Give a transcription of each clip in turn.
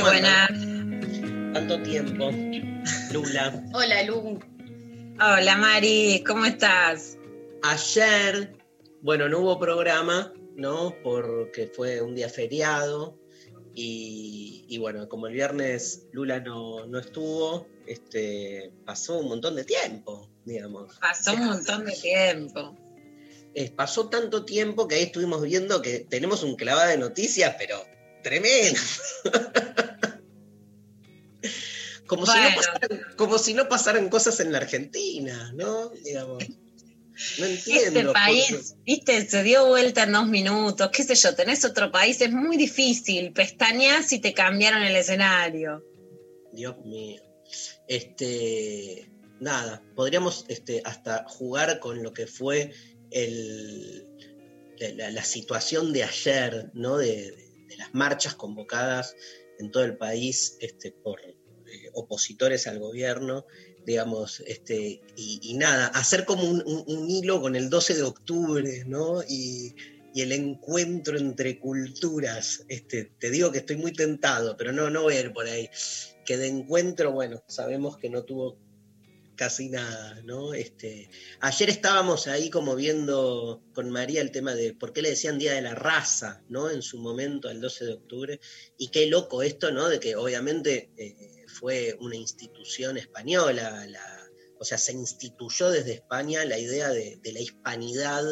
Muy buena. Tanto tiempo. Lula. Hola, Lu. Hola Mari, ¿cómo estás? Ayer, bueno, no hubo programa, ¿no? Porque fue un día feriado. Y, y bueno, como el viernes Lula no, no estuvo, este, pasó un montón de tiempo, digamos. Pasó un montón de tiempo. Pasó tanto tiempo que ahí estuvimos viendo que tenemos un clavado de noticias, pero tremendo. como, si no pasaran, como si no pasaran cosas en la Argentina, ¿no? Digamos. No entiendo. Este país, viste, se dio vuelta en dos minutos, qué sé yo, tenés otro país, es muy difícil, pestañas y te cambiaron el escenario. Dios mío. Este, nada, podríamos este, hasta jugar con lo que fue el, la, la situación de ayer, ¿no? De, de- de las marchas convocadas en todo el país este, por opositores al gobierno, digamos, este, y, nada, hacer como un, hilo con el 12 de octubre, ¿no? Y, el encuentro entre culturas. Este, te digo que estoy muy tentado, pero no, no voy a ir por ahí que de encuentro, bueno, sabemos que no tuvo casi nada, ¿no? Este, ayer estábamos ahí como viendo con María el tema de por qué le decían Día de la Raza, ¿no? En su momento, al 12 de octubre, y qué loco esto, ¿no? De que obviamente eh, fue una institución española, la, o sea, se instituyó desde España la idea de, la hispanidad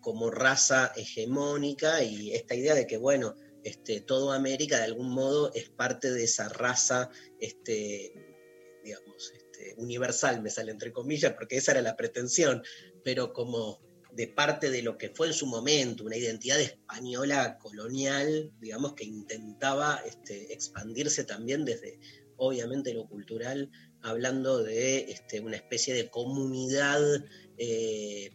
como raza hegemónica y esta idea de que, bueno, este, todo América de algún modo es parte de esa raza, este, digamos, este, universal, me sale entre comillas, porque esa era la pretensión, pero como de parte de lo que fue en su momento, una identidad española colonial, digamos, que intentaba este, expandirse también desde, obviamente, lo cultural, hablando de este, una especie de comunidad eh,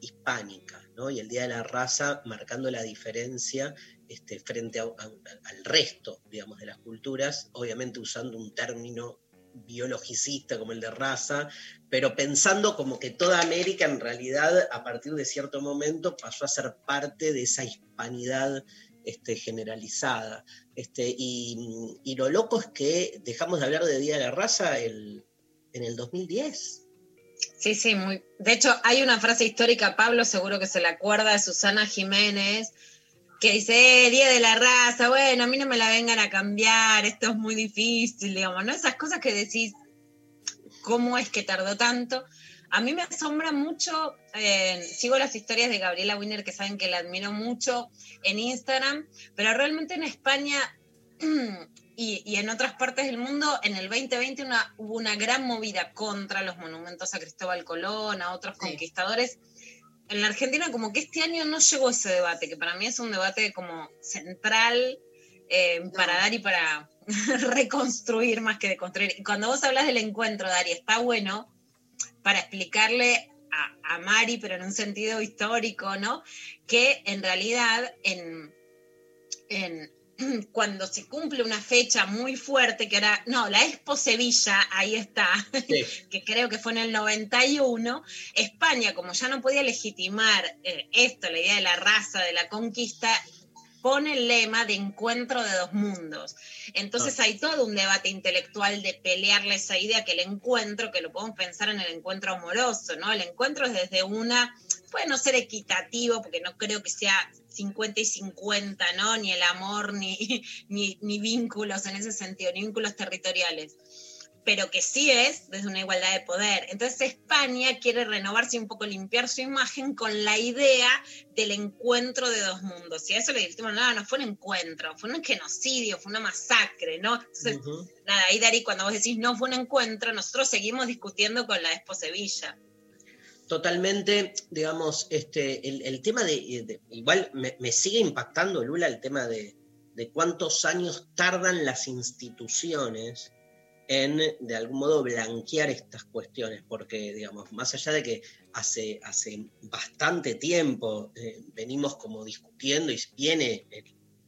hispánica, ¿no? Y el Día de la Raza marcando la diferencia este, frente al resto, digamos, de las culturas, obviamente usando un término biologicista como el de raza, pero pensando como que toda América en realidad a partir de cierto momento pasó a ser parte de esa hispanidad este, generalizada. Este, y, lo loco es que dejamos de hablar de Día de la Raza en el 2010. Sí, sí, muy. De hecho, hay una frase histórica, Pablo seguro que se la acuerda, de Susana Jiménez, que dice, eh, Día de la Raza, bueno, a mí no me la vengan a cambiar, esto es muy difícil, digamos, ¿no? Esas cosas que decís, ¿cómo es que tardó tanto? A mí me asombra mucho, eh, sigo las historias de Gabriela Wiener, que saben que la admiro mucho en Instagram, pero realmente en España y, y en otras partes del mundo, en el 2020 una- hubo una gran movida contra los monumentos a Cristóbal Colón, a otros Sí. conquistadores. En la Argentina como que este año no llegó ese debate, que para mí es un debate como central eh, para dar y para reconstruir más que de construir. Y cuando vos hablas del encuentro, Dari, está bueno para explicarle a, a Mari, pero en un sentido histórico, ¿no? Que en realidad en, en- cuando se cumple una fecha muy fuerte, que era, no, la Expo Sevilla, ahí está, Sí. que creo que fue en el 91, España, como ya no podía legitimar eh, esto, la idea de la raza, de la conquista, pone el lema de encuentro de dos mundos. Entonces hay todo un debate intelectual de pelearle esa idea que el encuentro, que lo podemos pensar en el encuentro amoroso, ¿no? El encuentro es desde una, puede no ser equitativo, porque no creo que sea 50 y 50, ¿no? Ni el amor, ni, ni, ni vínculos en ese sentido, ni vínculos territoriales pero que sí es desde una igualdad de poder. Entonces España quiere renovarse y un poco, limpiar su imagen con la idea del encuentro de dos mundos. Y a eso le dijimos, no, no fue un encuentro, fue un genocidio, fue una masacre, ¿no? Entonces, nada, ahí Dari, cuando vos decís no fue un encuentro, nosotros seguimos discutiendo con la Expo Sevilla. Totalmente, digamos, este, el, el tema de, de- igual me, me sigue impactando, Lula, el tema de, de cuántos años tardan las instituciones en, de algún modo, blanquear estas cuestiones, porque, digamos, más allá de que hace, hace bastante tiempo eh, venimos como discutiendo y viene,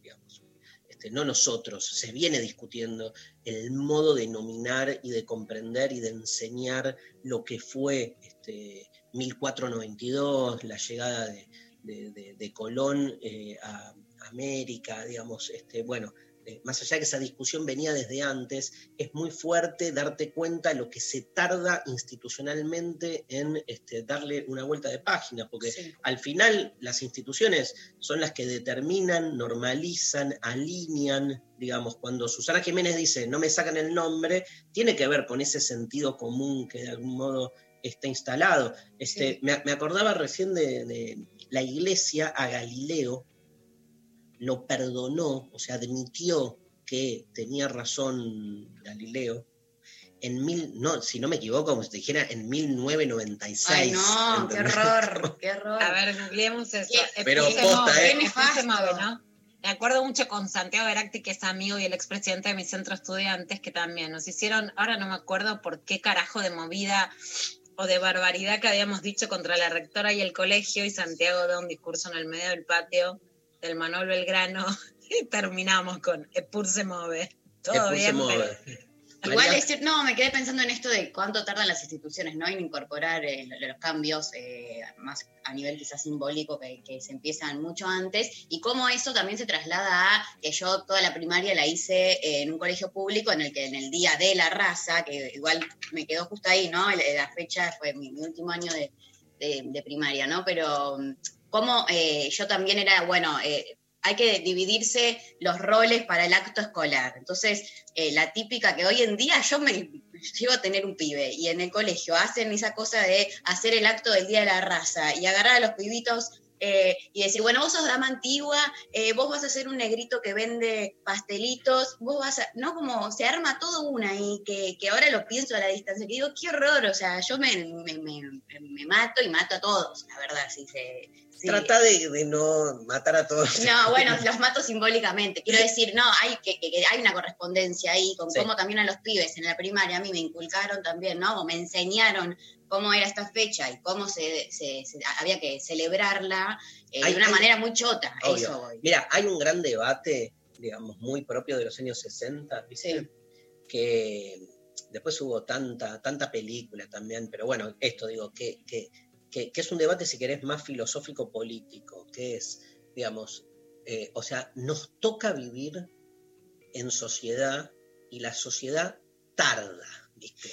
digamos, este, no nosotros, se viene discutiendo el modo de nominar y de comprender y de enseñar lo que fue este, 1492, la llegada de, de- de- de Colón eh, a América, digamos, este, bueno, eh, más allá de que esa discusión venía desde antes, es muy fuerte darte cuenta lo que se tarda institucionalmente en este, darle una vuelta de página, porque Sí. al final las instituciones son las que determinan, normalizan, alinean, digamos, cuando Susana Jiménez dice no me sacan el nombre, tiene que ver con ese sentido común que de algún modo está instalado. Este, Sí. me, me acordaba recién de, de la iglesia a Galileo, lo perdonó, o sea, admitió que tenía razón Galileo. En mil, no, si no me equivoco, como si te dijera, en 1996. Ay, no, qué horror, qué horror. A ver, googleemos eso. Qué- Pero posta, ¿eh? Me acuerdo mucho con Santiago Veracti, que es amigo y el expresidente de mi centro de estudiantes, que también nos hicieron, ahora no me acuerdo por qué carajo de movida o de barbaridad que habíamos dicho contra la rectora y el colegio, y Santiago da un discurso en el medio del patio del Manuel Belgrano, y terminamos con Epurse Move. Todo Expulse bien, Move. pero Igual cierto, no, me quedé pensando en esto de cuánto tardan las instituciones ¿no? en incorporar eh, lo- los cambios eh, más a nivel quizás simbólico que, que se empiezan mucho antes y cómo eso también se traslada a que yo toda la primaria la hice eh, en un colegio público en el que en el día de la raza, que igual me quedó justo ahí, ¿no? La fecha fue mi, mi último año de, de- de primaria, ¿no? Pero como eh, yo también era, bueno, eh, hay que dividirse los roles para el acto escolar. Entonces, eh, la típica que hoy en día yo me llego a tener un pibe y en el colegio hacen esa cosa de hacer el acto del Día de la Raza y agarrar a los pibitos y decir, bueno, vos sos dama antigua, vos vas a ser un negrito que vende pastelitos, vos vas a, no como se arma todo una y que, que ahora lo pienso a la distancia, que digo, qué horror, o sea, yo me, me, me- me mato y mato a todos, la verdad, si se... Trata de, de no matar a todos. no, bueno, los mato simbólicamente. Quiero decir, no, hay que, que- que hay una correspondencia ahí con Sí. cómo también a los pibes en la primaria a mí me inculcaron también, ¿no? O me enseñaron cómo era esta fecha y cómo se, se- se- había que celebrarla eh, Hay- de una hay- manera muy chota. Eso. Mira, hay un gran debate, digamos, muy propio de los años 60, ¿viste? Sí. Que después hubo tanta, tanta película también, pero bueno, esto digo, que, que, que- es un debate, si querés, más filosófico-político, que es, digamos, eh, o sea, nos toca vivir en sociedad y la sociedad tarda, ¿viste?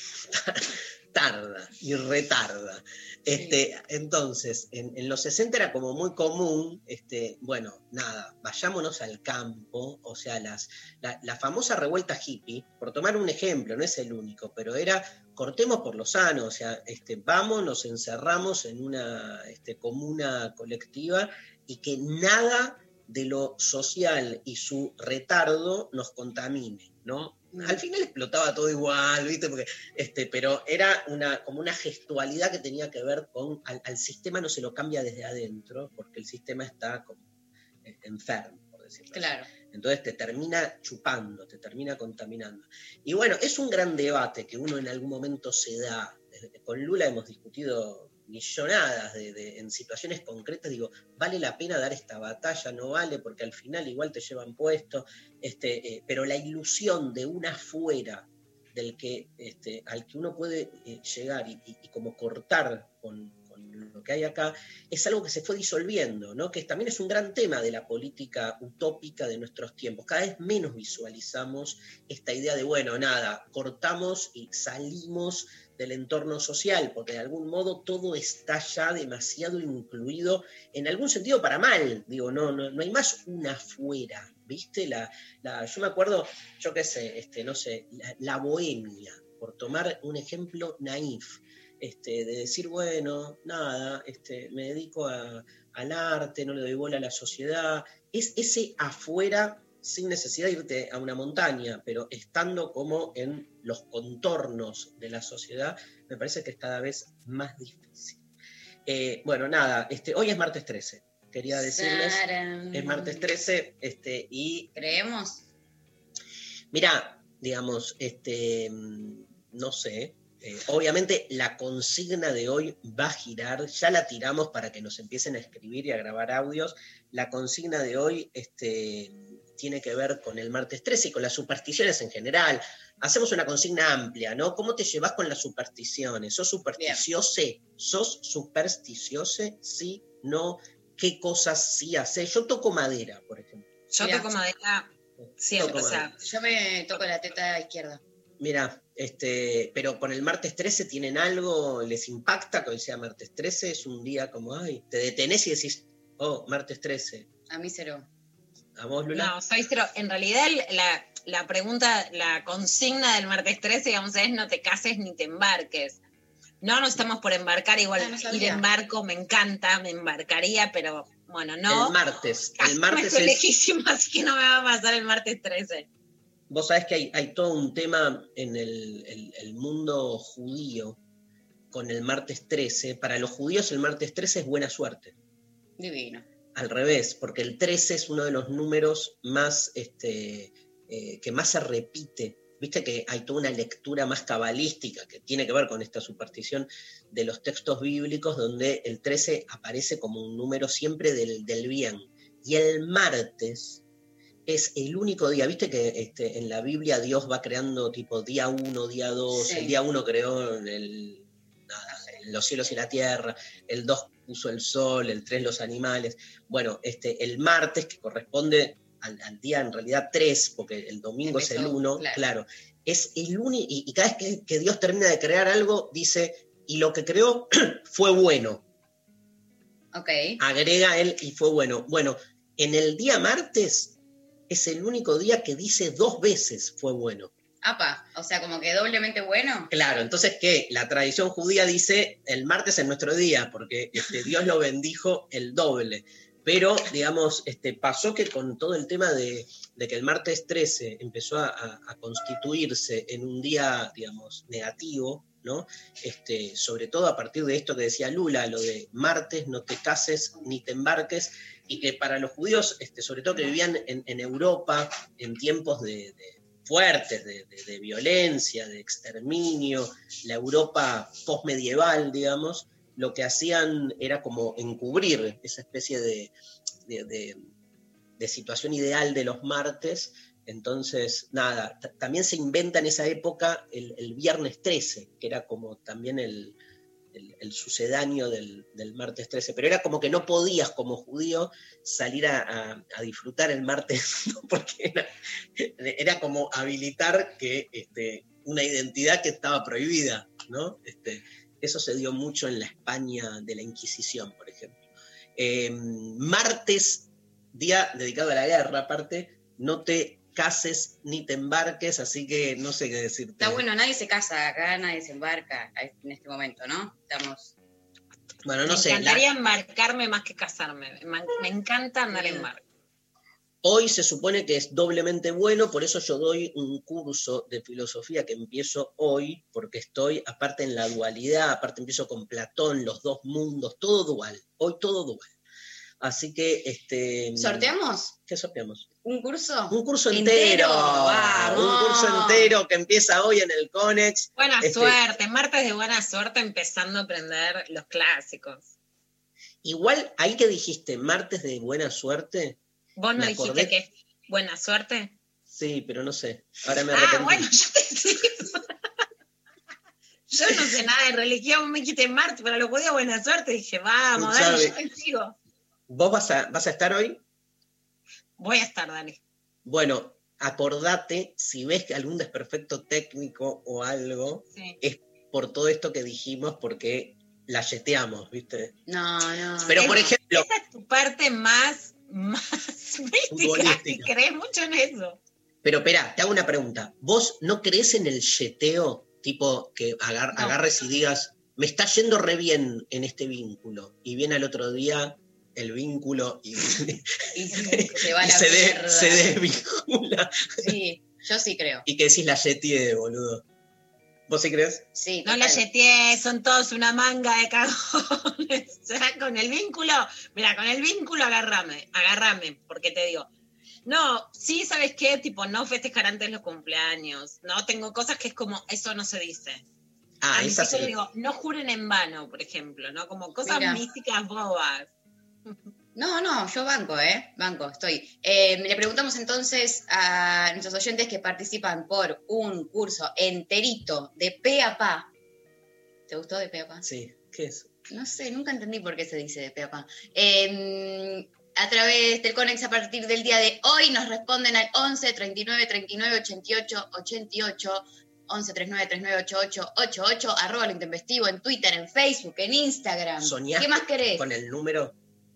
Tarda y retarda. Este, entonces, en, en los 60 era como muy común, este, bueno, nada, vayámonos al campo, o sea, las, la, la famosa revuelta hippie, por tomar un ejemplo, no es el único, pero era cortemos por lo sano, o sea, este, vamos, nos encerramos en una este, comuna colectiva y que nada de lo social y su retardo nos contamine, ¿no? Al final explotaba todo igual, ¿viste? Porque, este, pero era una, como una gestualidad que tenía que ver con, al, al sistema no se lo cambia desde adentro, porque el sistema está como eh, enfermo, por decirlo así. Claro. Entonces te termina chupando, te termina contaminando. Y bueno, es un gran debate que uno en algún momento se da. Con Lula hemos discutido millonadas de, en situaciones concretas. Digo, ¿vale la pena dar esta batalla? No vale, porque al final igual te llevan puesto. Este, eh, pero la ilusión de una afuera del que, este, al que uno puede eh, llegar y, y- como cortar con, que hay acá, es algo que se fue disolviendo, ¿no? que también es un gran tema de la política utópica de nuestros tiempos. Cada vez menos visualizamos esta idea de, bueno, nada, cortamos y salimos del entorno social, porque de algún modo todo está ya demasiado incluido, en algún sentido para mal, digo, no, no, no hay más una afuera, ¿viste? La, yo me acuerdo, yo qué sé, este, no sé, la, la bohemia, por tomar un ejemplo naif, este, de decir, bueno, nada, este, me dedico a- al arte, no le doy bola a la sociedad, es ese afuera sin necesidad de irte a una montaña, pero estando como en los contornos de la sociedad, me parece que es cada vez más difícil. Eh, bueno, nada, este, hoy es martes 13, quería decirles, Saran. es martes 13, este, y ¿Creemos? Mira, digamos, este, no sé. Eh, obviamente la consigna de hoy va a girar, ya la tiramos para que nos empiecen a escribir y a grabar audios. La consigna de hoy este, tiene que ver con el martes 13 y con las supersticiones en general. Hacemos una consigna amplia, ¿no? ¿Cómo te llevas con las supersticiones? ¿Sos supersticioso? ¿Sos supersticioso? Sí, no. ¿Qué cosas sí haces? Yo toco madera, por ejemplo. Yo toco madera siempre, Toco o sea, Yo me toco la teta izquierda. Mira, este, pero con el martes 13 tienen algo, les impacta que hoy sea martes 13, es un día como, ay, te detenés y decís, oh, martes 13. A mí cero. ¿A vos, Lula? no, soy cero. En realidad, la, la pregunta, la consigna del martes 13, digamos, es no te cases ni te embarques. No nos estamos por embarcar, igual Ah, no ir en barco me encanta, me embarcaría, pero bueno, no. El martes. El martes es, lejísimo, así que no me va a pasar el martes 13. Vos sabés que hay, hay todo un tema en el, el- el mundo judío con el martes 13. Para los judíos el martes 13 es buena suerte. Divino. Al revés, porque el 13 es uno de los números más, este, eh, que más se repite. Viste que hay toda una lectura más cabalística que tiene que ver con esta superstición de los textos bíblicos, donde el 13 aparece como un número siempre del, del bien. Y el martes es el único día, viste que este, en la Biblia Dios va creando tipo día 1, día 2, Sí. el día 1 creó el, nada, los cielos y la tierra, el 2 puso el sol, el 3 los animales. Bueno, este, el martes, que corresponde al, al día en realidad 3, porque el domingo es el 1, claro. claro. es el único, y, y cada vez que, que Dios termina de crear algo, dice, y lo que creó fue bueno, Ok. agrega él y fue bueno. Bueno, en el día martes es el único día que dice dos veces fue bueno. Apa, o sea, como que doblemente bueno. Claro, entonces que la tradición judía dice el martes es nuestro día, porque este, Dios lo bendijo el doble. Pero, digamos, este, pasó que con todo el tema de, de que el martes 13 empezó a, a- a constituirse en un día, digamos, negativo, ¿no? Este, sobre todo a partir de esto que decía Lula, lo de martes no te cases ni te embarques, y que para los judíos, este, sobre todo que vivían en, Europa en tiempos de, fuertes, de, violencia, de exterminio, la Europa postmedieval, digamos, lo que hacían era como encubrir esa especie de, de- situación ideal de los martes. Entonces, nada, también se inventa en esa época el viernes 13, que era como también el, el- el sucedáneo del, del martes 13, pero era como que no podías como judío salir a, a- disfrutar el martes, porque era, como habilitar que este, una identidad que estaba prohibida, ¿no? Este, eso se dio mucho en la España de la Inquisición, por ejemplo. Eh, martes, día dedicado a la guerra, aparte, no te cases ni te embarques, así que no sé qué decirte. Está bueno, nadie se casa acá, nadie se embarca en este momento, ¿no? Estamos. Bueno, no me sé. la- encantaría embarcarme más que casarme. Me, me encanta andar en barco. Hoy se supone que es doblemente bueno, por eso yo doy un curso de filosofía que empiezo hoy, porque estoy aparte en la dualidad, aparte empiezo con Platón, los dos mundos, todo dual, hoy todo dual. Así que, este... ¿Sorteamos ¿Qué sorteamos? un curso? Un curso Entero, un curso entero que empieza hoy en el Conex. Buena Este- suerte, martes de buena suerte empezando a aprender los clásicos. Igual, ahí que dijiste, martes de buena suerte, ¿Vos no dijiste acordé- que es buena suerte? sí, pero no sé, ahora me Ah, arrepentí. bueno, yo te. Yo no sé nada de religión, me dijiste martes, pero lo podía buena suerte. Dije, vamos, dale, yo te sigo. ¿Vos vas a, vas a estar hoy? Voy a estar, dale. Bueno, acordate, si ves que algún desperfecto técnico o algo, Sí. es por todo esto que dijimos, porque la yeteamos, ¿viste? No, no. Pero, Es- por ejemplo, Esa es tu parte más, más mística. Y crees mucho en eso. pero espera, te hago una pregunta. ¿Vos no crees en el yeteo Tipo que agar- No. agarres y digas, me está yendo re bien en este vínculo. Y viene al otro día el vínculo y, Y se va y la se, de- se desvincula. Sí, yo sí creo. Y que decís la Yeti boludo. ¿Vos sí crees? Sí, No la yeteé, son todos una manga de cagones. Ya con el vínculo, mira, con el vínculo agarrame, agarrame, porque te digo. No, sí, ¿sabes qué? Tipo, no festejar antes los cumpleaños. No, tengo cosas que es como, eso no se dice. Ah, a sí. digo, no juren en vano, por ejemplo, ¿no? Como cosas Mira. místicas bobas. No, no, yo banco, ¿eh? Banco, estoy. Eh, le preguntamos entonces a nuestros oyentes que participan por un curso enterito de pe a pa. ¿Te gustó de pe a pa? Sí, ¿qué es? No sé, nunca entendí por qué se dice de pe a pa. Eh, a través del Conex a partir del día de hoy nos responden al 11 39 39 88 88 11 39 39 88 88 arroba lo intempestivo en Twitter, en Facebook, en Instagram. ¿Soñás ¿Qué más querés? con el número?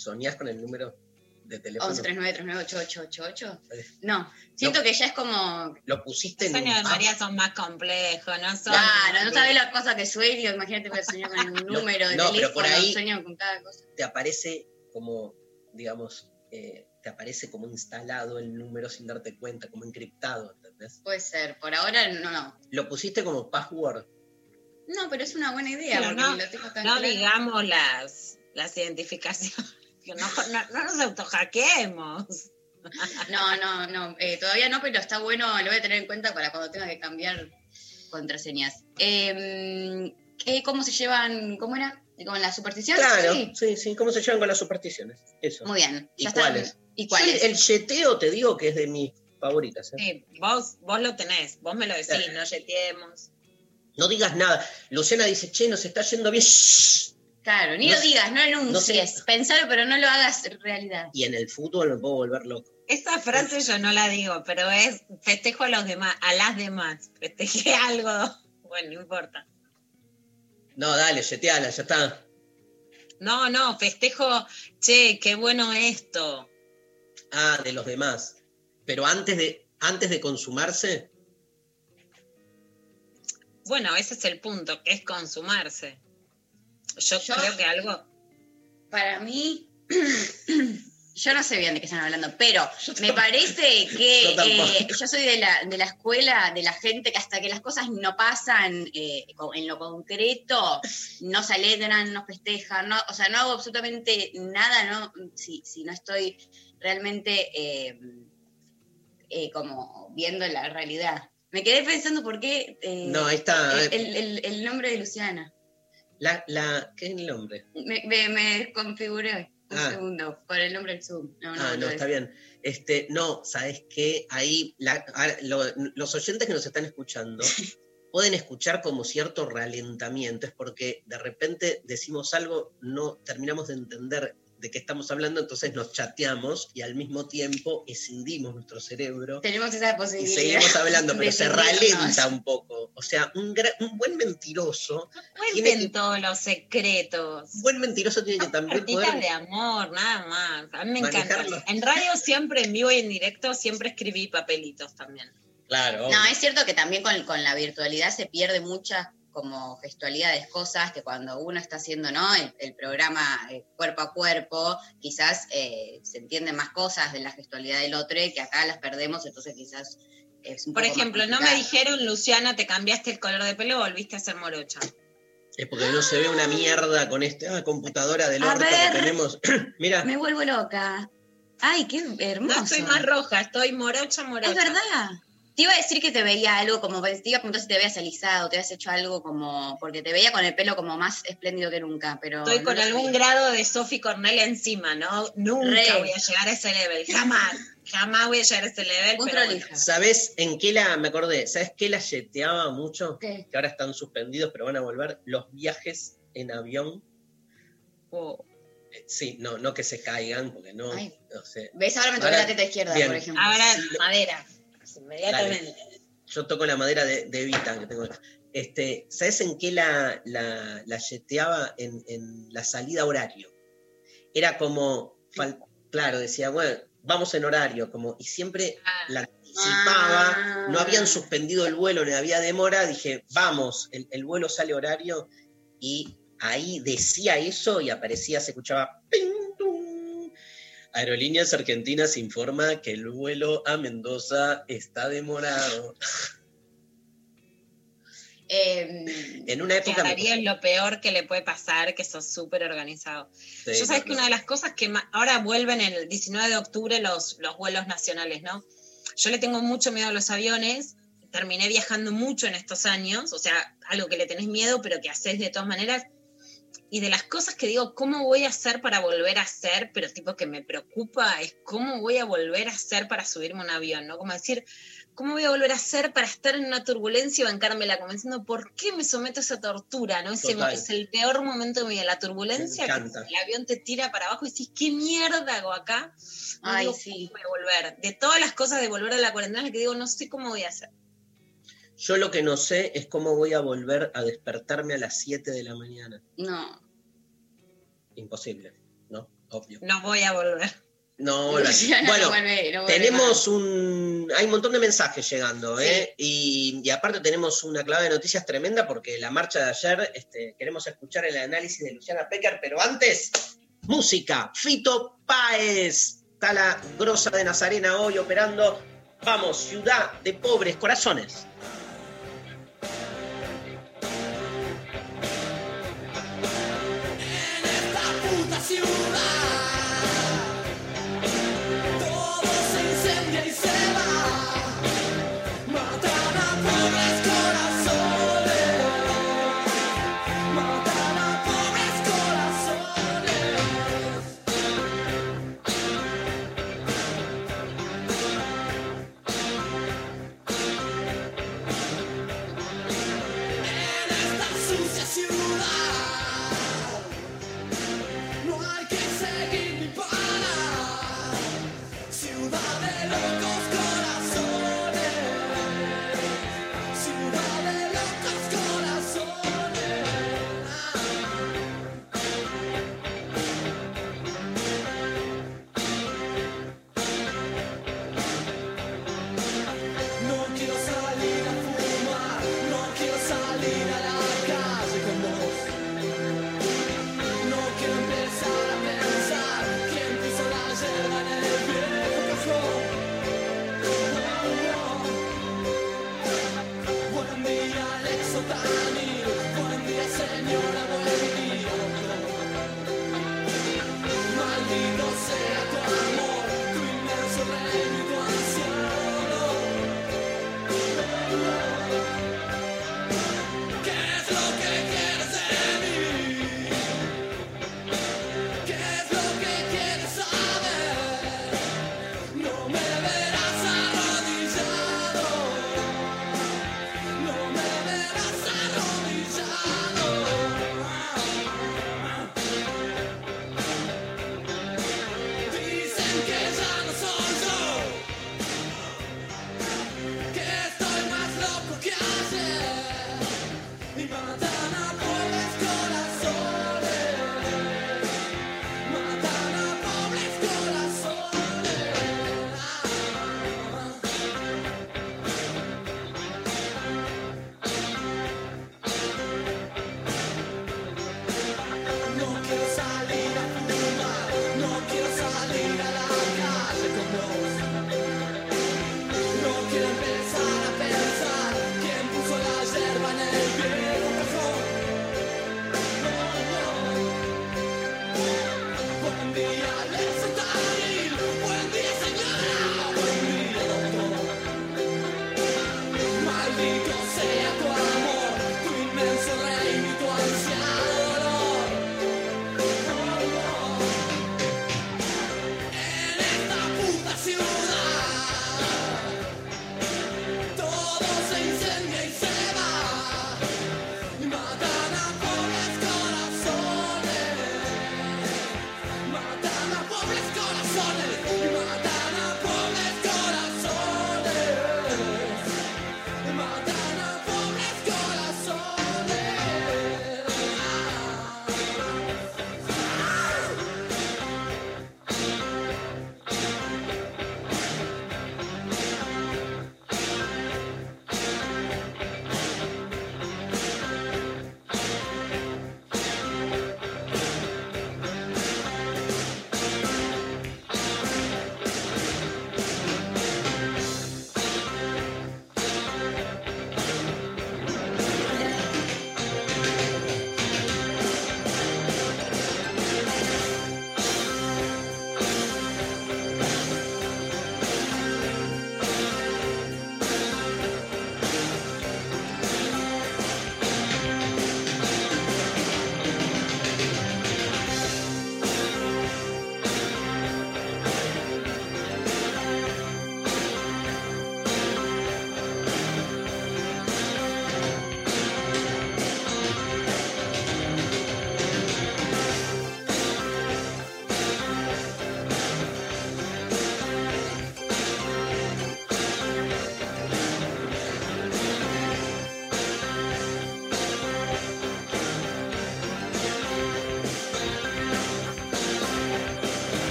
¿Soñás con el número de teléfono? 11 39 39 88 88. Eh. No, siento que ya es como. ¿Lo pusiste Los en sueños de un? María son más complejos, no son. Claro, no sabes la cosa que sueño. Imagínate voy a soñar con un número de no, pero teléfono, por ahí- sueño con cada cosa. te aparece como, digamos, eh, te aparece como instalado el número sin darte cuenta, como encriptado, ¿entendés? Puede ser, por ahora no, no. Lo pusiste como password. No, pero es una buena idea Pero porque no- lo tengo tan No claro. digamos las, las identificaciones. Que no, no, no nos autohackeemos. No, no, no, eh, todavía no, pero está bueno, lo voy a tener en cuenta para cuando tenga que cambiar contraseñas. Eh, ¿qué, ¿Cómo se llevan? ¿Cómo era? ¿Con la superstición? Claro, Sí. sí, sí, ¿cómo se llevan con las supersticiones? Eso. Muy bien. ¿Y está. cuáles? ¿Y cuáles? el, yeteo te digo que es de mis favoritas. ¿eh? Sí, vos, vos lo tenés, vos me lo decís, no yeteemos. No digas nada. Luciana dice, che, nos está yendo bien. Shh. Claro, ni No lo digas, no enuncies. sé. Pensalo, pero no lo hagas realidad. Y en el fútbol me puedo volver loco. Esa frase yo no la digo, pero es festejo a los demás, a las demás. Festejé algo. Bueno, no importa. No, dale, yeteala, ya está. No, no, festejo, che, qué bueno esto. Ah, de los demás. Pero antes de, antes de consumarse, Bueno, ese es el punto, que es consumarse. Yo, Yo- creo que algo. Para mí, yo no sé bien de qué están hablando, pero me parece que Yo eh, yo soy de la, de la escuela, de la gente que hasta que las cosas no pasan eh, en lo concreto, no se alegran, no festejan, no, o sea, no hago absolutamente nada, ¿no? Si, si no estoy realmente eh, como viendo la realidad. Me quedé pensando por qué no, está. el- el nombre de Luciana. La, la, ¿Qué es el nombre? Me, me, me desconfiguré un Ah. segundo por el nombre del Zoom. No, no, ah, no, está es. bien. Este, no, ¿sabes qué? Ahí, la- lo- los oyentes que nos están escuchando pueden escuchar como cierto ralentamiento, es porque de repente decimos algo, no terminamos de entender de qué estamos hablando, entonces nos chateamos y al mismo tiempo escindimos nuestro cerebro Tenemos esa y posibilidad. seguimos hablando, pero se ralenta un poco. O sea, un, un buen mentiroso, Tiene Cuenten que- todos los secretos. un buen mentiroso tiene que también poder de amor, nada más. A mí me encanta. En radio siempre, en vivo y en directo, siempre escribí papelitos también. Claro. No, es cierto que también con, con la virtualidad se pierde muchas como gestualidades, cosas que cuando uno está haciendo ¿no? el, el programa eh, cuerpo a cuerpo, quizás eh, se entienden más cosas de la gestualidad del otro y que acá las perdemos, entonces quizás es un Por poco más ejemplo, no me dijeron, Luciana, te cambiaste el color de pelo, volviste a ser morocha. Es porque no se ve una mierda con esta computadora del A orto que tenemos. Mira, Me vuelvo loca. Ay, qué hermoso. No estoy más roja, estoy morocha, morocha. Es verdad. Te iba a decir que te veía algo como, te iba a preguntar si te habías alisado, te habías hecho algo como, porque te veía con el pelo como más espléndido que nunca, pero... Estoy no con algún sabía. grado de Sophie Cornell encima, ¿no? Nunca Re. voy a llegar a ese level, jamás. Jamás voy a llegar a ese level. Pero bueno. ¿sabes en qué la, me acordé, ¿sabes qué la yeteaba mucho? ¿Qué? Que ahora están suspendidos, pero van a volver, los viajes en avión. Oh. Eh, Sí, no, no que se caigan, porque no, Ay. no sé. ¿Ves? Ahora me Ahora- la teta izquierda, bien. por ejemplo. Ahora, Sí, lo- Inmediatamente. Yo toco la madera de, de Evita que tengo. Este, ¿Sabes en qué la, la, la yeteaba? En, en la salida horario. Era como, fal- claro, decía, bueno, vamos en horario, como, y siempre Ah, la anticipaba, Ah. no habían suspendido el vuelo, ni había demora, dije, vamos, el, el vuelo sale horario y ahí decía eso y aparecía, se escuchaba... ping. Aerolíneas Argentinas informa que el vuelo a Mendoza está demorado. Eh, En una época... Darío es lo peor que le puede pasar, que sos súper organizado. Sí, Yo sabes no, que no. una de las cosas que ahora vuelven el 19 de octubre los, los vuelos nacionales, ¿no? Yo le tengo mucho miedo a los aviones, terminé viajando mucho en estos años, o sea, algo que le tenés miedo, pero que haces de todas maneras. Y de las cosas que digo, ¿cómo voy a hacer para volver a hacer? Pero tipo que me preocupa es cómo voy a volver a hacer para subirme a un avión, ¿no? Como decir, ¿cómo voy a volver a hacer para estar en una turbulencia y bancármela? Como diciendo, ¿por qué me someto a esa tortura? ¿no? Ese, Total. es el peor momento de mi vida, la turbulencia, que el avión te tira para abajo y decís, ¿qué mierda hago acá? No Ay, digo, sí. ¿cómo voy a volver? De todas las cosas de volver a la cuarentena, es que digo, no sé cómo voy a hacer. Yo lo que no sé es cómo voy a volver a despertarme a las 7 de la mañana. no. Imposible, ¿no? Obvio. No voy a volver. No, la- no bueno, vuelve- no tenemos un... Hay un montón de mensajes llegando, ¿eh? Y, y aparte tenemos una clave de noticias tremenda porque la marcha de ayer, este, queremos escuchar el análisis de Luciana Pecker, pero antes, música, Fito Páez, está la grosa de Nazarena hoy operando. Vamos, ciudad de pobres corazones. Puta ciudad.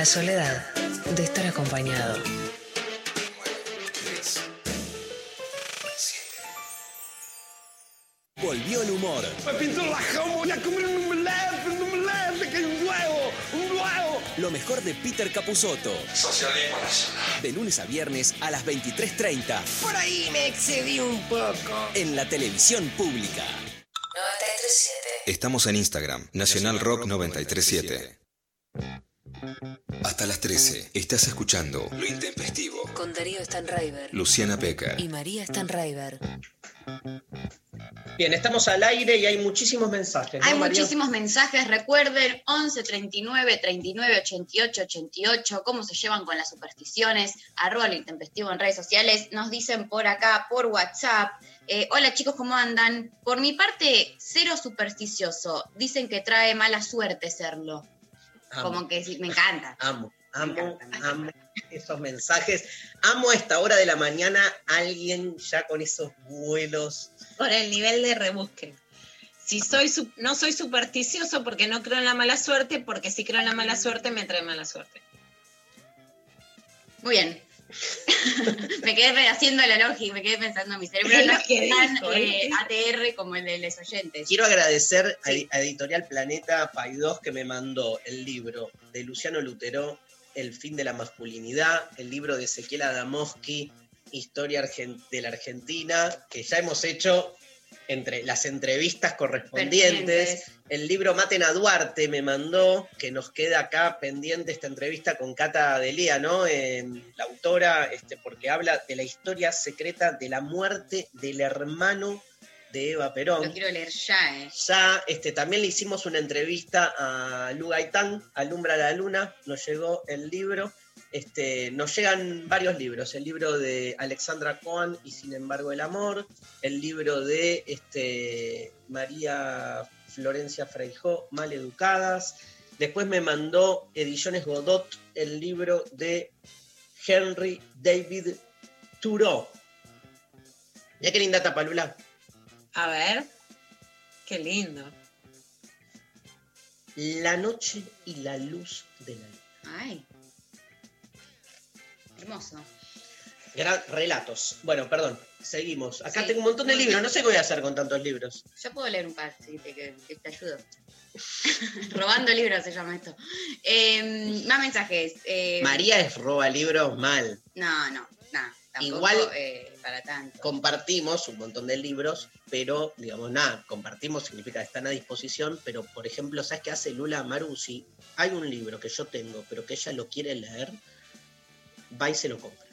La soledad de estar acompañado. Volvió el humor. Me pinto la jama, voy a comer un omelette, un omelette, que hay un huevo, un huevo. Lo mejor de Peter Capusotto. Socialismo nacional. De lunes a viernes a las 23.30. Por ahí me excedí un poco. En la televisión pública. 937. Estamos en Instagram, Nacional Rock 937. Hasta las 13, estás escuchando Lo Intempestivo. Con Darío Stanraiver Luciana Peca. y María Stanraiver. Bien, estamos al aire y hay muchísimos mensajes. ¿no, Hay María? muchísimos mensajes, recuerden, 11 39 39 88 88, cómo se llevan con las supersticiones, arroba lo intempestivo en redes sociales, nos dicen por acá, por WhatsApp, eh, hola chicos, ¿cómo andan? Por mi parte, cero supersticioso, dicen que trae mala suerte serlo, Amo, como que sí, me encanta. amo, amo, encanta. amo esos mensajes. Amo a esta hora de la mañana alguien ya con esos vuelos. Por el nivel de rebusque. Si soy no soy supersticioso porque no creo en la mala suerte, porque si creo en la mala suerte me trae mala suerte. Muy bien. me quedé haciendo la lógica, me quedé pensando en mi cerebro, no es tan dijo, eh, ¿eh? ATR como el de los oyentes. Quiero agradecer a- Sí. a Editorial Planeta Paidós que me mandó el libro de Luciano Lutero, El fin de la masculinidad, el libro de Ezequiel Adamowski, Historia de la Argentina, que ya hemos hecho entre las entrevistas correspondientes. El libro Maten a Duarte me mandó, que nos queda acá pendiente esta entrevista con Cata Delia, ¿no? Eh, la autora, este, porque habla de la historia secreta de la muerte del hermano de Eva Perón. Lo quiero leer ya, ¿eh? Ya este, también le hicimos una entrevista a Lu Gaitán, Alumbra la Luna, nos llegó el libro. Este, nos llegan varios libros, el libro de Alexandra Cohen y Sin embargo el amor, el libro de este, María Florencia Freijó, Maleducadas. Después me mandó Ediciones Godot el libro de Henry David Thoreau. Mira qué linda tapalula. A ver. Qué lindo. La noche y la luz de la luna. Ay. Hermoso. Gran relatos. Bueno, perdón, seguimos. Acá Sí. tengo un montón de libros, no sé qué voy a hacer con tantos libros. Yo puedo leer un par, sí, te, que, que te ayudo. Robando libros se llama esto. Eh, más mensajes. eh, María es roba libros mal. No, no, nada. Igual- eh, para tanto. Compartimos un montón de libros, pero digamos, nada, compartimos significa que están a disposición, pero por ejemplo, ¿sabes qué hace Lula Amaru? Si hay un libro que yo tengo, pero que ella lo quiere leer, va y se lo compra.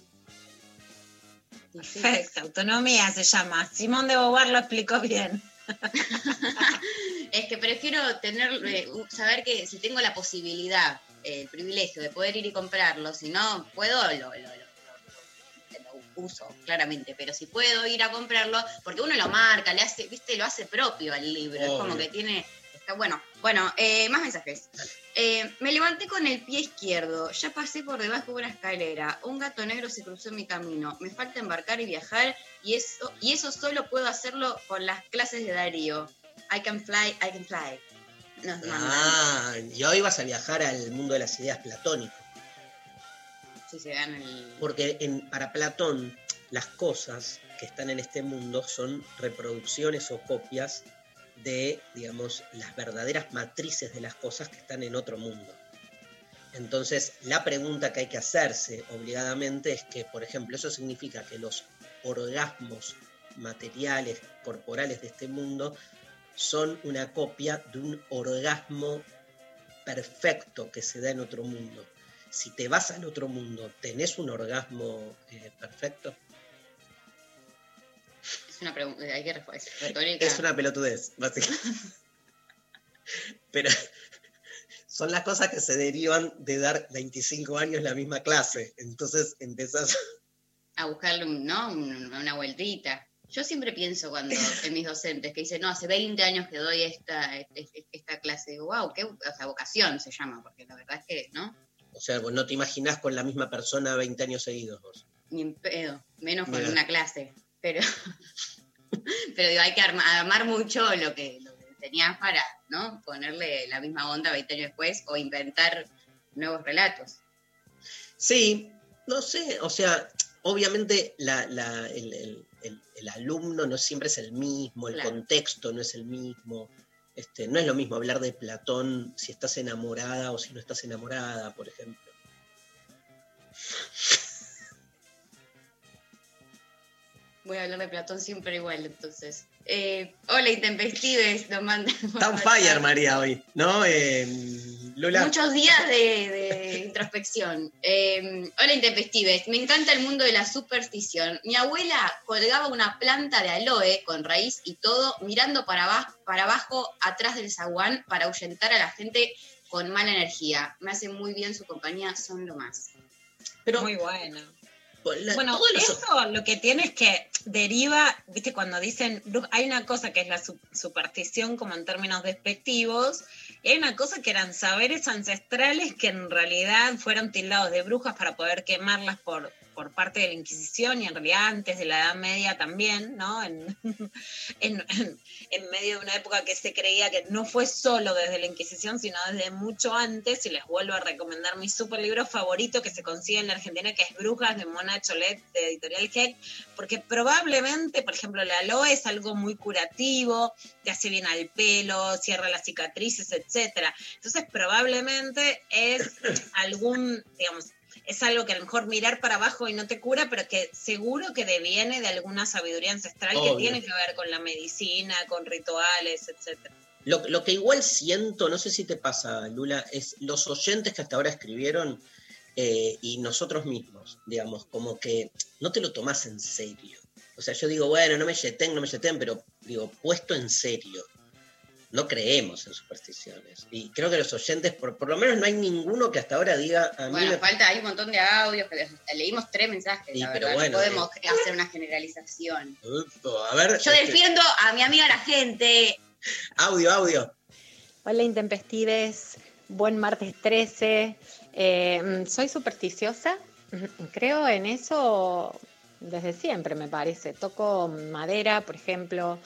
Perfecto. Autonomía se llama. Simón de Beauvoir lo explicó bien. Es que prefiero tener, eh, saber que si tengo la posibilidad, eh, el privilegio de poder ir y comprarlo, si no puedo, lo, lo- lo- lo- lo uso, claramente, pero si puedo ir a comprarlo, porque uno lo marca, le hace, viste, lo hace propio al libro, es como que tiene, está bueno. Bueno, eh, más mensajes. Eh, me levanté con el pie izquierdo, ya pasé por debajo de una escalera, un gato negro se cruzó en mi camino, me falta embarcar y viajar y eso, y eso solo puedo hacerlo con las clases de Darío. I can fly, I can fly. Nos. Ah, y hoy vas a viajar al mundo de las ideas platónico. Si se dan el. Porque en, para Platón, las cosas que están en este mundo son reproducciones o copias de, digamos, las verdaderas matrices de las cosas que están en otro mundo. Entonces, la pregunta que hay que hacerse obligadamente es que, por ejemplo, eso significa que los orgasmos materiales, corporales de este mundo, son una copia de un orgasmo perfecto que se da en otro mundo. Si te vas al otro mundo, ¿tenés un orgasmo eh, perfecto? Es una pregunta, hay que. Es retórica. Es una pelotudez, básicamente. Pero son las cosas que se derivan de dar 25 años la misma clase. Entonces empezás. A buscarle un, ¿no? Un- una vueltita. Yo siempre pienso cuando en mis docentes que dicen, no, hace 20 años que doy esta, este- esta clase. Digo, wow, qué o sea, vocación se llama, porque la verdad es que, ¿no? O sea, vos no te imaginás con la misma persona 20 años seguidos vos. Ni en pedo, menos con Mira. una clase. Pero, pero digo, hay que arma- armar mucho lo que, lo que tenías para, ¿no? Ponerle la misma onda 20 años después o inventar nuevos relatos. Sí, no sé, o sea, obviamente la- la- el, el- el- el alumno no siempre es el mismo, el Claro. contexto no es el mismo. Este, no es lo mismo hablar de Platón si estás enamorada o si no estás enamorada, por ejemplo. Voy a hablar de Platón siempre igual, entonces. Eh, hola, Intempestives, nos mandan. Está on fire, María, hoy, ¿no? Eh, Lula. Muchos días de, de introspección. Eh, hola, Intempestives. Me encanta el mundo de la superstición. Mi abuela colgaba una planta de aloe con raíz y todo, mirando para, aba- para abajo, atrás del zaguán, para ahuyentar a la gente con mala energía. Me hace muy bien su compañía, son lo más. Pero Muy bueno. La- Bueno, los- eso lo que tiene es que deriva, viste, cuando dicen, hay una cosa que es la su- superstición como en términos despectivos, y hay una cosa que eran saberes ancestrales que en realidad fueron tildados de brujas para poder quemarlas por, por parte de la Inquisición y en realidad antes de la Edad Media también, ¿no? En, en, medio de una época que se creía que no fue solo desde la Inquisición, sino desde mucho antes, y les vuelvo a recomendar mi super libro favorito que se consigue en la Argentina, que es Brujas de Mona Cholet, de Editorial Heck, porque probablemente, por ejemplo, el aloe es algo muy curativo, te hace bien al pelo, cierra las cicatrices, etcétera. Entonces, probablemente es algún, digamos, es algo que a lo mejor mirar para abajo y no te cura, pero que seguro que deviene de alguna sabiduría ancestral que tiene que ver con la medicina, con rituales, etcétera. Lo, lo que igual siento, no sé si te pasa, Lula, es los oyentes que hasta ahora escribieron eh, y nosotros mismos, digamos, como que no te lo tomás en serio. O sea, yo digo, bueno, no me yeten, no me yeten, pero digo, puesto en serio. No creemos en supersticiones. Y creo que los oyentes, por, por lo menos no hay ninguno que hasta ahora diga a mí Bueno, me- falta, hay un montón de audios, que leímos tres mensajes, Sí, la pero verdad, bueno, no podemos hacer una generalización. A ver, Yo este, defiendo a mi amiga la gente. audio, audio. Hola Intempestives, buen martes 13. Eh, mm, soy supersticiosa, mm, creo en eso desde siempre me parece. Toco madera, por ejemplo,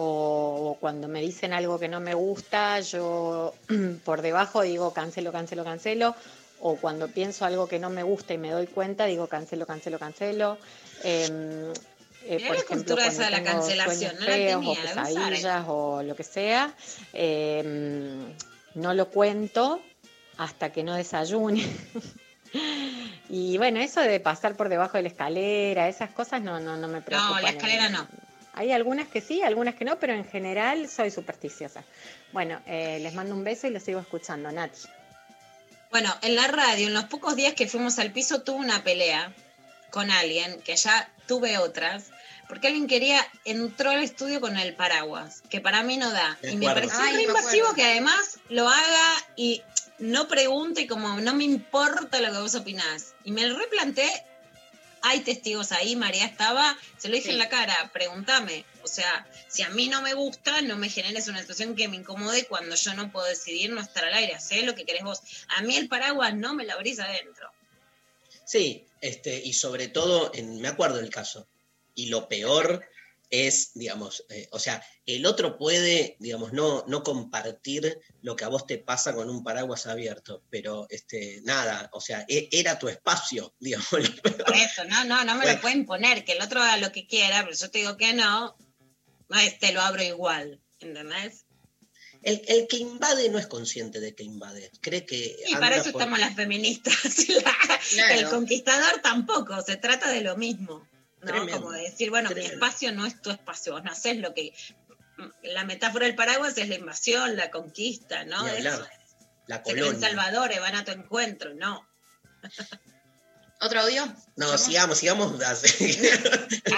o, cuando me dicen algo que no me gusta, yo por debajo digo cancelo, cancelo, cancelo. O cuando pienso algo que no me gusta y me doy cuenta, digo cancelo, cancelo, cancelo. Em, eh, Mirá por la ejemplo, cultura esa de la cancelación, no la feos tenía, o eh. pesadillas o lo que sea, eh, no lo cuento hasta que no desayune. y bueno, eso de pasar por debajo de la escalera, esas cosas no, no, no me preocupan. No, la escalera no. Hay algunas que sí, algunas que no, pero en general soy supersticiosa. Bueno, eh, les mando un beso y los sigo escuchando, Nati. Bueno, en la radio, en los pocos días que fuimos al piso, tuve una pelea con alguien, que ya tuve otras, porque alguien quería, entró al estudio con el paraguas, que para mí no da. De y me pareció Ay, me invasivo que además lo haga y no pregunte y como no me importa lo que vos opinás. Y me replanteé, hay testigos ahí, María estaba, se lo dije Sí. en la cara, pregúntame. O sea, si a mí no me gusta, no me generes una situación que me incomode cuando yo no puedo decidir no estar al aire. Sé lo que querés vos. A mí el paraguas no me lo abrís adentro. Sí, este, y sobre todo, en, me acuerdo el caso. Y lo peor es, digamos, eh, o sea, el otro puede, digamos, no, no compartir lo que a vos te pasa con un paraguas abierto, pero este, nada, o sea, e- era tu espacio, digamos. Por eso, no, no, no me Bueno. lo pueden poner, que el otro haga lo que quiera, pero yo te digo que no, no es, te lo abro igual, ¿entendés? El, el que invade no es consciente de que invade, cree que... Y para eso por- estamos las feministas. La- Claro. El conquistador tampoco, se trata de lo mismo. ¿No? Tremendo. Como de decir, bueno, mi espacio no es tu espacio, vos no haces lo que. La metáfora del paraguas es la invasión, la conquista, ¿no? Es. La colonia. salvadores, van a tu encuentro, no. ¿Otro audio? No, sigamos, sigamos.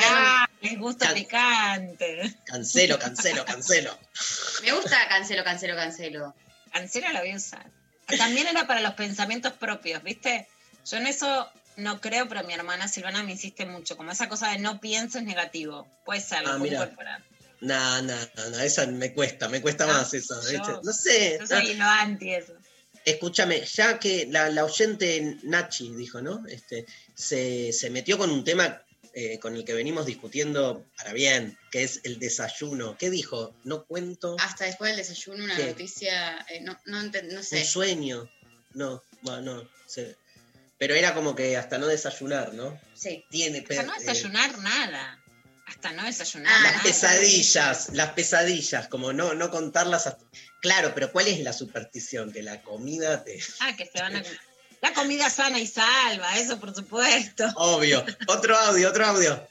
Ah, les gusta Can- picante. cancelo, cancelo, cancelo. Me gusta cancelo, cancelo, cancelo. Cancela la voy a usar. También era para los pensamientos propios, ¿viste? Yo en eso no creo, pero mi hermana Silvana me insiste mucho, como esa cosa de no pienses negativo. Puede ser, lo Ah, incorporar. No, no, no, no, esa me cuesta, me cuesta No, más eso. No sé. Yo soy lo anti eso. Escúchame, ya que la, la oyente Nachi dijo, ¿no? Este, se, se metió con un tema eh, con el que venimos discutiendo para bien, que es el desayuno. ¿Qué dijo? No cuento Hasta después del desayuno, una ¿Qué? noticia, eh, no, no, no sé. un sueño. No, bueno, no. sé. Pero era como que hasta no desayunar, ¿no? Sí. Tiene Hasta no eh, desayunar nada. Hasta no desayunar Ah, las nada. pesadillas, las pesadillas, como no, no contarlas. hasta- Claro, pero ¿cuál es la superstición? Que la comida te. Ah, que se van a... La comida sana y salva, eso por supuesto. Obvio. Otro audio, otro audio.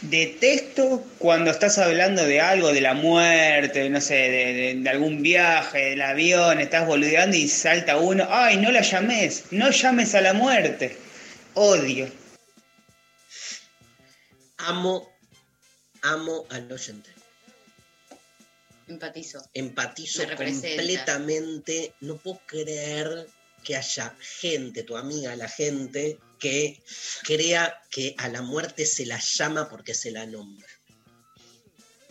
Detesto cuando estás hablando de algo, de la muerte, no sé, de, de- de algún viaje, del avión, estás boludeando y salta uno, ay, no la llames, no llames a la muerte. Odio. Amo, amo al oyente. Empatizo. Empatizo completamente. No puedo creer que haya gente, tu amiga, la gente, que crea que a la muerte se la llama porque se la nombra.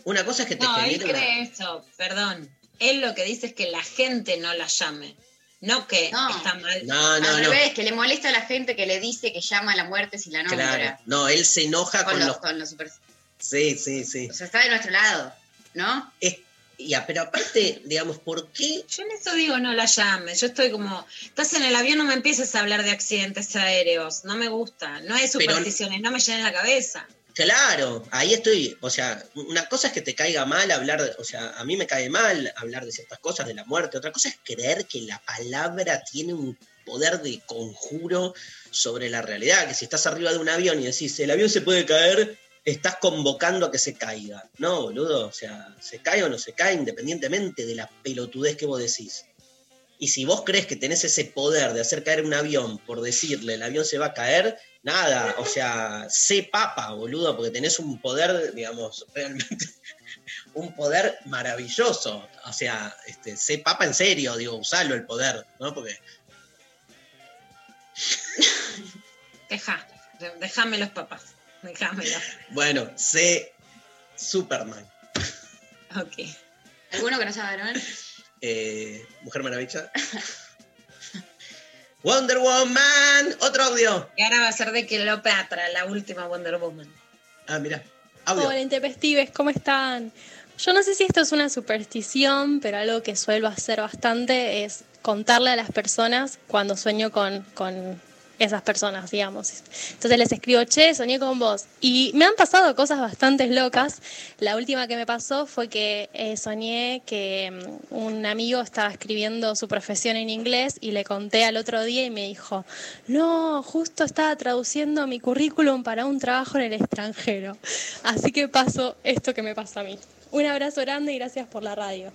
Una cosa es que te No, él genere una- cree eso, perdón. Él lo que dice es que la gente no la llame. No que No. está mal. No, no, Al no. revés, que le molesta a la gente que le dice que llama a la muerte si la nombra. Claro. No, él se enoja Con, con, los, los. con los super- Sí, sí, sí. O sea, está de nuestro lado, ¿no? Es- ya, pero aparte, digamos, ¿por qué? Yo en eso digo no la llames. Yo estoy como, estás en el avión, no me empieces a hablar de accidentes aéreos. No me gusta. No es Pero- supersticiones, no me llenen la cabeza. Claro, ahí estoy. O sea, una cosa es que te caiga mal hablar, de- o sea, a mí me cae mal hablar de ciertas cosas, de la muerte. Otra cosa es creer que la palabra tiene un poder de conjuro sobre la realidad. Que si estás arriba de un avión y decís, el avión se puede caer, estás convocando a que se caiga. No, boludo. O sea, se cae o no se cae independientemente de la pelotudez que vos decís. Y si vos crees que tenés ese poder de hacer caer un avión por decirle el avión se va a caer, nada, o sea, sé papa, boludo, porque tenés un poder, digamos, realmente, un poder maravilloso. O sea, este, sé papa en serio, digo, usalo el poder, ¿no? Porque Deja, de- déjame los papás. Bueno, sé Superman. Ok. ¿Alguno que no sea varón? Eh, Mujer Maravilla. Wonder Woman. Otro audio. Y ahora va a ser de Cleopatra, la última Wonder Woman. Ah, mira. Audio. Hola, intempestives, ¿cómo están? Yo no sé si esto es una superstición, pero algo que suelo hacer bastante es contarle a las personas cuando sueño con, con esas personas, digamos. Entonces les escribo, che, soñé con vos. Y me han pasado cosas bastante locas. La última que me pasó fue que eh, soñé que mm, un amigo estaba escribiendo su profesión en inglés y le conté al otro día y me dijo, no, justo estaba traduciendo mi currículum para un trabajo en el extranjero. Así que pasó esto que me pasa a mí. Un abrazo grande y gracias por la radio.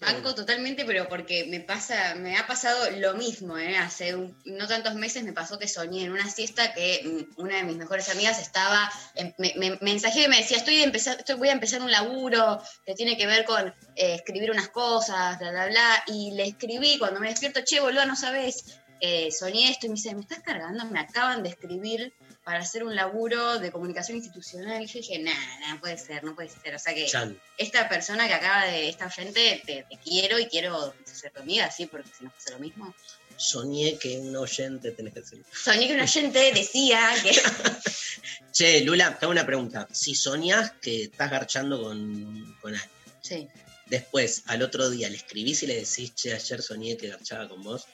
Banco totalmente, pero porque me pasa, me ha pasado lo mismo, ¿eh? Hace un- no tantos meses me pasó que soñé en una siesta que mm, una de mis mejores amigas estaba, me, me mensajeó y me decía, estoy, de estoy voy a empezar un laburo que tiene que ver con eh, escribir unas cosas, bla, bla, bla, y le escribí, cuando me despierto, che, boludo, no sabes, eh, soñé esto, y me dice, ¿me estás cargando? Me acaban de escribir para hacer un laburo de comunicación institucional, y yo dije, nada, no puede ser, no puede ser, o sea que Chan. esta persona que acaba de, esta oyente, te, te quiero y quiero ser tu amiga, ¿sí? Porque si nos pasa lo mismo. Soñé que un oyente tenés que decir. Soñé que un oyente decía que... Che, Lula, te hago una pregunta. Si soñás que estás garchando con, con alguien, Sí. después al otro día le escribís y le decís, che, ayer soñé que garchaba con vos.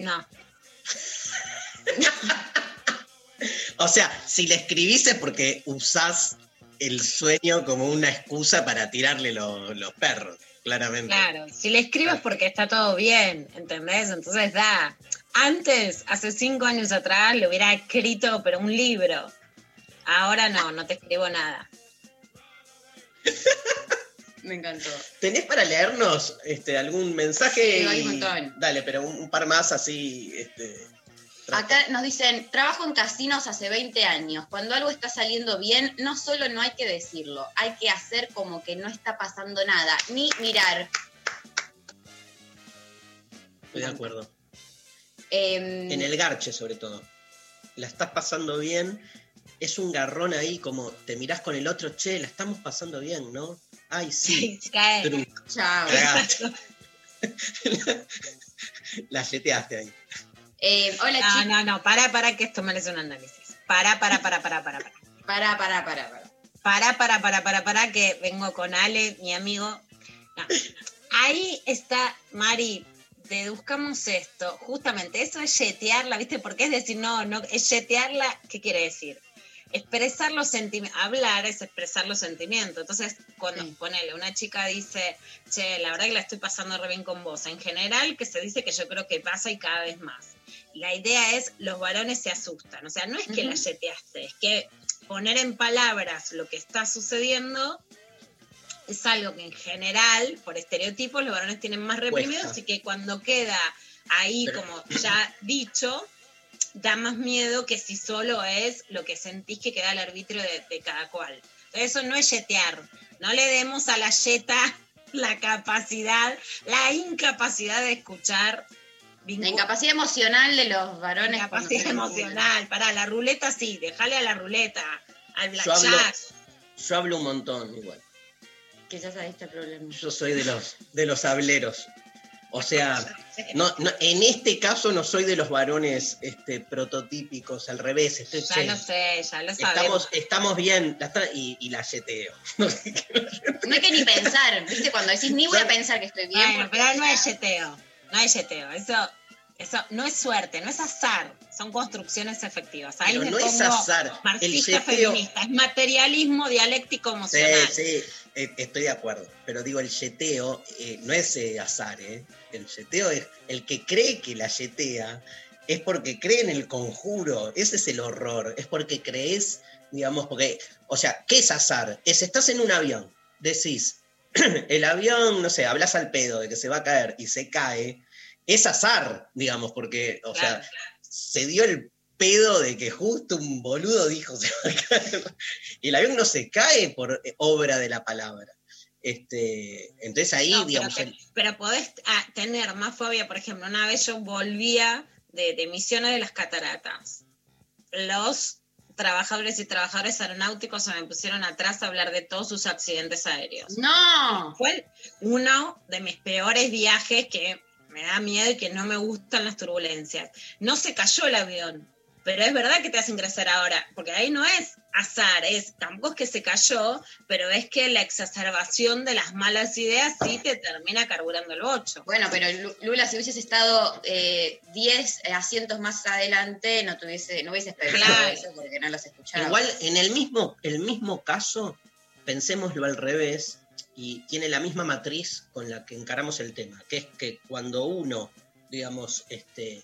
No. O sea, si le escribís es porque usás el sueño como una excusa para tirarle lo- los perros, claramente. Claro, si le escribo es porque está todo bien, ¿entendés? Entonces da. Antes, hace cinco años atrás, le hubiera escrito, pero un libro. Ahora no, no te escribo nada. Me encantó. ¿Tenés para leernos este, algún mensaje? Sí, hay un montón. Dale, pero un, un par más así. Este, Acá nos dicen, trabajo en casinos hace 20 años. Cuando algo está saliendo bien, no solo no hay que decirlo, hay que hacer como que no está pasando nada, ni mirar. estoy de acuerdo. Em, En el garche, sobre todo. La estás pasando bien. Es un garrón ahí, como te mirás con el otro, che, la estamos pasando bien, ¿no? Ay, sí. Chao. Cagaste. la yeteaste ahí. Eh, hola, No, chicos. no, no, para, para, que esto merece un análisis. Para, para, para, para, para, para. Para, para, para, para. Para, para, para, para, para, que vengo con Ale, mi amigo. No. Ahí está, Mari, deduzcamos esto. Justamente, eso es yetearla, ¿viste? Porque es decir, no, no, es yetearla, ¿qué quiere decir? Expresar los sentimientos, hablar es expresar los sentimientos. Entonces, cuando Sí. ponele, una chica dice, che, la verdad que la estoy pasando re bien con vos. En general, que se dice que yo creo que pasa y cada vez más. La idea es, los varones se asustan. O sea, no es que la yeteaste, es que poner en palabras lo que está sucediendo es algo que en general, por estereotipos, los varones tienen más reprimidos Cuesta. y que cuando queda ahí Pero- como ya dicho, da más miedo que si solo es lo que sentís que queda al arbitrio de, de cada cual. Entonces eso no es yetear. No le demos a la yeta la capacidad, la incapacidad de escuchar. La incapacidad emocional de los varones. cuando Incapacidad emocional. Para la ruleta sí, déjale a la ruleta, al Yo hablo, blackjack. yo hablo un montón igual. Quizás ahí está el problema. Yo soy de los, de los hableros. O sea, no, no, en este caso no soy de los varones este, prototípicos, al revés. Estoy, Ya che, lo sé, ya lo sabemos. estamos, estamos bien, la está- y, y la yeteo. No hay que ni pensar, ¿viste? Cuando decís ni voy a pensar que estoy bien. Bueno, porque pero no ya- es yeteo. No es yeteo. Eso, eso no es suerte, no es azar. Son construcciones efectivas. Ahí Pero no es azar. El Marxista yeteo, feminista. Es materialismo dialéctico Sí, emocional. sí, eh, estoy de acuerdo. Pero digo, el yeteo eh, no es eh, azar, ¿eh? El yeteo es el que cree que la yetea es porque cree en el conjuro. Ese es el horror. Es porque crees, digamos, porque, o sea, ¿qué es azar? Es estás en un avión, decís, el avión, no sé, hablas al pedo de que se va a caer y se cae. Es azar, digamos, porque, o Claro. sea, se dio el pedo de que justo un boludo dijo se va a caer. Y el avión no se cae por eh, obra de la palabra. Este, entonces ahí, No, pero, digamos, pero podés ah, tener más fobia, por ejemplo, una vez yo volvía de, de misiones de las cataratas. Los trabajadores y trabajadoras aeronáuticos se me pusieron atrás a hablar de todos sus accidentes aéreos. No. Fue uno de mis peores viajes que me da miedo y que no me gustan las turbulencias. No se cayó el avión, pero es verdad que te hacen ingresar ahora, porque ahí no es azar, es tampoco es que se cayó, pero es que la exacerbación de las malas ideas sí te termina carburando el bocho. Bueno, pero Lu- Lula, si hubieses estado eh, 10 asientos más adelante, no tuviese, no hubieses Claro. eso porque no los escuchaba. igual en el mismo, el mismo caso, pensémoslo al revés, y tiene la misma matriz con la que encaramos el tema, que es que cuando uno, digamos, este,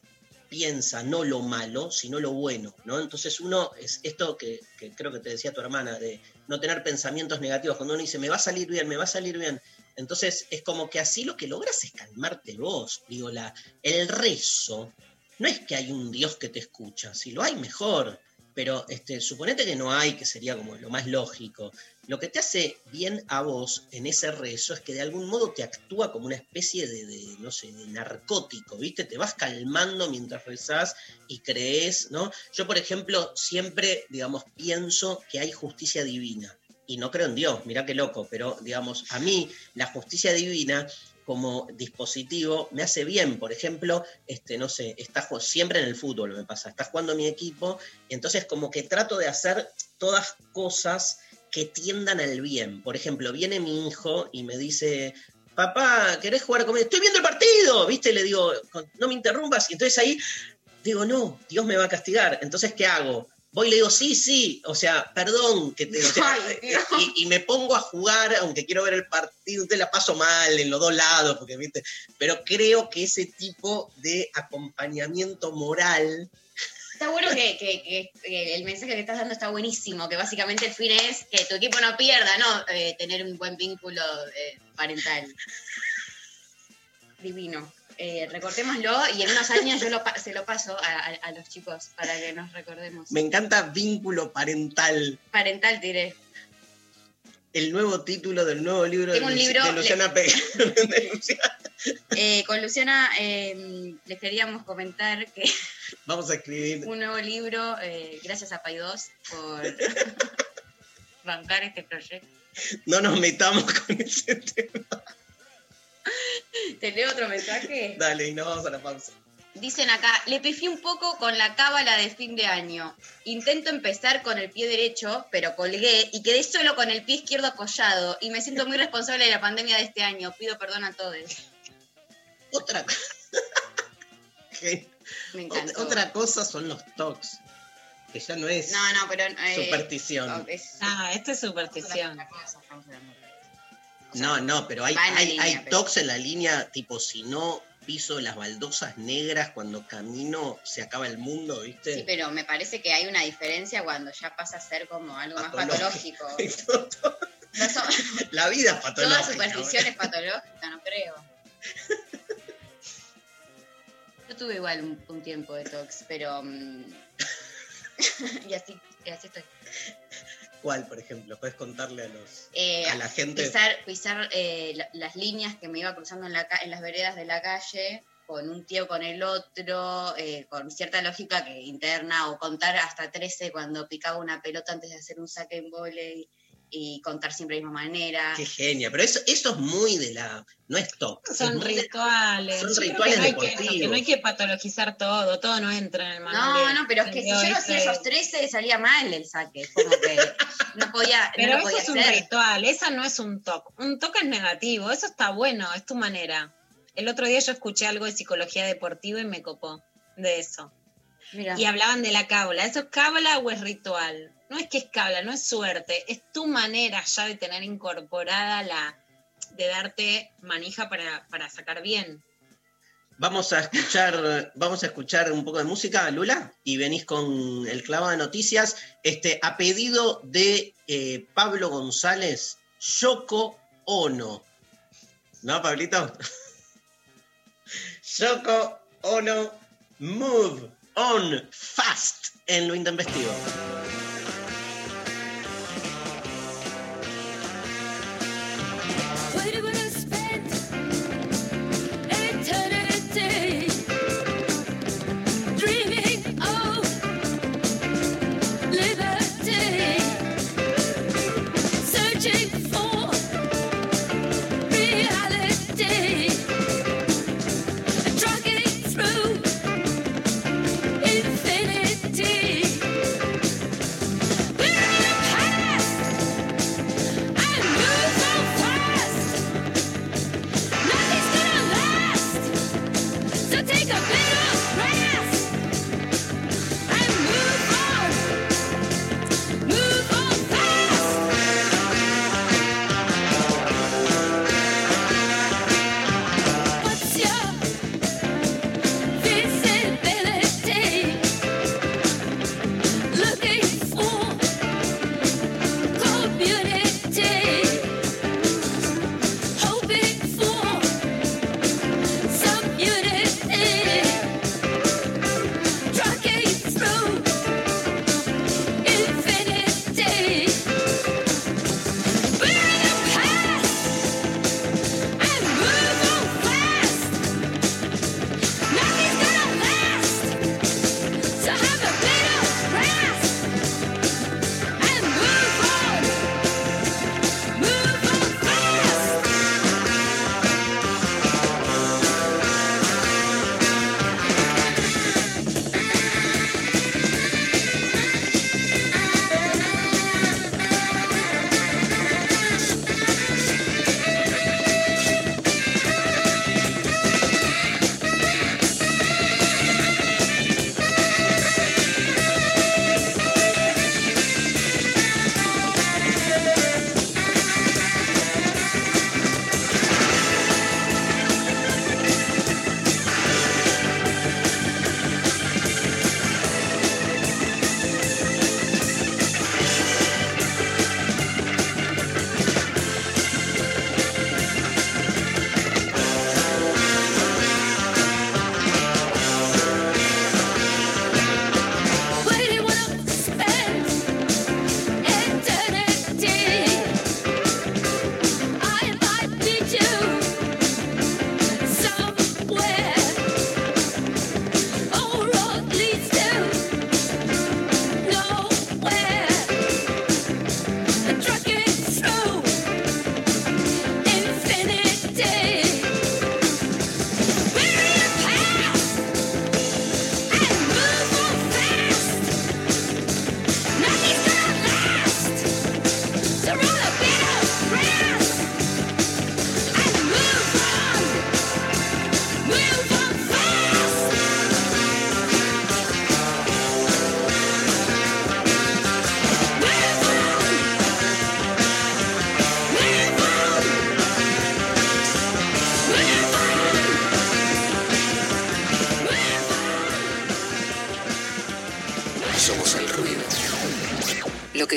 piensa no lo malo, sino lo bueno, ¿no? Entonces uno, es esto que, creo que te decía tu hermana, de no tener pensamientos negativos, cuando uno dice, me va a salir bien, me va a salir bien, entonces es como que así lo que logras es calmarte vos, digo, la, el rezo, no es que hay un Dios que te escucha, si lo hay mejor, pero este, suponete que no hay, que sería como lo más lógico. Lo que te hace bien a vos en ese rezo es que de algún modo te actúa como una especie de, no sé, de narcótico, ¿viste? Te vas calmando mientras rezás y crees, ¿no? Yo, por ejemplo, siempre, digamos, pienso que hay justicia divina. Y no creo en Dios, mirá qué loco, pero, digamos, a mí la justicia divina como dispositivo me hace bien. Por ejemplo, este, no sé, está siempre en el fútbol me pasa, está jugando mi equipo, entonces como que trato de hacer todas cosas que tiendan al bien. Por ejemplo, viene mi hijo y me dice, papá, ¿querés jugar conmigo? Estoy viendo el partido, ¿viste? Le digo, no me interrumpas. Y entonces ahí digo, no, Dios me va a castigar. Entonces, ¿qué hago? Voy y le digo, sí, sí, o sea, perdón, que te, o sea, Ay, Dios. y, y me pongo a jugar, aunque quiero ver el partido, te la paso mal en los dos lados, porque viste, pero creo que ese tipo de acompañamiento moral, Está bueno que, que- que- que el mensaje que estás dando está buenísimo, que básicamente el fin es que tu equipo no pierda, ¿no? Eh, tener un buen vínculo eh, parental. Divino. Eh, recortémoslo y en unos años yo lo se lo paso a, a- a los chicos para que nos recordemos. me encanta vínculo parental. Parental diré. El nuevo título del nuevo libro, Tengo de, un Luci- libro, de Luciana. De Luciana. Eh, con Luciana eh, les queríamos comentar que Vamos a escribir. un nuevo libro, eh, gracias a Paidós por bancar este proyecto. No nos metamos con ese tema. ¿Te leo otro mensaje? Dale, y nos vamos a la pausa. Dicen acá, le pifié un poco con la cábala de fin de año. Intento empezar con el pie derecho, pero colgué y quedé solo con el pie izquierdo apoyado. Y me siento muy responsable de la pandemia de este año. Pido perdón a todos. Otra, Me otra, encantó. otra cosa son los tocs, que ya no es No, no, pero. eh, superstición. es- Ah, esta es superstición. No, no, pero hay, Va en la hay, línea, hay pero- tocs en la línea, tipo, si no piso las baldosas negras cuando camino, se acaba el mundo, ¿viste? Sí, pero me parece que hay una diferencia cuando ya pasa a ser como algo más Patológico. patológico. No son- La vida es toda patológica. superstición es patológica, no creo. Yo tuve igual un, un tiempo de tox, pero. mm, y así, y así estoy. ¿Cuál, por ejemplo? ¿Puedes contarle a los Eh, a la gente? pisar, pisar eh, la- las líneas que me iba cruzando en, la, en las veredas de la calle con un tío con el otro, eh, con cierta lógica que interna, o contar hasta 13 cuando picaba una pelota antes de hacer un saque en volei y contar siempre de la misma manera. Qué genia, pero eso, eso es muy de la. No es top. Son es muy de- rituales. son Yo creo rituales que no hay que- deportivos. que no hay que patologizar todo, todo no entra en el manual. No, no, pero es que si yo lo hacía esos 13 salía mal el saque, como que no podía, no Pero eso podía es un ritual, esa no es un toque. Un toque es negativo, eso está bueno, es tu manera. El otro día yo escuché algo de psicología deportiva y me copó de eso. Mira. Y hablaban de la cábala. ¿Eso es cábala o es ritual? No es que es cábala, no es suerte, es tu manera ya de tener incorporada la de darte manija para, para sacar bien. Vamos a escuchar, vamos a escuchar un poco de música, Lula, y venís con el clavo de noticias. Este, a pedido de eh, Pablo González, Yoko Ono. ¿No, Pablito? Yoko Ono, Move On Fast en lo intempestivo.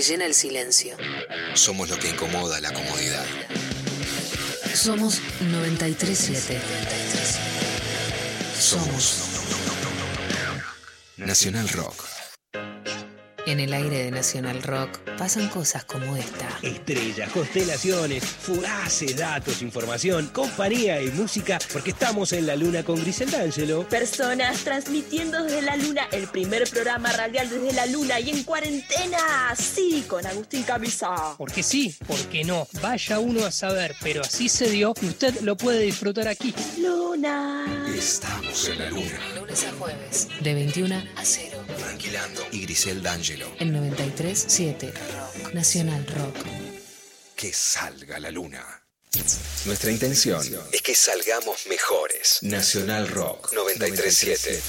Llena el silencio. Somos lo que incomoda la comodidad. Somos 937. Somos Nacional Rock. En el aire de Nacional Rock pasan cosas como esta. Estrellas, constelaciones, furaces, datos, información, compañía y música, porque estamos en la luna con Grisel D'Angelo. Personas transmitiendo desde la luna, el primer programa radial desde la luna y en cuarentena, sí, con Agustín Camisa. Porque sí, porque no. Vaya uno a saber, pero así se dio y usted lo puede disfrutar aquí. Luna. Estamos en la luna. Lunes a jueves, de 21 a 0. Tranquilando y Grisel D'Angelo. En 93.7 Rock. Nacional Rock. Que salga la luna. Nuestra intención es que salgamos mejores. Nacional Rock 937.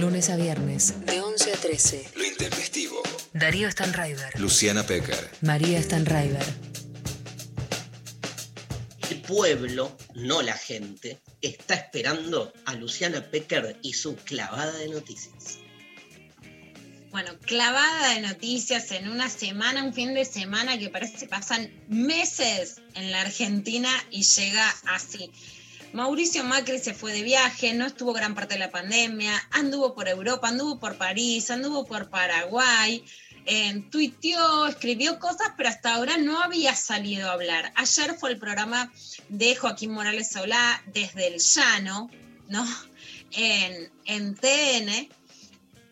Lunes a viernes, de 11 a 13. Lo intempestivo. Darío Stanraiver. Luciana Pecker. María Stanraiver. Pueblo, no la gente, está esperando a Luciana Pecker y su clavada de noticias. Bueno, clavada de noticias en una semana, un fin de semana que parece que pasan meses en la Argentina y llega así. Mauricio Macri se fue de viaje, no estuvo gran parte de la pandemia, anduvo por Europa, anduvo por París, anduvo por Paraguay, eh, tuiteó, escribió cosas, pero hasta ahora no había salido a hablar. Ayer fue el programa de Joaquín Morales Solá desde el llano, ¿no? En, en TN.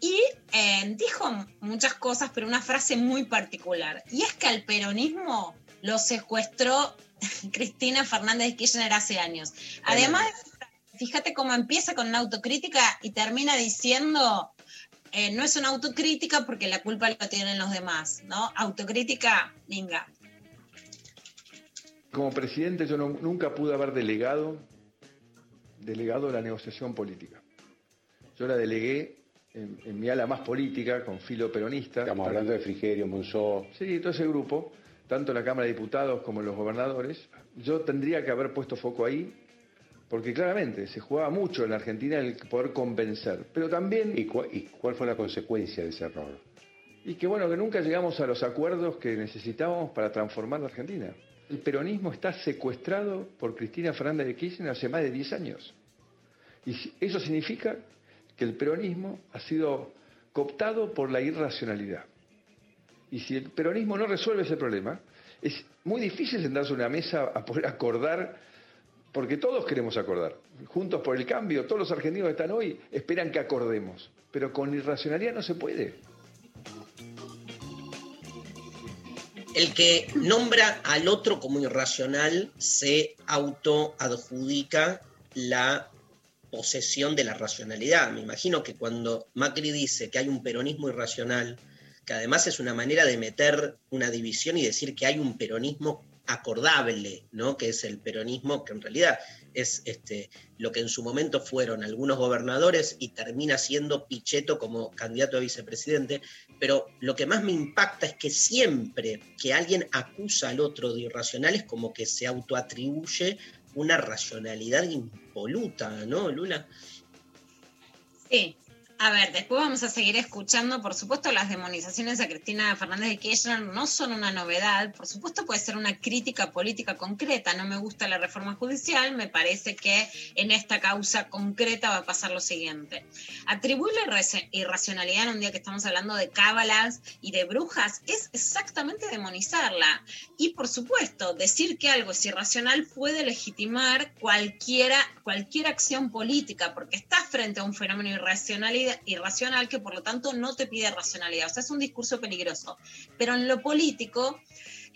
Y eh, dijo muchas cosas, pero una frase muy particular. Y es que al peronismo lo secuestró Cristina Fernández de Kirchner hace años. Además, fíjate cómo empieza con una autocrítica y termina diciendo, eh, no es una autocrítica porque la culpa la tienen los demás, ¿no? Autocrítica, venga. Como presidente yo no- nunca pude haber delegado, delegado la negociación política. Yo la delegué en, en mi ala más política, con filo peronista. Estamos hablando de Frigerio, Monzó. Sí, todo ese grupo, tanto la Cámara de Diputados como los gobernadores. Yo tendría que haber puesto foco ahí, porque claramente se jugaba mucho en la Argentina el poder convencer, pero también... ¿Y, y cuál fue la consecuencia de ese error? Y que bueno, que nunca llegamos a los acuerdos que necesitábamos para transformar la Argentina. El peronismo está secuestrado por Cristina Fernández de Kirchner hace más de 10 años. Y eso significa que el peronismo ha sido cooptado por la irracionalidad. Y si el peronismo no resuelve ese problema, es muy difícil sentarse a una mesa a poder acordar, porque todos queremos acordar. Juntos por el cambio, todos los argentinos que están hoy esperan que acordemos. Pero con irracionalidad no se puede. El que nombra al otro como irracional se autoadjudica la posesión de la racionalidad. Me imagino que cuando Macri dice que hay un peronismo irracional, que además es una manera de meter una división y decir que hay un peronismo acordable, ¿no? Que es el peronismo que en realidad es este, lo que en su momento fueron algunos gobernadores y termina siendo Pichetto como candidato a vicepresidente. Pero lo que más me impacta es que siempre que alguien acusa al otro de irracional es como que se autoatribuye una racionalidad impoluta, ¿no, Lula? Sí. A ver, después vamos a seguir escuchando. Por supuesto, las demonizaciones a Cristina Fernández de Kirchner no son una novedad. Por supuesto, puede ser una crítica política concreta. No me gusta la reforma judicial. Me parece que en esta causa concreta va a pasar lo siguiente. Atribuirle irraci- irracionalidad en un día que estamos hablando de cábalas y de brujas es exactamente demonizarla. Y por supuesto, decir que algo es irracional puede legitimar cualquiera, cualquier acción política, porque estás frente a un fenómeno irracionalidad- irracional que por lo tanto no te pide racionalidad. O sea, es un discurso peligroso. Pero en lo político,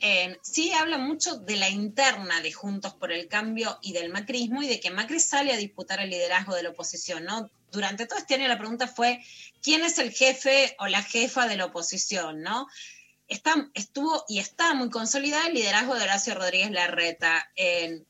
eh, sí habla mucho de la interna de Juntos por el Cambio y del macrismo y de que Macri sale a disputar el liderazgo de la oposición, ¿no? Durante todo este año la pregunta fue, ¿quién es el jefe o la jefa de la oposición, ¿no? Está, estuvo y está muy consolidada el liderazgo de Horacio Rodríguez Larreta. En-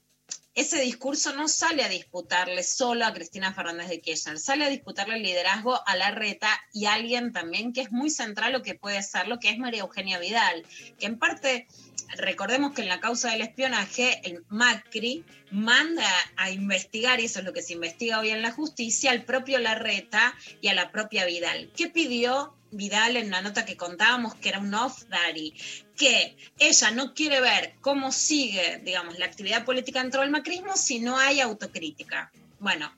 ese discurso no sale a disputarle solo a Cristina Fernández de Kirchner, sale a disputarle el liderazgo a Larreta y a alguien también que es muy central lo que puede ser, lo que es María Eugenia Vidal, que en parte recordemos que en la causa del espionaje, el Macri manda a investigar, y eso es lo que se investiga hoy en la justicia, al propio Larreta y a la propia Vidal. ¿Qué pidió Vidal en la nota que contábamos, que era un off-daddy? Que ella no quiere ver cómo sigue, digamos, la actividad política dentro del macrismo si no hay autocrítica. Bueno,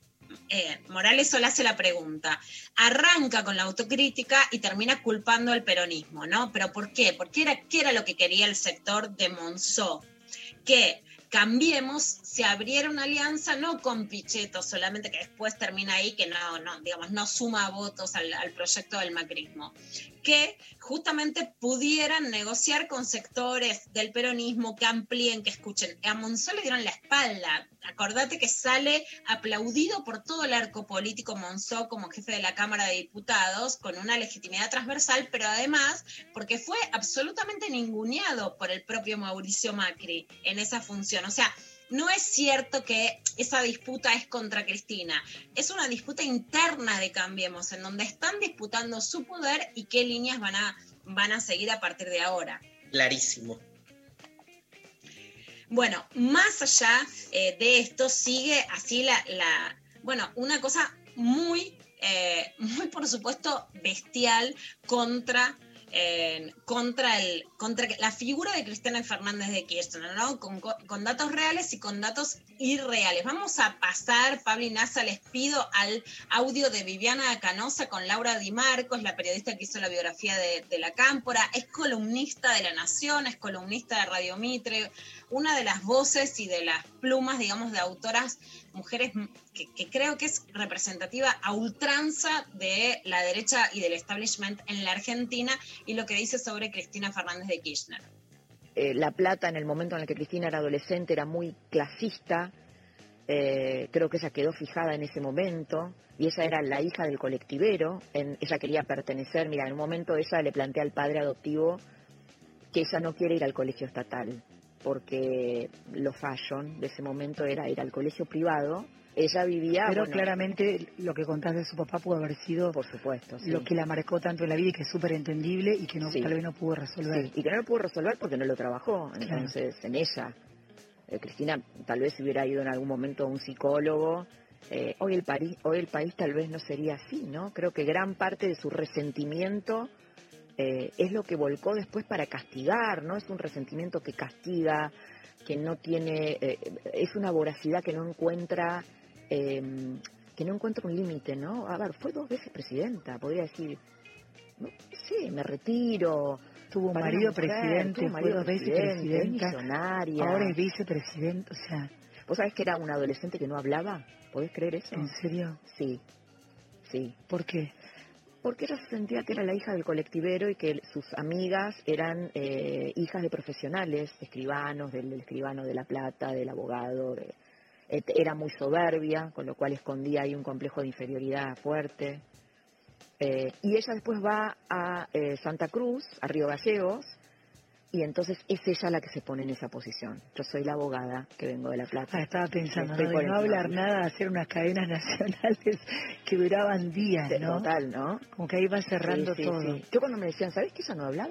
eh, Morales solo hace la pregunta. Arranca con la autocrítica y termina culpando al peronismo, ¿no? ¿Pero por qué? Porque era, ¿qué era lo que quería el sector de Monzó? Que Cambiemos se abriera una alianza no con Pichetto solamente, que después termina ahí, que no, no digamos, no suma votos al, al proyecto del macrismo, que justamente pudieran negociar con sectores del peronismo que amplíen, que escuchen. A Monzó le dieron la espalda. Acordate que sale aplaudido por todo el arco político Monzó como jefe de la Cámara de Diputados, con una legitimidad transversal, pero además porque fue absolutamente ninguneado por el propio Mauricio Macri en esa función. O sea, no es cierto que esa disputa es contra Cristina, es una disputa interna de Cambiemos, en donde están disputando su poder y qué líneas van a, van a seguir a partir de ahora. Clarísimo. Bueno, más allá eh, de esto, sigue así la, la, bueno, una cosa muy, eh, muy por supuesto bestial contra contra, el, contra la figura de Cristina Fernández de Kirchner, ¿no? Con, datos reales y con datos irreales. Vamos a pasar, Pablo y les pido al audio de Viviana Canosa con Laura Di Marcos, la periodista que hizo la biografía de la Cámpora, es columnista de La Nación, es columnista de Radio Mitre, una de las voces y de las plumas, digamos, de autoras mujeres que, creo que es representativa a ultranza de la derecha y del establishment en la Argentina y lo que dice sobre Cristina Fernández de Kirchner. Eh, la Plata, en el momento en el que Cristina era adolescente, era muy clasista. Eh, creo que ella quedó fijada en ese momento y ella era la hija del colectivero. En, ella quería pertenecer. Mira, en un momento ella le plantea al padre adoptivo que ella no quiere ir al colegio estatal porque lo fashion de ese momento era ir al colegio privado. Ella vivía. Pero bueno, claramente lo que contás de su papá pudo haber sido. Por supuesto. Sí. Lo que la marcó tanto en la vida y que es súper entendible y que no, Sí. tal vez no pudo resolver. Sí, y que no lo pudo resolver porque no lo trabajó. Claro. Entonces, en ella. Eh, Cristina tal vez hubiera ido en algún momento a un psicólogo. Eh, hoy, el país, hoy el país tal vez no sería así, ¿no? Creo que gran parte de su resentimiento eh, es lo que volcó después para castigar, ¿no? Es un resentimiento que castiga, que no tiene, eh, es una voracidad que no encuentra, eh, que no encuentra un límite, ¿no? A ver, fue dos veces presidenta, podría decir, no sé, me retiro. Tuvo un marido mujer, presidente, tuvo un fue marido dos veces presidenta, ahora es vicepresidente, o sea, ¿Vos sabés que era un adolescente que no hablaba? ¿Podés creer eso? ¿en serio? Sí, sí. ¿Por qué? Porque ella se sentía que era la hija del colectivero y que sus amigas eran eh, hijas de profesionales, escribanos, del, escribano de La Plata, del abogado. era muy soberbia, con lo cual escondía ahí un complejo de inferioridad fuerte. Eh, y ella después va a eh, Santa Cruz, a Río Gallegos, y entonces es ella la que se pone en esa posición. Yo soy la abogada que vengo de La Plata. Ah, estaba pensando, ¿no? de no hablar nada, hacer unas cadenas nacionales que duraban días, ¿no? Total, ¿no? Como que ahí va cerrando Sí, sí, todo. sí. Yo cuando me decían, ¿sabes que ella no hablaba?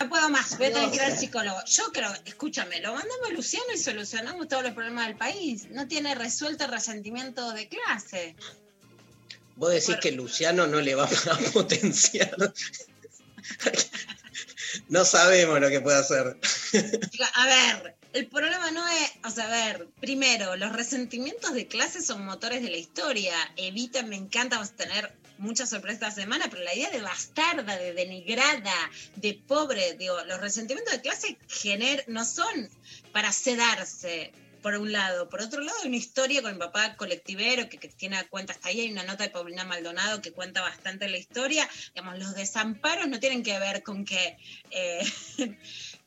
No puedo más, voy a tener que ir al psicólogo. Yo creo, escúchame, lo mandamos a Luciano y solucionamos todos los problemas del país. No tiene resuelto el resentimiento de clase. Vos decís que Luciano no le va a potenciar. no sabemos lo que puede hacer. A ver, el problema no es, o sea, a ver, primero, los resentimientos de clase son motores de la historia. Evita, me encanta vamos a tener muchas sorpresas esta semana, pero la idea de bastarda, de denigrada, de pobre, digo, los resentimientos de clase no son para sedarse, por un lado. Por otro lado, hay una historia con mi papá colectivero que Cristina cuenta hasta ahí. Hay una nota de Paulina Maldonado que cuenta bastante la historia. Digamos, los desamparos no tienen que ver con que eh,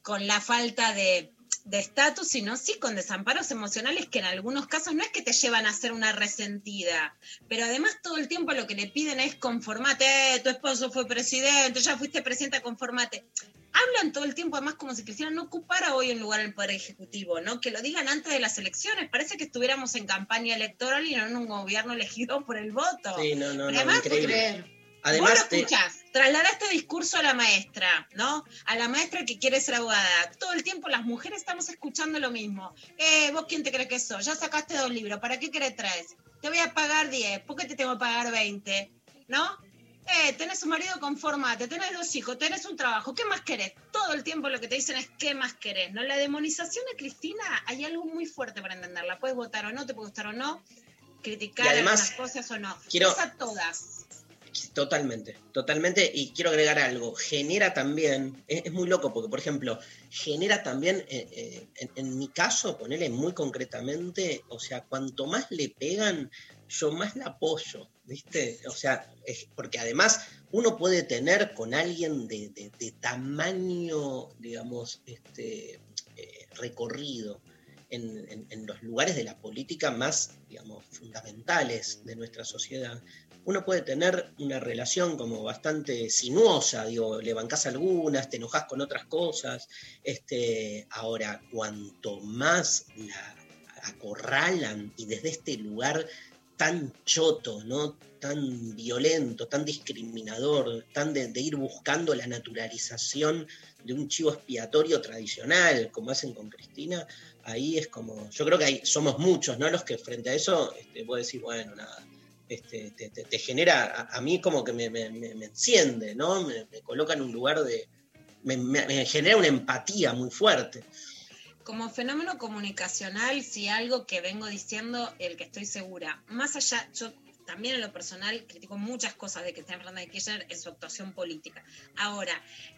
con la falta de de estatus, sino sí con desamparos emocionales que en algunos casos no es que te llevan a ser una resentida, pero además todo el tiempo lo que le piden es conformate, "Eh, tu esposo fue presidente, ya fuiste presidenta, conformate. Hablan todo el tiempo además como si Cristina no ocupara hoy un lugar en el Poder Ejecutivo, ¿no? Que lo digan antes de las elecciones. Parece que estuviéramos en campaña electoral y no en un gobierno elegido por el voto. Sí, no, no, Pero no, además, increíble. Además Vos lo escuchás, trasladá este discurso a la maestra, ¿no? A la maestra que quiere ser abogada. Todo el tiempo las mujeres estamos escuchando lo mismo. Eh, ¿vos quién te crees que sos? Ya sacaste dos libros, ¿para qué querés tres? Te voy a pagar 10, ¿por qué te tengo que pagar 20? ¿No? Eh, tenés un marido, conformate, tenés dos hijos, tenés un trabajo, ¿qué más querés? Todo el tiempo lo que te dicen es ¿qué más querés? ¿No? La demonización de Cristina, hay algo muy fuerte para entenderla. Puedes votar o no, te puede gustar o no, criticar además, algunas cosas o no. quiero- Es a todas. Totalmente, totalmente. Y quiero agregar algo. Genera también, es, muy loco porque, por ejemplo, genera también, eh, eh, en, mi caso, ponerle muy concretamente, o sea, cuanto más le pegan, yo más la apoyo, ¿viste? O sea, porque además uno puede tener con alguien de, de- tamaño, digamos, este, eh, recorrido. En- en los lugares de la política más, digamos, fundamentales de nuestra sociedad uno puede tener una relación como bastante sinuosa, digo, le bancás algunas, te enojas con otras cosas. Este, ahora, cuanto más la acorralan y desde este lugar tan choto, ¿no? tan violento, tan discriminador, tan de, de ir buscando la naturalización de un chivo expiatorio tradicional, como hacen con Cristina, ahí es como, yo creo que ahí somos muchos, ¿no? Los que frente a eso, este, puedo decir, bueno, nada, este, te, genera, a, mí como que me, enciende, ¿no? Me, coloca en un lugar de, me, genera una empatía muy fuerte. Como fenómeno comunicacional, si algo que vengo diciendo, el que estoy segura, más allá, yo también en lo personal critico muchas cosas de Cristina Fernández de Kirchner en su actuación política. Ahora,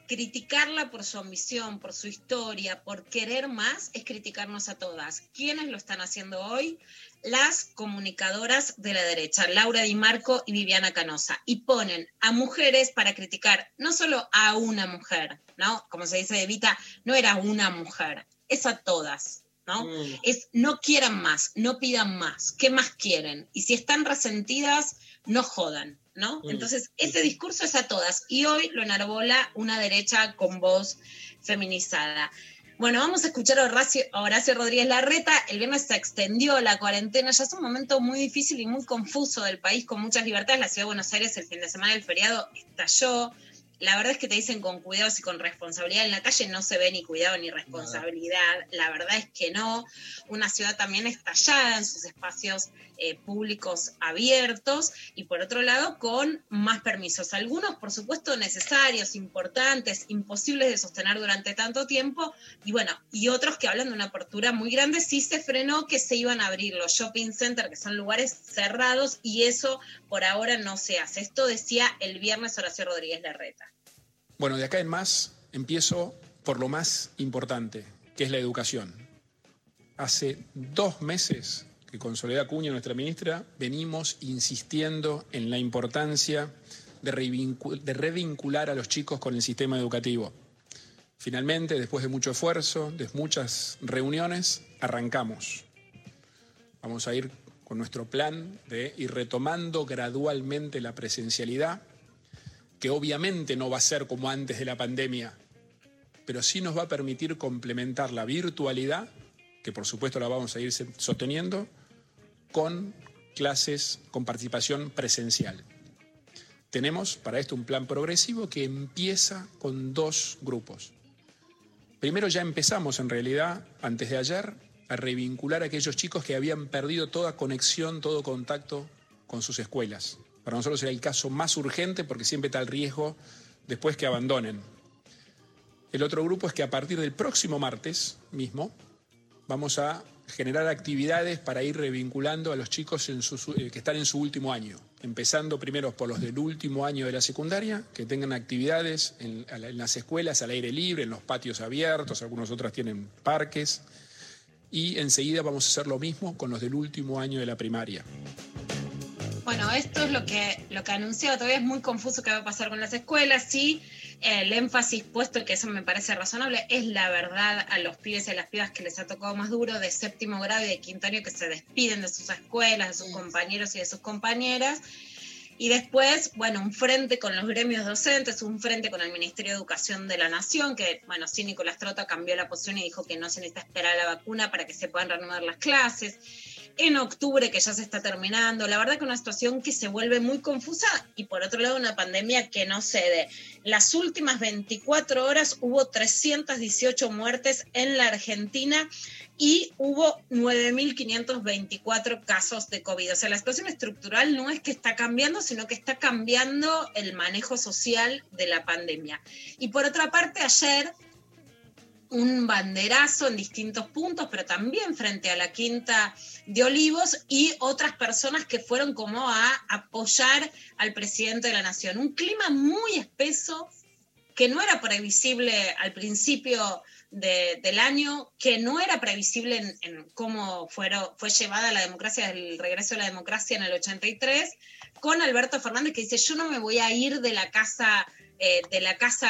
criticarla por su ambición, por su historia, por querer más, es criticarnos a todas. ¿Quiénes lo están haciendo hoy? Las comunicadoras de la derecha, Laura Di Marco y Viviana Canosa, y ponen a mujeres para criticar no solo a una mujer, ¿no? Como se dice de Vita, no era una mujer, es a todas, ¿no? Es no quieran más, no pidan más, ¿qué más quieren? Y si están resentidas, no jodan, ¿no? Mm. Entonces, ese discurso es a todas. Y hoy lo enarbola una derecha con voz feminizada. Bueno, vamos a escuchar a Horacio, Rodríguez Larreta. El viernes se extendió la cuarentena. Ya es un momento muy difícil y muy confuso del país con muchas libertades. La ciudad de Buenos Aires, el fin de semana del feriado, estalló. La verdad es que te dicen con cuidados y con responsabilidad. En la calle no se ve ni cuidado ni responsabilidad. La verdad es que no. Una ciudad también estallada en sus espacios eh, públicos abiertos y por otro lado con más permisos. Algunos, por supuesto, necesarios, importantes, imposibles de sostener durante tanto tiempo. Y bueno, y otros que hablan de una apertura muy grande. Sí se frenó que se iban a abrir los shopping centers, que son lugares cerrados, y eso por ahora no se hace. Esto decía el viernes Horacio Rodríguez Larreta. Bueno, de acá en más empiezo por lo más importante, que es la educación. Hace dos meses que con Soledad Cuña, nuestra ministra, venimos insistiendo en la importancia de, de revincular a los chicos con el sistema educativo. Finalmente, después de mucho esfuerzo, de muchas reuniones, arrancamos. Vamos a ir con nuestro plan de ir retomando gradualmente la presencialidad, que obviamente no va a ser como antes de la pandemia, pero sí nos va a permitir complementar la virtualidad, que por supuesto la vamos a ir sosteniendo, con clases con participación presencial. Tenemos para esto un plan progresivo que empieza con dos grupos. Primero ya empezamos en realidad, antes de ayer, a revincular a aquellos chicos que habían perdido toda conexión, todo contacto con sus escuelas. Para nosotros era el caso más urgente porque siempre está el riesgo después que abandonen. El otro grupo es que a partir del próximo martes mismo vamos a generar actividades para ir revinculando a los chicos eh, que están en su último año, empezando primero por los del último año de la secundaria, que tengan actividades en, en las escuelas al aire libre, en los patios abiertos, algunos otros tienen parques, y enseguida vamos a hacer lo mismo con los del último año de la primaria. Bueno, esto es lo que, lo que anunciaba, todavía es muy confuso qué va a pasar con las escuelas, sí, el énfasis puesto, que eso me parece razonable, es la verdad a los pibes y a las pibas que les ha tocado más duro de séptimo grado y de quinto año que se despiden de sus escuelas, de sus compañeros y de sus compañeras. Y después, bueno, un frente con los gremios docentes, un frente con el Ministerio de Educación de la Nación, que, bueno, sí, Nicolás Trota cambió la posición y dijo que no se necesita esperar a la vacuna para que se puedan reanudar las clases. En octubre que ya se está terminando. La verdad que una situación que se vuelve muy confusa y por otro lado una pandemia que no cede. Las últimas 24 horas hubo 318 muertes en la Argentina y hubo 9.524 casos de COVID. O sea, la situación estructural no es que está cambiando, sino que está cambiando el manejo social de la pandemia. Y por otra parte, ayer un banderazo en distintos puntos, pero también frente a la Quinta de Olivos y otras personas que fueron como a apoyar al presidente de la Nación. Un clima muy espeso que no era previsible al principio de- del año, que no era previsible en, cómo fue llevada la democracia, el regreso de la democracia en el 83, con Alberto Fernández que dice, yo no me voy a ir de la casa, eh, de la casa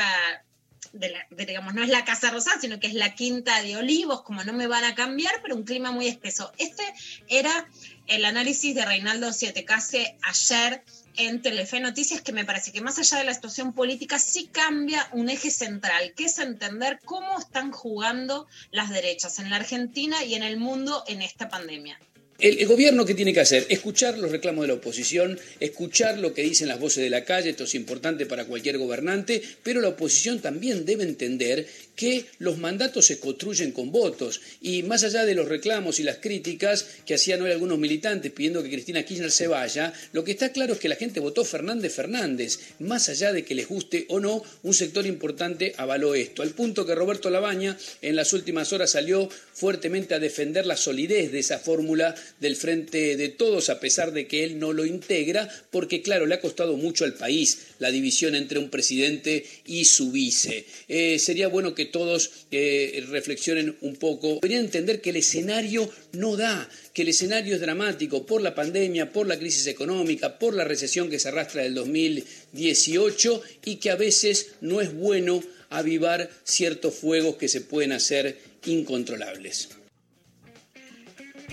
digamos, no es la Casa Rosada, sino que es la Quinta de Olivos, como no me van a cambiar, pero un clima muy espeso. Este era el análisis de Reinaldo Sietecase ayer en Telefe Noticias, que me parece que más allá de la situación política, sí cambia un eje central, que es entender cómo están jugando las derechas en la Argentina y en el mundo en esta pandemia. El, gobierno que tiene que hacer, escuchar los reclamos de la oposición, escuchar lo que dicen las voces de la calle, esto es importante para cualquier gobernante, pero la oposición también debe entender que los mandatos se construyen con votos. Y más allá de los reclamos y las críticas que hacían hoy algunos militantes pidiendo que Cristina Kirchner se vaya, lo que está claro es que la gente votó Fernández Fernández, más allá de que les guste o no, un sector importante avaló esto, al punto que Roberto Labaña en las últimas horas salió fuertemente a defender la solidez de esa fórmula del frente de todos, a pesar de que él no lo integra, porque claro, le ha costado mucho al país la división entre un presidente y su vice. Eh, sería bueno que todos eh, reflexionen un poco, deberían entender que el escenario no da, que el escenario es dramático por la pandemia, por la crisis económica, por la recesión que se arrastra del 2018 y que a veces no es bueno avivar ciertos fuegos que se pueden hacer incontrolables.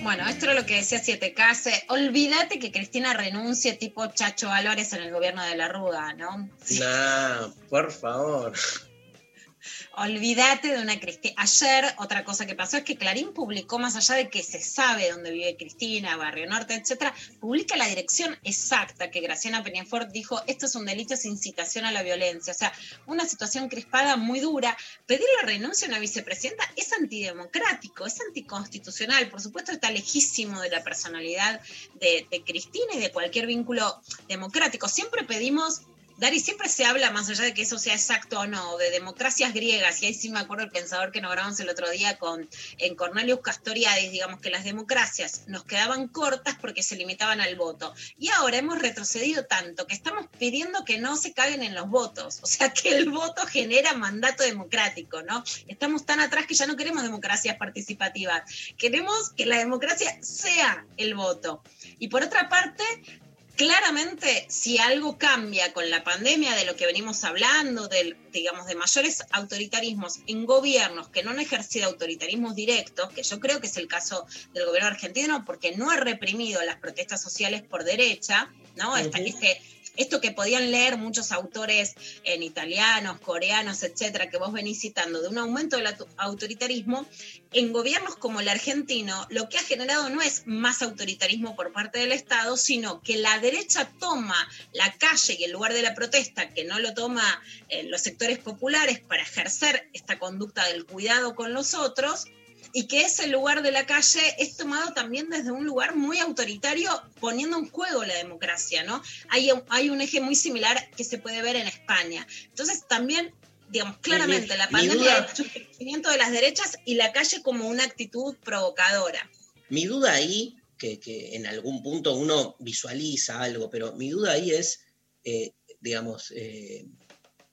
Bueno, esto era lo que decía Siete Case. Olvídate que Cristina renuncie tipo Chacho Álvarez en el gobierno de la Rúa, ¿no? Nah, por favor. Olvídate de una Cristina. Ayer, otra cosa que pasó es que Clarín publicó, más allá de que se sabe dónde vive Cristina, Barrio Norte, etcétera, publica la dirección exacta que Graciana Peñafort dijo: esto es un delito, es incitación a la violencia. O sea, una situación crispada muy dura. Pedir la renuncia a una vicepresidenta es antidemocrático, es anticonstitucional. Por supuesto, está lejísimo de la personalidad de, de Cristina y de cualquier vínculo democrático. Siempre pedimos Dari, siempre se habla, más allá de que eso sea exacto o no, de democracias griegas, y ahí sí me acuerdo el pensador que nombramos el otro día con en Cornelius Castoriadis, digamos que las democracias nos quedaban cortas porque se limitaban al voto. Y ahora hemos retrocedido tanto que estamos pidiendo que no se caguen en los votos, o sea, que el voto genera mandato democrático, ¿no? Estamos tan atrás que ya no queremos democracias participativas, queremos que la democracia sea el voto. Y por otra parte, claramente si algo cambia con la pandemia de lo que venimos hablando, del, digamos, de mayores autoritarismos en gobiernos que no han ejercido autoritarismos directos, que yo creo que es el caso del gobierno argentino, porque no ha reprimido las protestas sociales por derecha, ¿no? Esta- Ujú. este- esto que podían leer muchos autores en italianos, coreanos, etcétera, que vos venís citando, de un aumento del auto- autoritarismo, en gobiernos como el argentino, lo que ha generado no es más autoritarismo por parte del Estado, sino que la derecha toma la calle y el lugar de la protesta, que no lo toma eh, los sectores populares para ejercer esta conducta del cuidado con los otros, y que ese lugar de la calle es tomado también desde un lugar muy autoritario, poniendo en juego la democracia, ¿no? Hay, un- hay un eje muy similar que se puede ver en España. Entonces, también, digamos, claramente, la mi pandemia es un crecimiento de las derechas y la calle como una actitud provocadora. Mi duda ahí, que, que en algún punto uno visualiza algo, pero mi duda ahí es, eh, digamos, eh,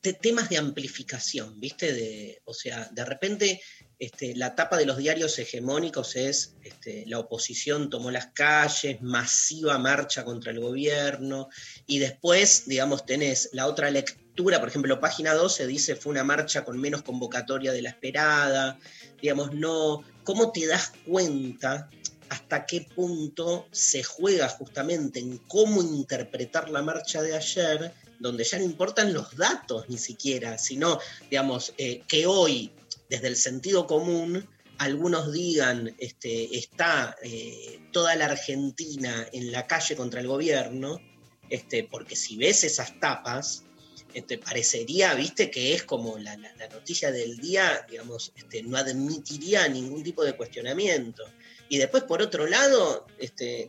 te- temas de amplificación, ¿viste? De, o sea, de repente este, la tapa de los diarios hegemónicos es este, la oposición tomó las calles, masiva marcha contra el gobierno, y después, digamos, tenés la otra lectura, por ejemplo, página 12 dice fue una marcha con menos convocatoria de la esperada, digamos, no, ¿cómo te das cuenta hasta qué punto se juega justamente en cómo interpretar la marcha de ayer, donde ya no importan los datos ni siquiera, sino, digamos, eh, que hoy, desde el sentido común, algunos digan este, está eh, toda la Argentina en la calle contra el gobierno, este, porque si ves esas tapas, este, parecería, viste, que es como la, noticia del día, digamos, este, no admitiría ningún tipo de cuestionamiento. Y después, por otro lado,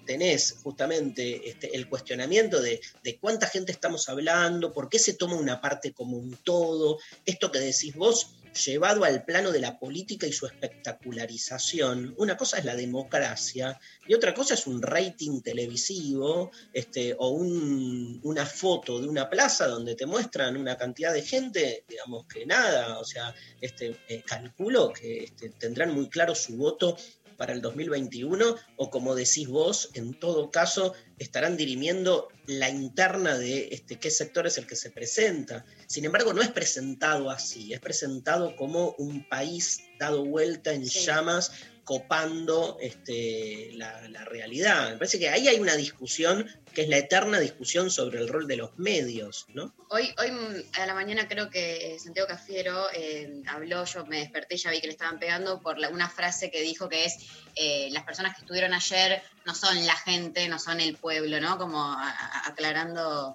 tenés justamente el cuestionamiento de, de cuánta gente estamos hablando, por qué se toma una parte como un todo, esto que decís vos, llevado al plano de la política y su espectacularización. Una cosa es la democracia y otra cosa es un rating televisivo este, o un- una foto de una plaza donde te muestran una cantidad de gente, digamos que nada, o sea, este, eh, calculo que este, tendrán muy claro su voto para el 2021 o como decís vos, en todo caso estarán dirimiendo la interna de este, qué sector es el que se presenta. Sin embargo, no es presentado así, es presentado como un país dado vuelta en llamas, copando este, la, realidad. Me parece que ahí hay una discusión que es la eterna discusión sobre el rol de los medios, ¿no? Hoy, hoy mm, a la mañana creo que Santiago Cafiero eh, habló, yo me desperté y ya vi que le estaban pegando por una frase que dijo que es eh, las personas que estuvieron ayer no son la gente, no son el pueblo, ¿no? Como aclarando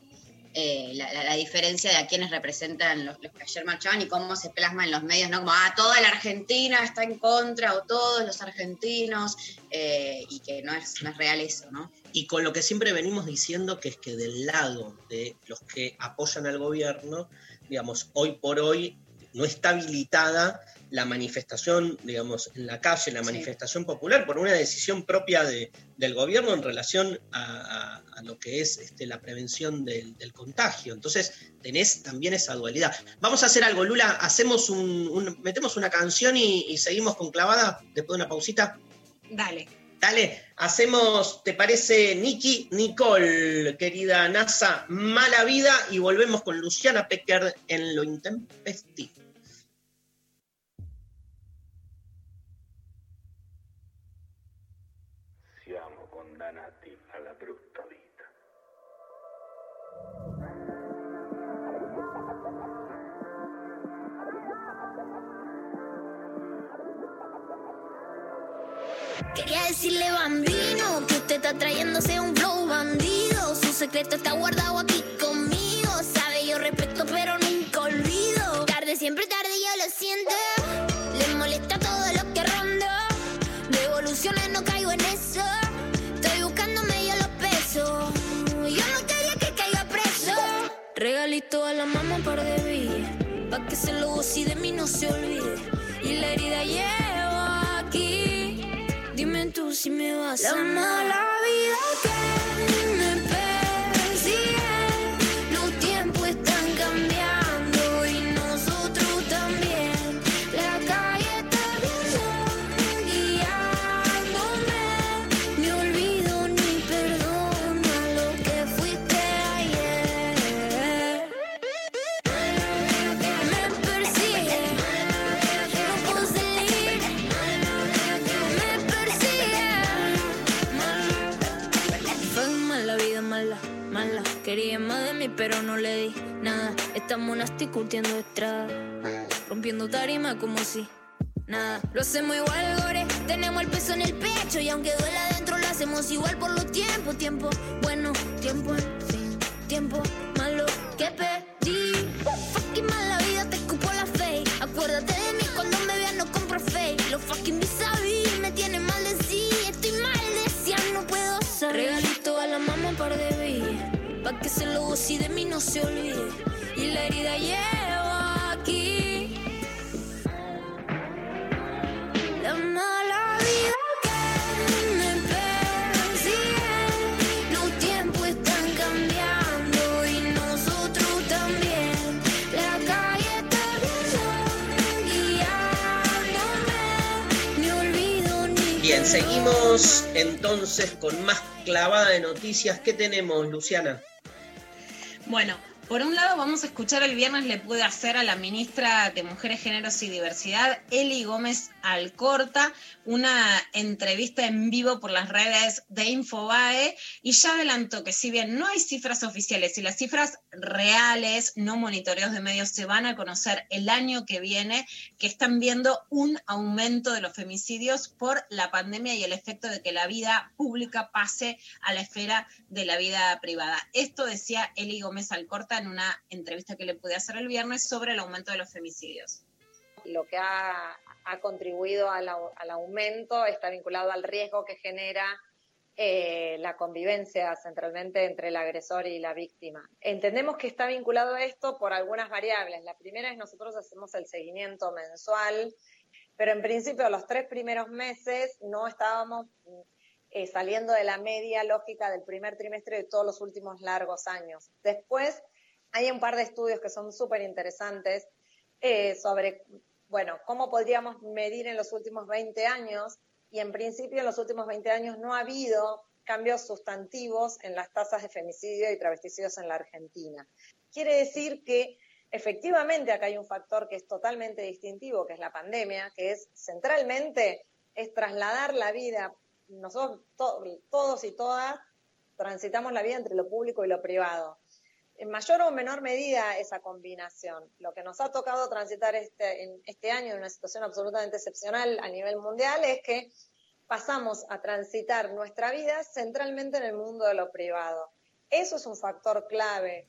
eh, la, diferencia de a quienes representan los, los que ayer marchaban y cómo se plasma en los medios, ¿no? Como, ah, toda la Argentina está en contra o todos los argentinos eh, y que no es, no es real eso, ¿no? Y con lo que siempre venimos diciendo, que es que del lado de los que apoyan al gobierno, digamos, hoy por hoy no está habilitada la manifestación, digamos, en la calle, la manifestación popular, por una decisión propia de- del gobierno en relación a, a- a lo que es este, la prevención del, del contagio. Entonces, tenés también esa dualidad. Vamos a hacer algo, Lula, hacemos un, un- metemos una canción y, y seguimos con clavada después de una pausita. Dale. Dale, hacemos, ¿te parece, Nikki Nicole, querida NASA, mala vida? Y volvemos con Luciana Pecker en lo intempestivo. Quería decirle bambino que usted está trayéndose un flow bandido. Su secreto está guardado aquí conmigo. Sabe, yo respeto, pero nunca olvido. Tarde, siempre tarde, yo lo siento. Le molesta todo lo que ronda. Devoluciones, no caigo en eso. Estoy buscándome yo los pesos. Yo no quería que caiga preso. Regalito a la mamá un par de villas. Pa' que se lo goce de mí no se olvide. Y la herida llevo aquí. Dime tú si me vas a amar. La vida que me pero no le di nada. Estamos nasty curtiendo estrada. Rompiendo tarima como si nada. Lo hacemos igual, gore. Tenemos el peso en el pecho. Y aunque duela adentro, lo hacemos igual por los tiempos. Tiempo bueno, tiempo en fin. Tiempo se olvide. Y la herida llevo aquí. La mala vida que me persigue. Los tiempos están cambiando y nosotros también. La calle está guiándome. Ni olvido ni Bien, seguimos entonces con más clavada de noticias. ¿Qué tenemos, Luciana? Bueno, Por un lado, vamos a escuchar el viernes le pude hacer a la ministra de Mujeres, Géneros y Diversidad, Eli Gómez Alcorta, una entrevista en vivo por las redes de Infobae y ya adelantó que si bien no hay cifras oficiales y las cifras reales, no monitoreos de medios, se van a conocer el año que viene, que están viendo un aumento de los femicidios por la pandemia y el efecto de que la vida pública pase a la esfera de la vida privada. Esto decía Eli Gómez Alcorta en una entrevista que le pude hacer el viernes sobre el aumento de los femicidios. Lo que ha, ha contribuido al, al aumento está vinculado al riesgo que genera eh, la convivencia centralmente entre el agresor y la víctima. Entendemos que está vinculado a esto por algunas variables. La primera es nosotros hacemos el seguimiento mensual, pero en principio los tres primeros meses no estábamos eh, saliendo de la media lógica del primer trimestre de todos los últimos largos años. Después hay un par de estudios que son súper interesantes eh, sobre, bueno, cómo podríamos medir en los últimos 20 años y en principio en los últimos 20 años no ha habido cambios sustantivos en las tasas de femicidio y travesticidios en la Argentina. Quiere decir que efectivamente acá hay un factor que es totalmente distintivo, que es la pandemia, que es centralmente es trasladar la vida. Nosotros to- todos y todas transitamos la vida entre lo público y lo privado. En mayor o menor medida esa combinación. Lo que nos ha tocado transitar este, en este año en una situación absolutamente excepcional a nivel mundial es que pasamos a transitar nuestra vida centralmente en el mundo de lo privado. Eso es un factor clave.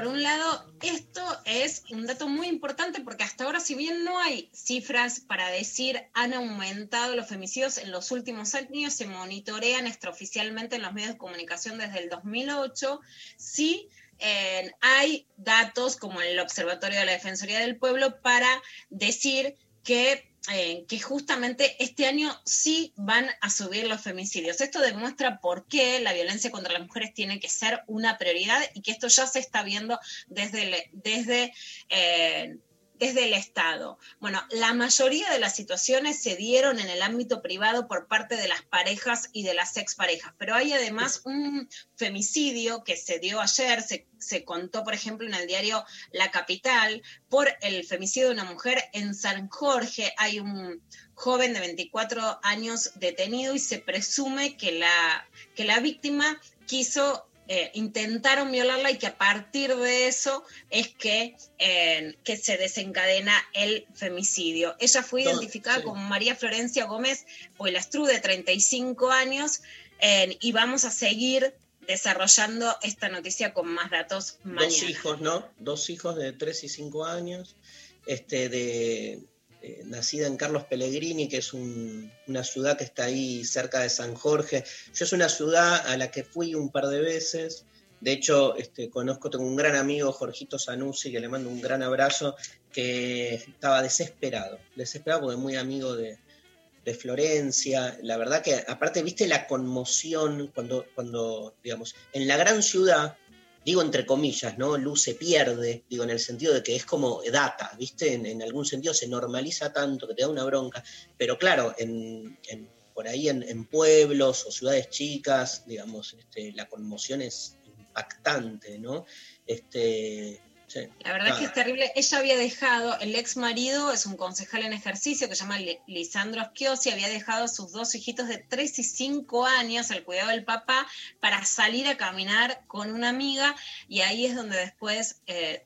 Por un lado, esto es un dato muy importante porque hasta ahora, si bien no hay cifras para decir han aumentado los femicidios en los últimos años, se monitorean extraoficialmente en los medios de comunicación desde el 2008, sí eh, hay datos como el Observatorio de la Defensoría del Pueblo para decir que eh, que justamente este año sí van a subir los femicidios. Esto demuestra por qué la violencia contra las mujeres tiene que ser una prioridad y que esto ya se está viendo desde, desde, eh, desde el Estado. Bueno, la mayoría de las situaciones se dieron en el ámbito privado por parte de las parejas y de las exparejas, pero hay además un femicidio que se dio ayer, se, se contó, por ejemplo, en el diario La Capital, por el femicidio de una mujer en San Jorge. Hay un joven de 24 años detenido y se presume que la, que la víctima quiso, eh, intentaron violarla y que a partir de eso es que, eh, que se desencadena el femicidio. Ella fue identificada sí. como María Florencia Gómez Poilastru, de 35 años, eh, y vamos a seguir desarrollando esta noticia con más datos mañana. Dos hijos, ¿no? Dos hijos de 3 y 5 años, este, de, eh, nacida en Carlos Pellegrini, que es un- una ciudad que está ahí cerca de San Jorge. Yo es una ciudad a la que fui un par de veces. De hecho, este, conozco, tengo un gran amigo, Jorgito Zanussi, que le mando un gran abrazo, que estaba desesperado, desesperado porque es muy amigo de, de Florencia. La verdad que, aparte, viste la conmoción cuando, cuando, digamos, en la gran ciudad, digo entre comillas, ¿no? Luz se pierde, digo, en el sentido de que es como data, ¿viste? En, en algún sentido se normaliza tanto que te da una bronca, pero claro, en, por ahí en, en pueblos o ciudades chicas, digamos, este, la conmoción es impactante, ¿no? Este, sí, La verdad es que es terrible. Ella había dejado, el ex marido es un concejal en ejercicio que se llama Li- Lisandro Schiosi, había dejado a sus dos hijitos de 3 y 5 años al cuidado del papá para salir a caminar con una amiga y ahí es donde después... eh,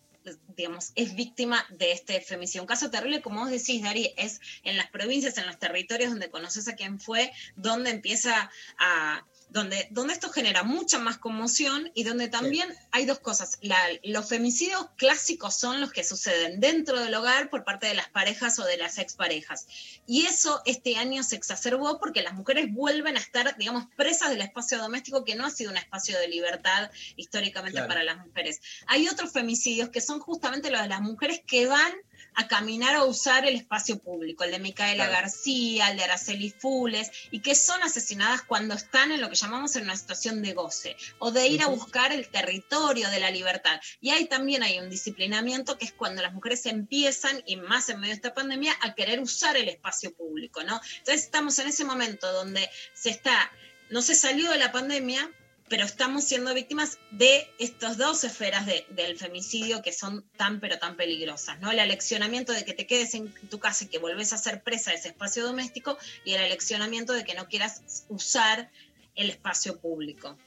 digamos, es víctima de este femicidio. Un caso terrible, como vos decís, Dari, es en las provincias, en los territorios donde conoces a quién fue, donde empieza a, donde, donde esto genera mucha más conmoción y donde también hay dos cosas. La- los femicidios clásicos son los que suceden dentro del hogar por parte de las parejas o de las exparejas. Y eso este año se exacerbó porque las mujeres vuelven a estar, digamos, presas del espacio doméstico que no ha sido un espacio de libertad históricamente Claro. para las mujeres. Hay otros femicidios que son justamente los de las mujeres que van a caminar o usar el espacio público, el de Micaela Claro. García, el de Araceli Fules, y que son asesinadas cuando están en lo que llamamos en una situación de goce, o de ir a buscar el territorio de la libertad. Y ahí también hay un disciplinamiento que es cuando las mujeres empiezan, y más en medio de esta pandemia, a querer usar el espacio público, ¿no? Entonces estamos en ese momento donde se está, no se salió de la pandemia, pero estamos siendo víctimas de estas dos esferas de- del femicidio que son tan pero tan peligrosas, ¿no? El aleccionamiento de que te quedes en tu casa y que volvés a ser presa de ese espacio doméstico y el aleccionamiento de que no quieras usar el espacio público.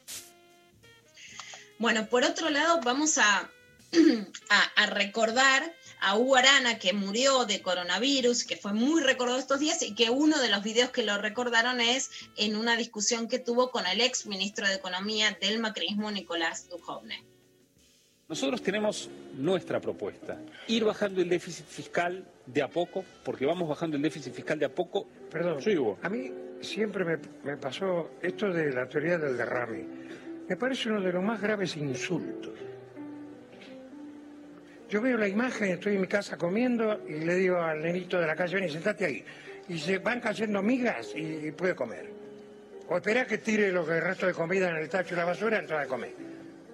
Bueno, por otro lado, vamos a recordar a Hugo Arana, que murió de coronavirus, que fue muy recordado estos días y que uno de los videos que lo recordaron es en una discusión que tuvo con el ex ministro de Economía del macrismo, Nicolás Dujovne. Nosotros tenemos nuestra propuesta, ir bajando el déficit fiscal de a poco, porque vamos bajando el déficit fiscal de a poco. Perdón, Sí, Hugo. a mí siempre me, me pasó esto de la teoría del derrame. Me parece uno de los más graves insultos. Yo veo la imagen, estoy en mi casa comiendo y le digo al nenito de la calle, ven y sentate ahí. Y se van cayendo migas y, y puede comer. O espera que tire lo que el resto de comida en el tacho de la basura, entonces a comer.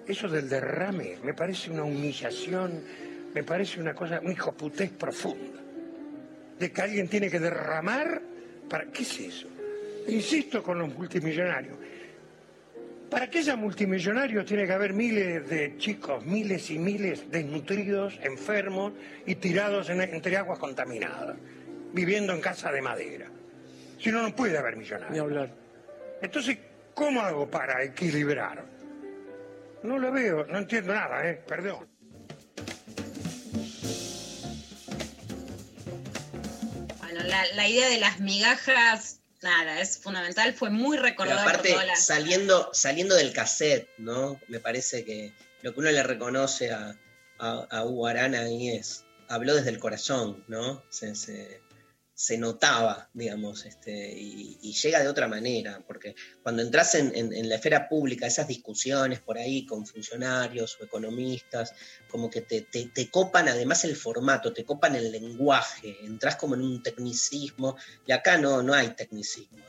Eso del derrame me parece una humillación, me parece una cosa, un hijoputés profunda. De que alguien tiene que derramar para. ¿Qué es eso? Insisto con los multimillonarios. Para que haya multimillonarios tiene que haber miles de chicos, miles y miles desnutridos, enfermos y tirados en- entre aguas contaminadas, viviendo en casa de madera. Si no, no puede haber millonarios. Ni hablar. Entonces, ¿cómo hago para equilibrar? No lo veo, no entiendo nada, ¿eh? Perdón. Bueno, la, la idea de las migajas, nada, es fundamental, fue muy por aparte, saliendo, saliendo del cassette, ¿no? Me parece que lo que uno le reconoce a, a, a Hugo Arana ahí es, habló desde el corazón, ¿no? Se, se- se notaba, digamos, este, y, llega de otra manera, porque cuando entras en, la esfera pública, esas discusiones por ahí con funcionarios o economistas, como que te, te- copan además el formato, te copan el lenguaje, entras como en un tecnicismo, y acá no, no hay tecnicismo,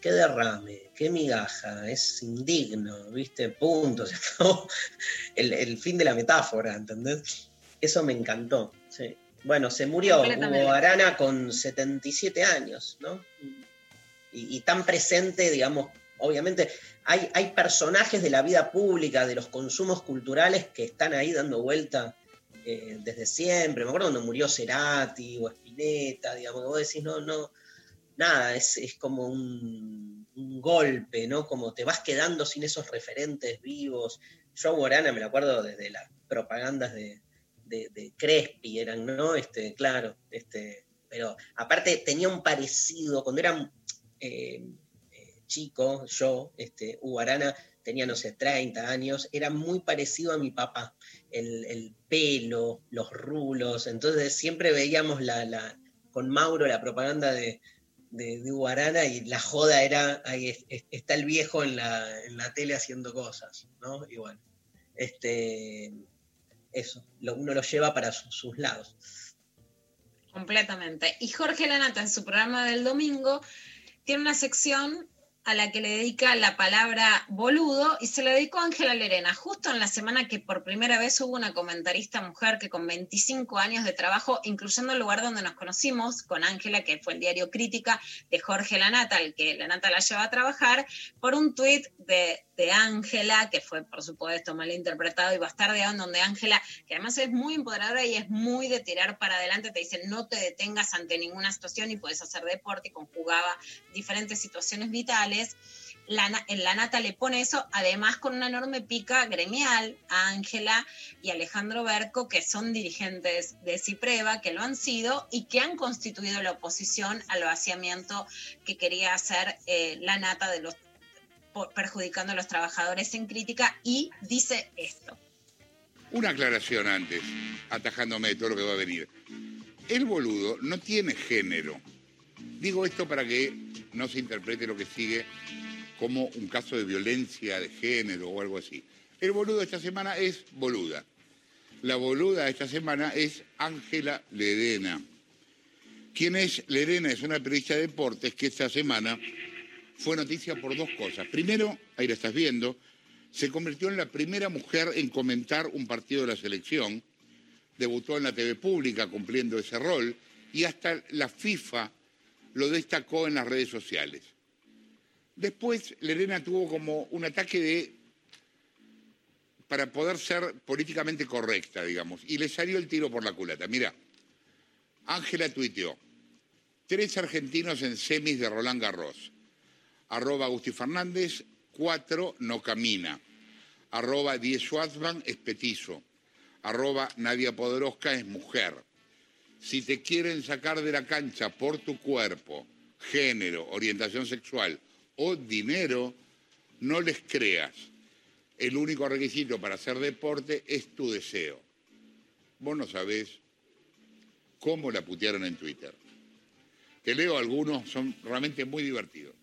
qué derrame, qué migaja, es indigno, ¿viste? Punto, el, el fin de la metáfora, ¿entendés? Eso me encantó, sí. Bueno, se murió. Hugo Arana con 77 años, ¿no? Y, y tan presente, digamos, obviamente, hay, hay personajes de la vida pública, de los consumos culturales que están ahí dando vuelta eh, desde siempre. Me acuerdo cuando murió Cerati o Spinetta, digamos, vos decís, no, no, nada, es, es como un, un golpe, ¿no? Como te vas quedando sin esos referentes vivos. Yo a Hugo Arana me lo acuerdo desde las propagandas de, de, Crespi, eran, ¿no? Este, claro, este, pero aparte tenía un parecido, cuando era eh, eh, chico, yo, este, Hugo Arana, tenía, no sé, 30 años, era muy parecido a mi papá, el, el pelo, los rulos, entonces siempre veíamos la, la, con Mauro la propaganda de, de, de Hugo Arana y la joda era, ahí es- es- está el viejo en la, en la tele haciendo cosas, ¿no? Bueno, este, eso, uno lo lleva para su- sus lados. Completamente. Y Jorge Lanata en su programa del domingo tiene una sección a la que le dedica la palabra boludo y se la dedicó a Ángela Lerena, justo en la semana que por primera vez hubo una comentarista mujer que con 25 años de trabajo, incluyendo el lugar donde nos conocimos, con Ángela, que fue el diario Crítica de Jorge Lanata, el que Lanata la lleva a trabajar, por un tuit de de Ángela, que fue por supuesto malinterpretado y bastardeado, en donde Ángela, que además es muy empoderadora y es muy de tirar para adelante, te dice no te detengas ante ninguna situación y puedes hacer deporte y conjugaba diferentes situaciones vitales. La, na- la Nata le pone eso, además con una enorme pica gremial a Ángela y Alejandro Berco, que son dirigentes de Cipreva, que lo han sido y que han constituido la oposición al vaciamiento que quería hacer eh, la Nata de los perjudicando a los trabajadores en crítica y dice esto. Una aclaración antes, atajándome de todo lo que va a venir. El boludo no tiene género. Digo esto para que no se interprete lo que sigue como un caso de violencia de género o algo así. El boludo esta semana es boluda. la boluda esta semana es Ángela Ledena. ¿Quién es Ledena? Es una periodista de deportes que esta semana fue noticia por dos cosas. Primero, ahí la estás viendo, se convirtió en la primera mujer en comentar un partido de la selección, debutó en la TV pública cumpliendo ese rol y hasta la FIFA lo destacó en las redes sociales. Después, Lerena tuvo como un ataque de para poder ser políticamente correcta, digamos, y le salió el tiro por la culata. Mira, Ángela tuiteó, tres argentinos en semis de Roland Garros, arroba Agustín Fernández, cuatro no camina, arroba Die Schwarzman es petizo, arroba Nadia Podoroska es mujer. Si te quieren sacar de la cancha por tu cuerpo, género, orientación sexual o dinero, no les creas. El único requisito para hacer deporte es tu deseo. Vos no sabés cómo la putearon en Twitter. Te leo algunos, son realmente muy divertidos.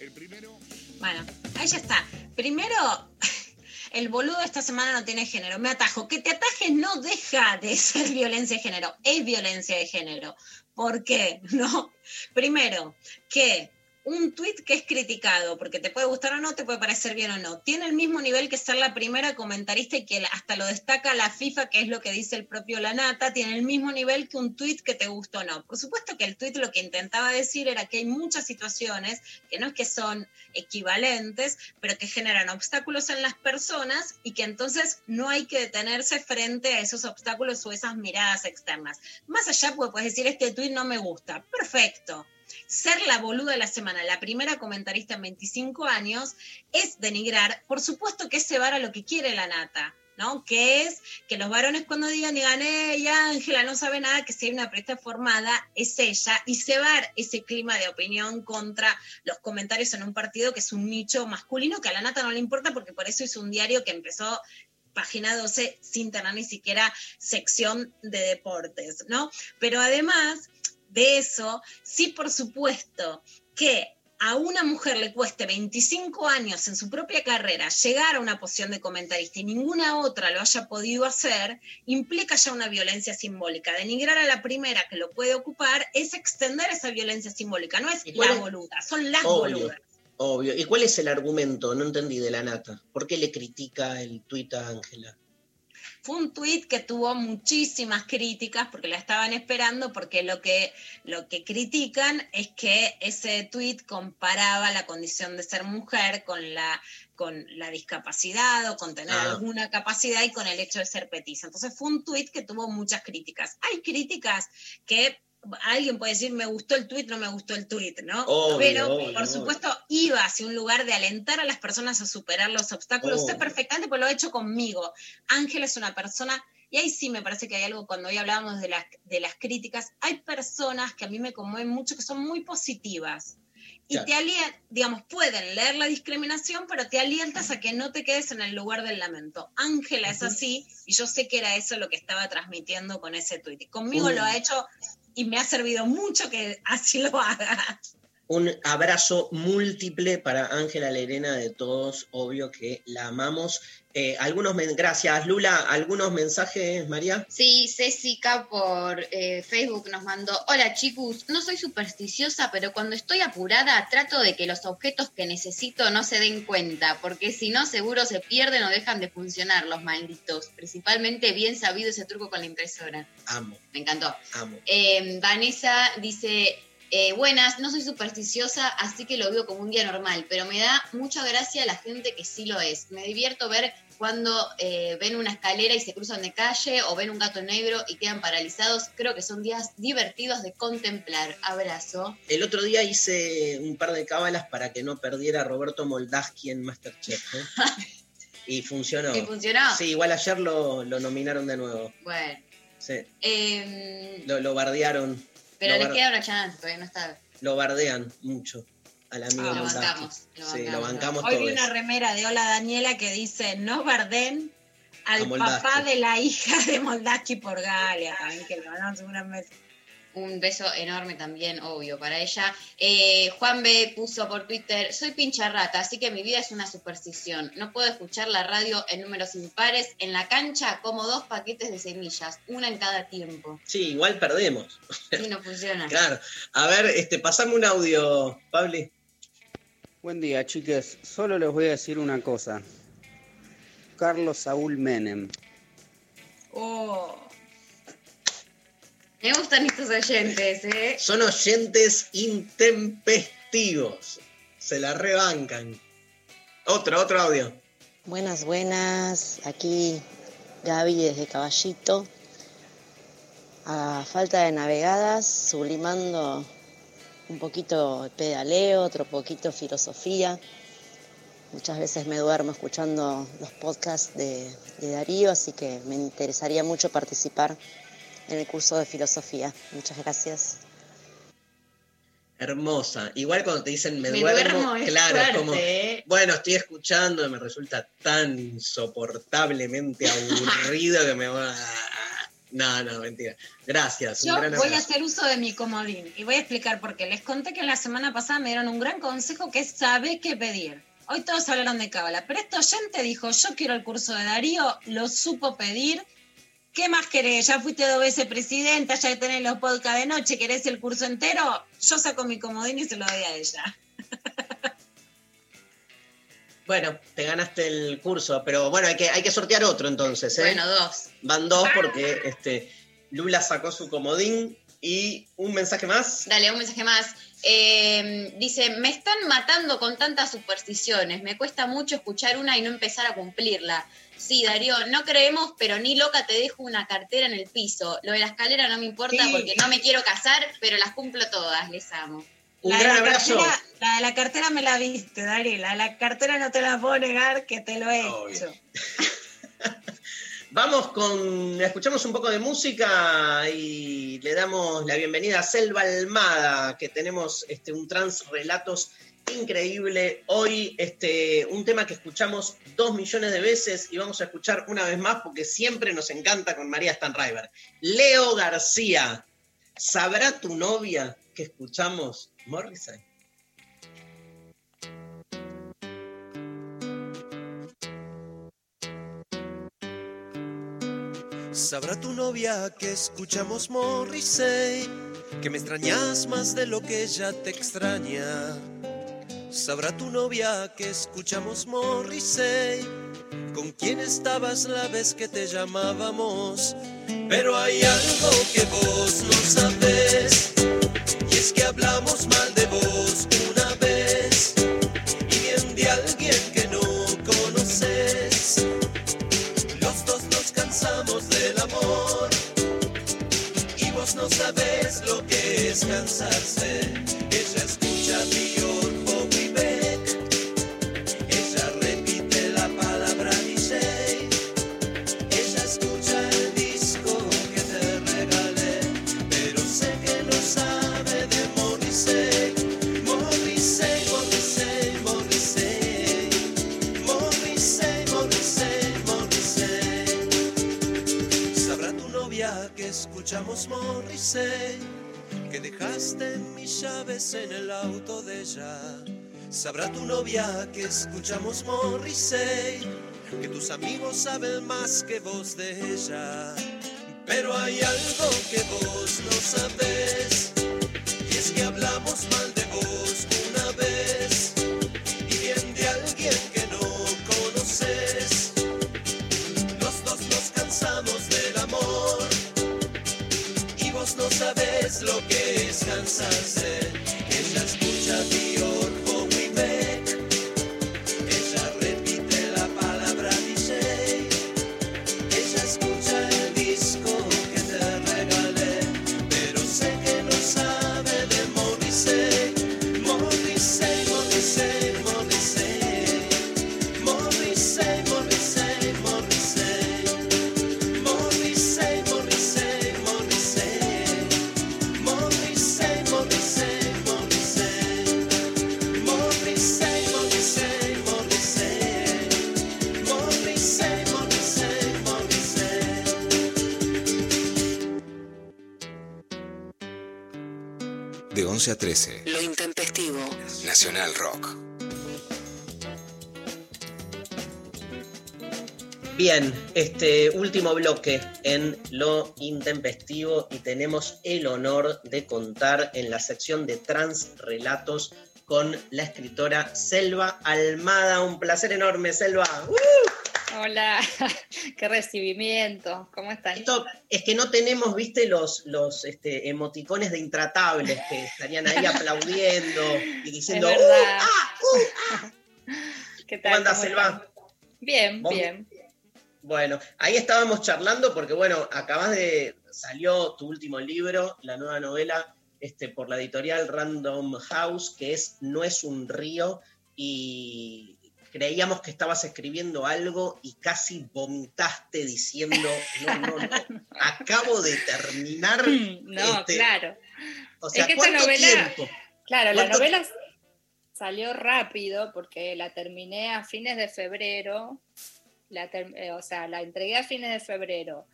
El primero. Bueno, ahí ya está. Primero, el boludo esta semana no tiene género. Me atajo. Que te atajes no deja de ser violencia de género. Es violencia de género. ¿Por qué? No. Primero, que un tuit que es criticado, porque te puede gustar o no, te puede parecer bien o no, tiene el mismo nivel que ser la primera comentarista y que hasta lo destaca la FIFA, que es lo que dice el propio Lanata, tiene el mismo nivel que un tuit que te gustó o no. Por supuesto que el tuit lo que intentaba decir era que hay muchas situaciones que no es que son equivalentes, pero que generan obstáculos en las personas y que entonces no hay que detenerse frente a esos obstáculos o esas miradas externas. Más allá, pues, puedes decir, este tuit no me gusta. Perfecto ser la boluda de la semana, la primera comentarista en 25 años, es denigrar, por supuesto que es cebar a lo que quiere la nata. ¿no? Que es que los varones cuando digan, digan, eh, Ángela no sabe nada, que si hay una periodista formada, es ella, y cebar ese clima de opinión contra los comentarios en un partido que es un nicho masculino, que a la nata no le importa porque por eso hizo un diario que empezó página 12 sin tener ni siquiera sección de deportes, ¿no? Pero además de eso, sí, por supuesto, que a una mujer le cueste 25 años en su propia carrera llegar a una posición de comentarista y ninguna otra lo haya podido hacer, implica ya una violencia simbólica. Denigrar a la primera que lo puede ocupar es extender esa violencia simbólica, no es la boluda, son las boludas. Obvio. ¿Y cuál es el argumento? No entendí de la nata. ¿Por qué le critica el tuit a Ángela? Fue un tuit que tuvo muchísimas críticas porque la estaban esperando, porque lo que, lo que critican es que ese tuit comparaba la condición de ser mujer con la, con la discapacidad o con tener Ah. alguna capacidad y con el hecho de ser petiza. Entonces fue un tuit que tuvo muchas críticas. Hay críticas que alguien puede decir me gustó el tuit, no me gustó el tuit, ¿no? Obvio, Pero obvio, por obvio. supuesto iba hacia un lugar de alentar a las personas a superar los obstáculos. Sé perfectamente porque lo ha hecho conmigo. Ángela es una persona, y ahí sí me parece que hay algo cuando hoy hablábamos de las, de las críticas, hay personas que a mí me conmueven mucho que son muy positivas. Y Claro. te alientan, digamos, pueden leer la discriminación, pero te alientas a que no te quedes en el lugar del lamento. Ángela es así, y yo sé que era eso lo que estaba transmitiendo con ese tuit. Y conmigo lo ha hecho y me ha servido mucho que así lo haga. Un abrazo múltiple para Ángela Lerena de todos, obvio que la amamos. Eh, algunos gracias, Lula. ¿Algunos mensajes, María? Sí, Césica por eh, Facebook nos mandó, hola chicos, no soy supersticiosa, pero cuando estoy apurada trato de que los objetos que necesito no se den cuenta, porque si no seguro se pierden o dejan de funcionar los malditos. Principalmente bien sabido ese truco con la impresora. Amo, Me encantó. amo. Eh, Vanessa dice, eh, buenas, no soy supersticiosa, así que lo veo como un día normal, pero me da mucha gracia la gente que sí lo es. Me divierto ver cuando eh, ven una escalera y se cruzan de calle o ven un gato negro y quedan paralizados. Creo que son días divertidos de contemplar. Abrazo. El otro día hice un par de cábalas para que no perdiera Roberto Moldaski en Masterchef. ¿eh? Y funcionó. ¿Y funcionó? Sí, igual ayer lo, lo nominaron de nuevo. Bueno, Sí, eh, lo, lo bardearon. Pero lo, le bar- queda una chance, todavía no está. lo bardean mucho al amigo Ah, lo bancamos, lo Sí, lo bancamos. bancamos Hoy vi una remera de Hola Daniela que dice, no barden A al papá de la hija de Moldaski por Galia, también que lo ganó seguramente. Un beso enorme también, obvio, para ella. Eh, Juan B puso por Twitter, soy pincha rata, así que mi vida es una superstición. No puedo escuchar la radio en números impares. En la cancha como dos paquetes de semillas, una en cada tiempo. Sí, igual perdemos. Sí, no funciona. Claro. A ver, este, pasame un audio, Pabli. Buen día, chiques. Solo les voy a decir una cosa. Carlos Saúl Menem. Oh. Me gustan estos oyentes, ¿eh? Son oyentes intempestivos. Se la rebancan. Otro, otro audio. Buenas, buenas. Aquí Gaby desde Caballito. A falta de navegadas, sublimando un poquito pedaleo, otro poquito filosofía. Muchas veces me duermo escuchando los podcasts de, de Darío, así que me interesaría mucho participar en el curso de filosofía. Muchas gracias. Hermosa. Igual cuando te dicen me, Me duermo, duermo es claro, es como, ¿eh? bueno, estoy escuchando, me resulta tan insoportablemente aburrido que me va. No, no, mentira. Gracias. Yo un gran voy a hacer uso de mi comodín y voy a explicar por qué. Les conté que la semana pasada me dieron un gran consejo que es saber qué pedir. Hoy todos hablaron de cábala, pero este oyente dijo, yo quiero el curso de Darío, lo supo pedir. ¿Qué más querés? Ya fuiste dos veces presidenta, ya tenés los podcasts de noche, ¿querés el curso entero? Yo saco mi comodín y se lo doy a ella. Bueno, te ganaste el curso, pero bueno, hay que, hay que sortear otro entonces, ¿eh? Bueno, dos. Van dos porque este, Lula sacó su comodín y un mensaje más. Dale, un mensaje más. Eh, dice, me están matando con tantas supersticiones, me cuesta mucho escuchar una y no empezar a cumplirla. Sí, Darío, no creemos, pero ni loca te dejo una cartera en el piso. Lo de la escalera no me importa Sí. porque no me quiero casar, pero las cumplo todas, les amo. Un La gran abrazo. cartera- la de la cartera me la viste, Dari. La de la cartera no te la puedo negar que te lo he hecho. Vamos con. Escuchamos un poco de música y le damos la bienvenida a Selva Almada, que tenemos este, un trans relatos increíble. Hoy, este, un tema que escuchamos dos millones de veces y vamos a escuchar una vez más porque siempre nos encanta con María Stanriver. Leo García, ¿sabrá tu novia que escuchamos Morrissey? Sabrá tu novia que escuchamos Morrissey, que me extrañas más de lo que ella te extraña. Sabrá tu novia que escuchamos Morrissey, con quien estabas la vez que te llamábamos. Pero hay algo que vos no sabes, y es que hablamos mal Sabrá tu novia que escuchamos Morrissey, que tus amigos saben más que vos de ella. Pero hay algo que vos no sabes, y es que hablamos mal de vos una vez, y bien de alguien que no conoces. Los dos nos cansamos del amor y vos no sabes lo que es cansarse. 11 a 13. Lo intempestivo. Nacional Rock. Bien, este último bloque en lo intempestivo y tenemos el honor de contar en la sección de trans relatos con la escritora Selva Almada. Un placer enorme, Selva. ¡Uh! Hola, qué recibimiento, ¿cómo están? Esto es que no tenemos, viste, los, los este, emoticones de intratables que estarían ahí aplaudiendo y diciendo, ¡Uh, ah, uh, ah! ¿Qué ¿Cómo andás, ¿Cómo Selva? Bien, ¿Vos? bien. Bueno, ahí estábamos charlando porque, bueno, acabas de. salió tu último libro, la nueva novela, este, por la editorial Random House, que es No es un río, y creíamos que estabas escribiendo algo y casi vomitaste diciendo, no, no, no, acabo de terminar. No, este, claro. O sea, es que esta ¿cuánto novela, tiempo? claro, la ¿Cuánto- novela salió rápido porque la terminé a fines de febrero, la ter- eh, o sea, la entregué a fines de febrero.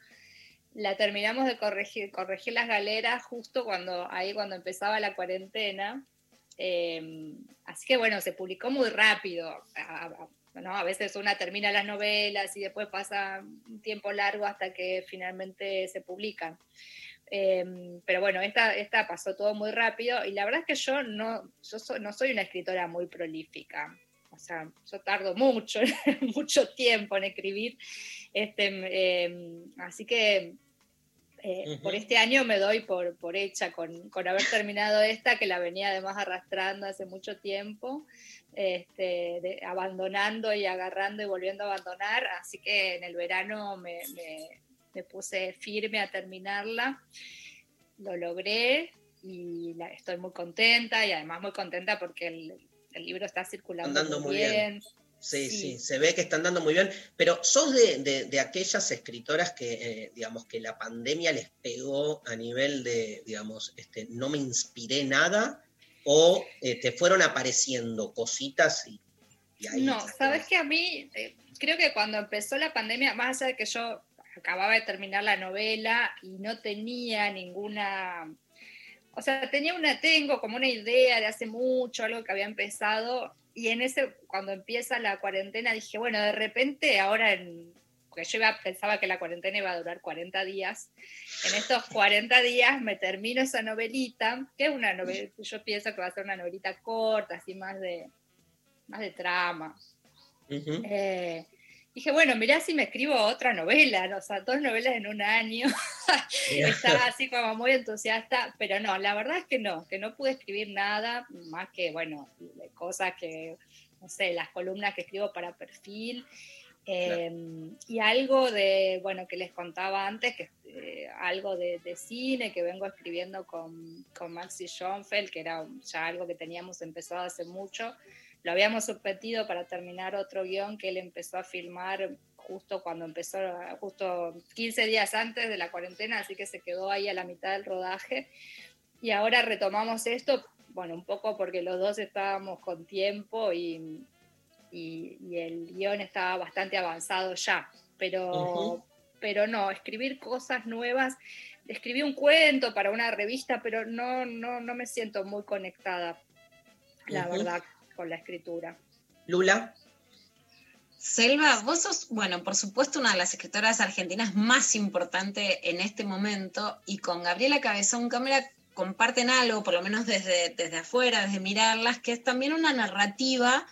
La terminamos de corregir, corregir las galeras justo cuando ahí cuando empezaba la cuarentena. Eh, así que bueno, se publicó muy rápido. A, ¿no? a veces una termina las novelas y después pasa un tiempo largo hasta que finalmente se publican. Eh, pero bueno, esta, esta pasó todo muy rápido y la verdad es que yo no, yo no soy una escritora muy prolífica. O sea, yo tardo mucho, mucho tiempo en escribir. Este, eh, así que eh, Ujú. por este año me doy por, por hecha con, con haber terminado esta, que la venía además arrastrando hace mucho tiempo, este, de- abandonando y agarrando y volviendo a abandonar. Así que en el verano me, me- me puse firme a terminarla. Lo logré y la- estoy muy contenta y además muy contenta porque el, el libro está circulando Andando muy muy bien. bien. Sí, Sí. sí, se ve que están dando muy bien, pero sos de, de- de aquellas escritoras que, eh, digamos, que la pandemia les pegó a nivel de, digamos, este, no me inspiré nada, o eh, te fueron apareciendo cositas y, y ahí. No, sabes que a mí, eh, creo que cuando empezó la pandemia, más allá de que yo acababa de terminar la novela y no tenía ninguna, o sea, tenía una, tengo como una idea de hace mucho, algo que había empezado, y en ese, cuando empieza la cuarentena, dije, bueno, de repente ahora en, porque yo iba- pensaba que la cuarentena iba a durar 40 días, en estos 40 días me termino esa novelita, que es una novela, yo pienso que va a ser una novelita corta, así más de, más de trama. Eh, dije, bueno, mirá si me escribo otra novela, ¿no? o sea, dos novelas en un año. Estaba así como muy entusiasta, pero no, la verdad es que no, que no pude escribir nada, más que, bueno, cosas que, no sé, las columnas que escribo para perfil. eh, y algo de, bueno, que les contaba antes, que eh, algo de, de cine que vengo escribiendo con, con Maxi Schoenfeld, que era ya algo que teníamos empezado hace mucho, lo habíamos suspendido para terminar otro guion que él empezó a filmar justo cuando empezó, justo 15 días antes de la cuarentena, así que se quedó ahí a la mitad del rodaje. Y ahora retomamos esto, bueno, un poco porque los dos estábamos con tiempo y, y- y el guion estaba bastante avanzado ya, pero, Ujú. pero no, escribir cosas nuevas. Escribí un cuento para una revista, pero no, no, no me siento muy conectada, la Ujú. verdad, con la escritura. Lula. Selva, vos sos, bueno, por supuesto, una de las escritoras argentinas más importantes en este momento y con Gabriela Cabezón Cámara comparten algo, por lo menos desde, desde afuera, desde mirarlas, que es también una narrativa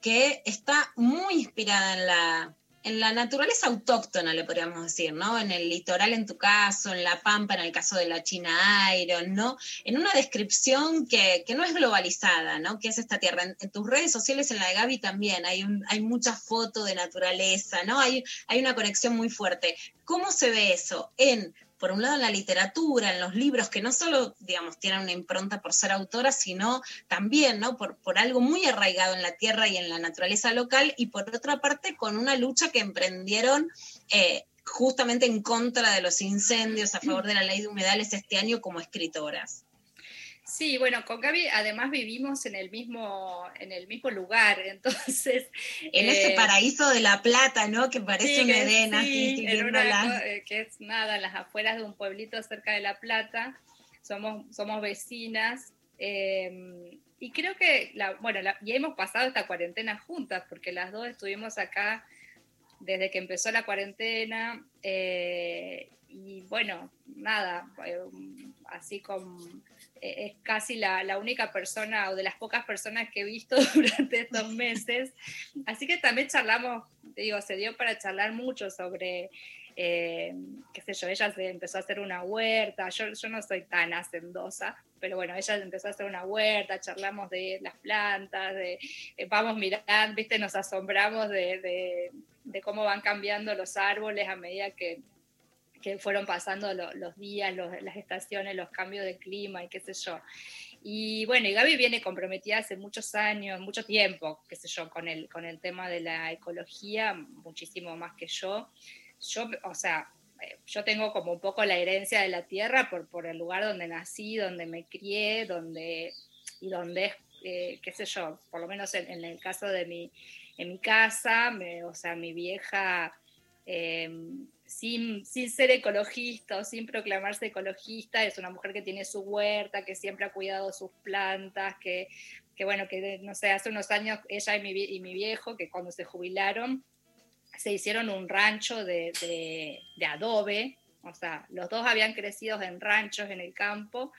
que está muy inspirada en la, en la naturaleza autóctona, le podríamos decir, ¿no? En el litoral en tu caso, en la pampa en el caso de la China Iron, ¿no? En una descripción que, que no es globalizada, ¿no? Que es esta tierra. En, tus redes sociales, en la de Gaby también, hay, hay muchas fotos de naturaleza, ¿no? Hay, hay una conexión muy fuerte. ¿Cómo se ve eso? En por un lado en la literatura, en los libros, que no solo, digamos, tienen una impronta por ser autora, sino también, ¿no? Por, por algo muy arraigado en la tierra y en la naturaleza local, y por otra parte con una lucha que emprendieron eh, justamente en contra de los incendios, a favor de la ley de humedales este año como escritoras. Sí, bueno, con Gaby además vivimos en el mismo, en el mismo lugar, entonces... En eh, ese paraíso de la plata, ¿no? Que parece sí, un que Edén, sí, así, en siguiéndola. una co- que es nada, en las afueras de un pueblito cerca de La Plata, somos, somos vecinas Eh, y creo que, la, bueno, la, y hemos pasado esta cuarentena juntas, porque las dos estuvimos acá desde que empezó la cuarentena. eh, y bueno, nada, eh, así como eh, es casi la, la única persona o de las pocas personas que he visto durante estos meses. Así que también charlamos, digo, se dio para charlar mucho sobre, eh, qué sé yo, ella se empezó a hacer una huerta, yo, yo no soy tan hacendosa, pero bueno, ella empezó a hacer una huerta, charlamos de las plantas, de, eh, vamos mirando, viste, nos asombramos de, de- de cómo van cambiando los árboles a medida que, que fueron pasando lo- los días, los- las estaciones, los cambios de clima y qué sé yo. Y bueno, y Gaby viene comprometida hace muchos años, mucho tiempo, qué sé yo, con el, con el tema de la ecología, muchísimo más que yo. Yo, o sea, eh, yo tengo como un poco la herencia de la tierra por, por el lugar donde nací, donde me crié, donde, y donde es, eh, qué sé yo, por lo menos en, en el caso de mi, en mi casa, me- o sea, mi vieja, eh, sin, sin ser ecologista o sin proclamarse ecologista, es una mujer que tiene su huerta, que siempre ha cuidado sus plantas, que, que bueno, que no sé, hace unos años ella y mi, y mi viejo, que cuando se jubilaron, se hicieron un rancho de, de- de adobe, o sea, los dos habían crecido en ranchos en el campo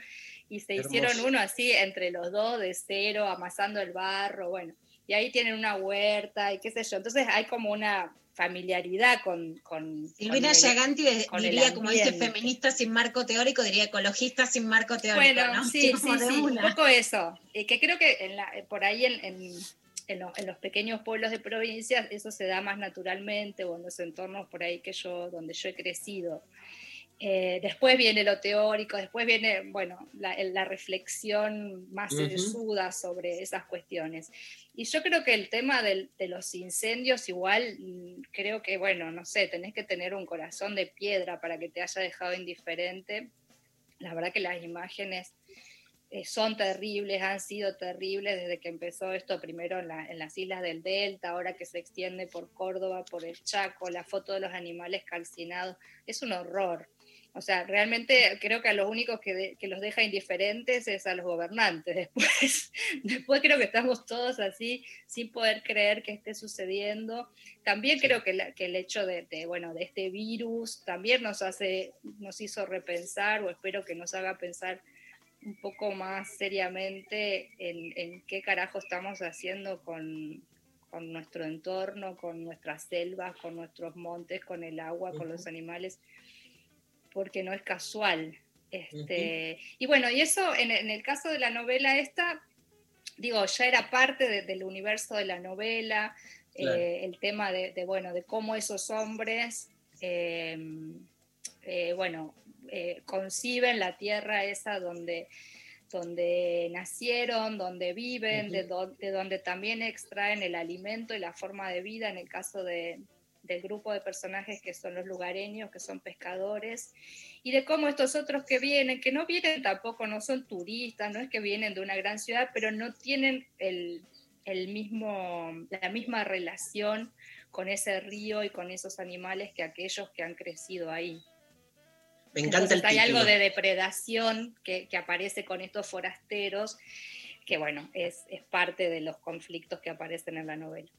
y se Hermoso. hicieron uno así entre los dos de cero, amasando el barro, bueno, y ahí tienen una huerta y qué sé yo, entonces hay como una familiaridad con... con Silvina el diría, como dice, feminista sin marco teórico, diría ecologista sin marco teórico. Bueno, ¿no? sí, sí, sí, un poco eso. Y que creo que en la- por ahí en, en- en lo- en los pequeños pueblos de provincias eso se da más naturalmente o en los entornos por ahí que yo, donde yo he crecido. Eh, después viene lo teórico, después viene, bueno, la, la reflexión más sobre esas cuestiones. Y yo creo que el tema del- de los incendios igual, mm, creo que, bueno, no sé, tenés que tener un corazón de piedra para que te haya dejado indiferente. La verdad que las imágenes eh, son terribles, han sido terribles desde que empezó esto primero en, la- en las islas del Delta, ahora que se extiende por Córdoba, por el Chaco, la foto de los animales calcinados, es un horror. O sea, realmente creo que a los únicos que, de- que los deja indiferentes es a los gobernantes. Después, después creo que estamos todos así, sin poder creer que esté sucediendo. También creo que, la- que el hecho de, de, bueno, de este virus también nos, hace, nos hizo repensar, o espero que nos haga pensar un poco más seriamente en, en qué carajo estamos haciendo con, con nuestro entorno, con nuestras selvas, con nuestros montes, con el agua, con los animales, porque no es casual. Este, Y bueno, y eso en, en el caso de la novela esta, digo, ya era parte de- del universo de la novela, Claro. eh, el tema de, de, bueno, de cómo esos hombres, eh, eh, bueno, eh, conciben la tierra esa donde, donde nacieron, donde viven, de, do- de donde también extraen el alimento y la forma de vida, en el caso de- del grupo de personajes que son los lugareños, que son pescadores, y de cómo estos otros que vienen, que no vienen tampoco, no son turistas, no es que vienen de una gran ciudad, pero no tienen el, el mismo, la misma relación con ese río y con esos animales que aquellos que han crecido ahí. Me encanta Entonces, el hay título. algo de depredación que, que aparece con estos forasteros, que bueno, es, es parte de los conflictos que aparecen en la novela.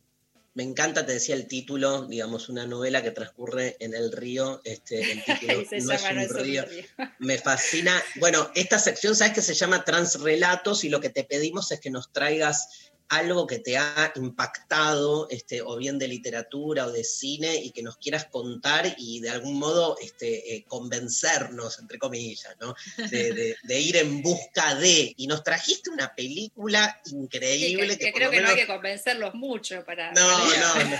Me encanta, te decía el título, digamos, una novela que transcurre en el río. Este, el título Y se no es llama un No es un río. río. Me fascina. Bueno, esta sección, sabes que se llama Transrelatos y lo que te pedimos es que nos traigas algo que te ha impactado, este, o bien de literatura o de cine, y que nos quieras contar y de algún modo este, eh, convencernos, entre comillas, ¿no? De, de- de ir en busca de. Y nos trajiste una película Sí, increíble que, que, que por creo que no hay que convencerlos mucho para... no, para- no, no.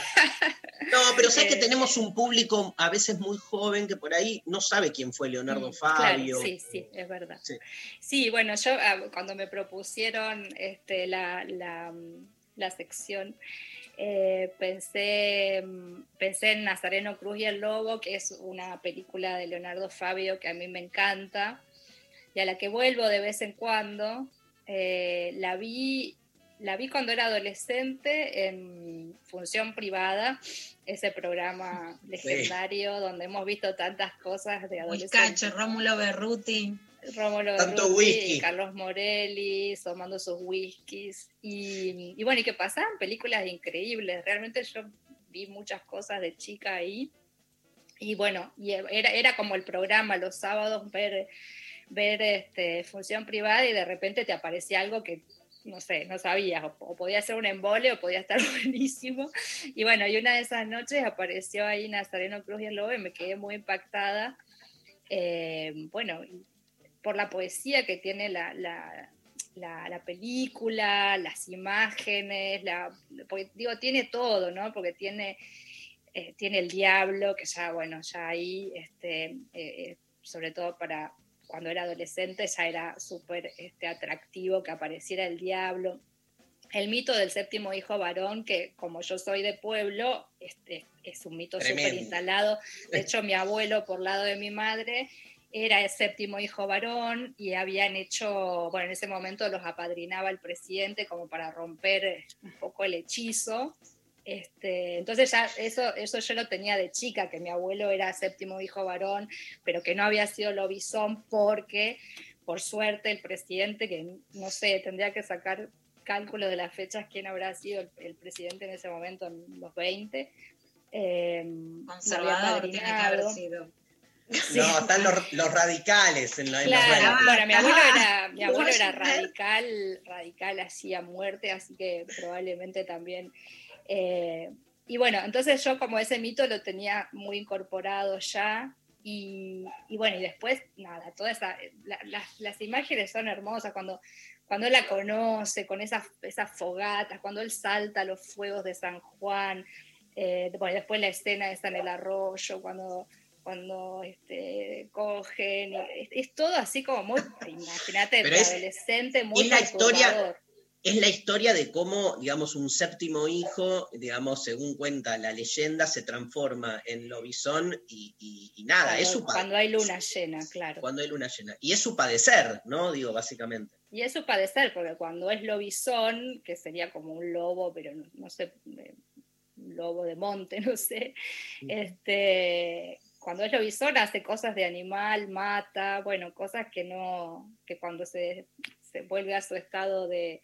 No, pero sabes que Eh, tenemos un público a veces muy joven que por ahí no sabe quién fue Leonardo Mm, Fabio. Claro, sí, sí, es verdad. Sí. Sí, bueno, yo ah, cuando me propusieron este, la, la, la sección, eh, pensé, pensé en Nazareno Cruz y el Lobo, que es una película de Leonardo Fabio que a mí me encanta y a la que vuelvo de vez en cuando. Eh, la vi la vi cuando era adolescente en Función Privada, ese programa legendario donde hemos visto tantas cosas de adolescentes. Cacho, Rómulo Berruti. Rómulo Tanto whisky. y Carlos Morelli tomando sus whiskies. Y, y bueno, y que pasaban películas increíbles. Realmente yo vi muchas cosas de chica ahí. Y bueno, y era, era como el programa los sábados, ver, ver este, función privada y de repente te aparecía algo que no sé, no sabías, o, o podía ser un embole o podía estar buenísimo. Y bueno, y una de esas noches apareció ahí Nazareno Cruz y el Lobo y me quedé muy impactada. eh, bueno, por la poesía que tiene la, la, la- la película, las imágenes, la, porque digo, tiene todo, ¿no? Porque tiene, eh, tiene el diablo, que ya, bueno, ya ahí, este, eh, eh, sobre todo para cuando era adolescente, ya era súper este, atractivo que apareciera el diablo. El mito del séptimo hijo varón, que como yo soy de pueblo, este, es un mito súper instalado. De hecho, mi abuelo, por lado de mi madre, era el séptimo hijo varón y habían hecho, bueno, en ese momento los apadrinaba el presidente como para romper un poco el hechizo. Este, entonces ya eso, eso yo lo tenía de chica, que mi abuelo era séptimo hijo varón, pero que no había sido lobizón porque, por suerte, el presidente, que no sé, tendría que sacar cálculos de las fechas, quién habrá sido el, el presidente en ese momento, en los 20. eh, Conservador tiene que haber apadrinado. No, están los, los radicales en, la, en los Claro, bueno, mi abuelo era, mi abuelo era Washington. radical, radical así a muerte, así que probablemente también. eh, y bueno, entonces yo como ese mito lo tenía muy incorporado ya. Y, y bueno, y después, nada, todas esa, la- las, las imágenes son hermosas cuando, cuando él la conoce, con esas, esas fogatas, cuando él salta a los fuegos de San Juan, eh, bueno, después la escena está en el arroyo, cuando, cuando este, cogen, es, es todo así como muy, imagínate, de es- adolescente, muy es la historia-. Es la historia de cómo, digamos, un séptimo hijo, digamos, según cuenta la leyenda, se transforma en lobizón y, y- y nada, cuando, es su cuando hay luna llena, claro. cuando hay luna llena. Y es su padecer, ¿no? Digo, básicamente. Y eso padecer, porque cuando es lobizón, que sería como un lobo, pero no, no sé, eh, un lobo de monte, no sé, este, cuando es lobizón hace cosas de animal, mata, bueno, cosas que no, que cuando se, se vuelve a su estado de,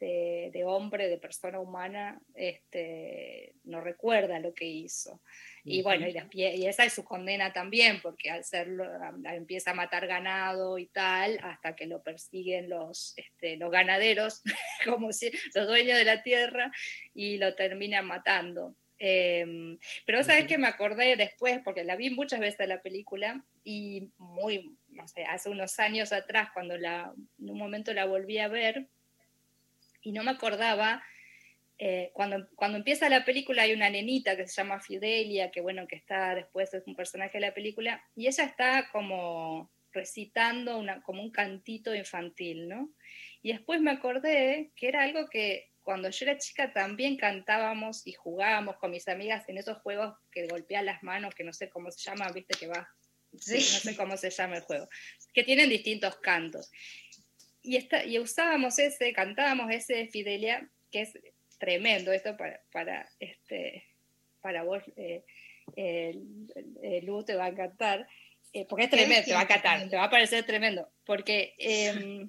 de, de hombre, de persona humana, este, no recuerda lo que hizo. Y bueno, y, la- y esa es su condena también, porque al serlo, empieza a matar ganado y tal, hasta que lo persiguen los, este, los ganaderos, como si los dueños de la tierra, y lo terminan matando. Eh, pero sabes que me acordé después, porque la vi muchas veces la película, y muy, hace unos años atrás, cuando la, en un momento la volví a ver, y no me acordaba eh, cuando, cuando empieza la película hay una nenita que se llama Fidelia, que bueno, que está después es un personaje de la película, y ella está como recitando una, como un cantito infantil, ¿no? Y después me acordé que era algo que cuando yo era chica también cantábamos y jugábamos con mis amigas en esos juegos que golpean las manos, que no sé cómo se llama, viste que va, sí, no sé cómo se llama el juego, que tienen distintos cantos. Y, esta, y usábamos ese, cantábamos ese de Fidelia, que es tremendo esto para, para, este, para vos, eh, eh, Lu, te va a encantar, eh, porque es tremendo, te va a encantar, te va a parecer tremendo, porque eh,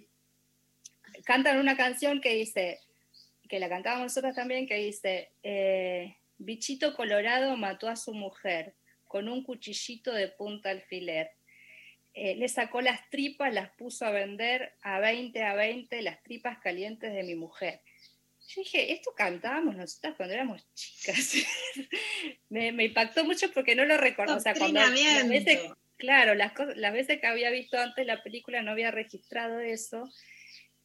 cantan una canción que dice, que la cantábamos nosotros también, que dice, eh, bichito colorado mató a su mujer con un cuchillito de punta alfiler. Eh, le sacó las tripas, las puso a vender a 20 a 20 las tripas calientes de mi mujer. Yo dije, esto cantábamos nosotras cuando éramos chicas. me, me impactó mucho porque no lo recuerdo. O sea, cuando las veces, claro, las, las veces que había visto antes la película no había registrado eso.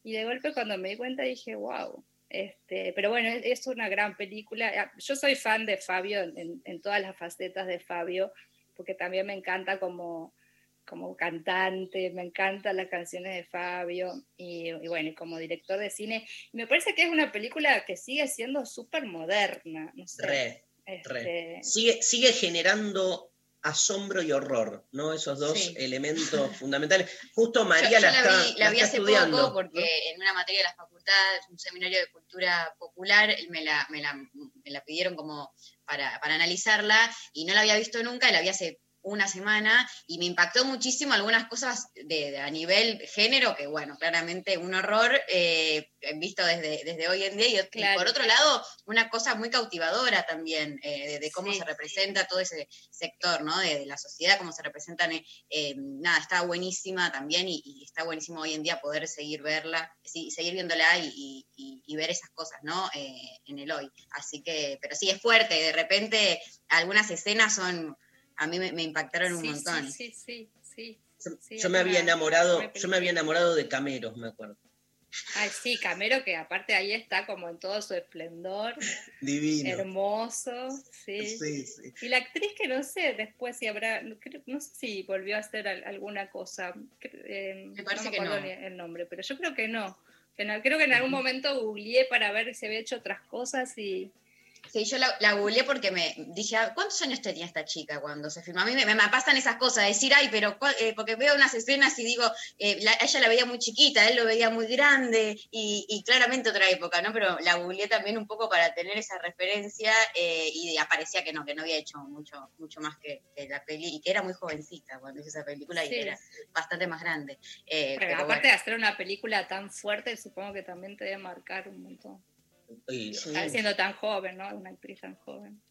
Y de golpe cuando me di cuenta dije, wow. Este, pero bueno, es, es una gran película. Ah, Yo soy fan de Fabio en, en todas las facetas de Fabio, porque también me encanta como, como cantante, me encantan las canciones de Fabio y, y bueno, y como director de cine. Y me parece que es una película que sigue siendo súper moderna, no sé. Re, Este, re. Sigue, sigue generando asombro y horror, ¿no? Esos dos Sí. elementos fundamentales. Justo María yo, yo la, está, vi, la la vi está hace estudiando. poco porque en una materia de la facultad, un seminario de cultura popular, me la, me la, me la pidieron como para, para analizarla y no la había visto nunca, la vi hace una semana y me impactó muchísimo algunas cosas de, a nivel género, que bueno, claramente un horror eh, visto desde, desde hoy en día, y, por otro lado, una cosa muy cautivadora también, eh, de, cómo se representa todo ese sector, ¿no? De, la sociedad, cómo se representan, eh, nada, está buenísima también y, está buenísimo hoy en día poder seguir verla, seguir viéndola y, ver esas cosas, ¿no? en el hoy. Así que, pero sí, es fuerte, de repente algunas escenas son a mí me, impactaron un montón. Sí, sí, sí. yo, me había enamorado, yo me había enamorado de Camero, me acuerdo. Ay, sí, Camero, que aparte ahí está como en todo su esplendor. Divino. Hermoso, sí. Sí, sí. Y la actriz que no sé después si habrá, no sé si volvió a hacer alguna cosa. Eh, me parece que no. el nombre, pero yo creo que no. Creo que en algún momento googleé para ver si había hecho otras cosas y, Sí, yo la, la googleé porque me dije, ah, ¿cuántos años tenía esta chica cuando se filmó? A mí me, pasan esas cosas, decir, ay, pero eh, porque veo unas escenas y digo, eh, ella la veía muy chiquita, él lo veía muy grande y, claramente otra época, ¿no? Pero la googleé también un poco para tener esa referencia eh, y aparecía que no, que no había hecho mucho, mucho más que, la peli y que era muy jovencita cuando hizo esa película y era bastante más grande. pero, aparte de hacer una película tan fuerte, supongo que también te debe marcar un montón. Siendo tan joven, ¿no? Una actriz tan joven.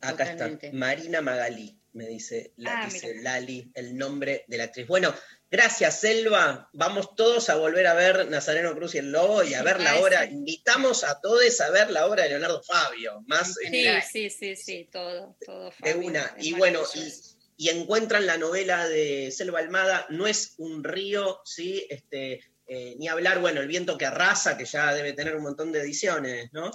Acá está, Marina Magalí, me dice, la, ah, dice Lali, el nombre de la actriz. Bueno, gracias, Selva. Vamos todos a volver a ver Nazareno Cruz y el Lobo y a ver la obra. Invitamos a todos a ver la obra de Leonardo Fabio. Más sí, sí, sí, sí, todo, todo. de una. Y bueno, y, encuentran la novela de Selva Almada, no es un río, ¿sí? Este, eh, ni hablar, bueno, El viento que arrasa, que ya debe tener un montón de ediciones, ¿no?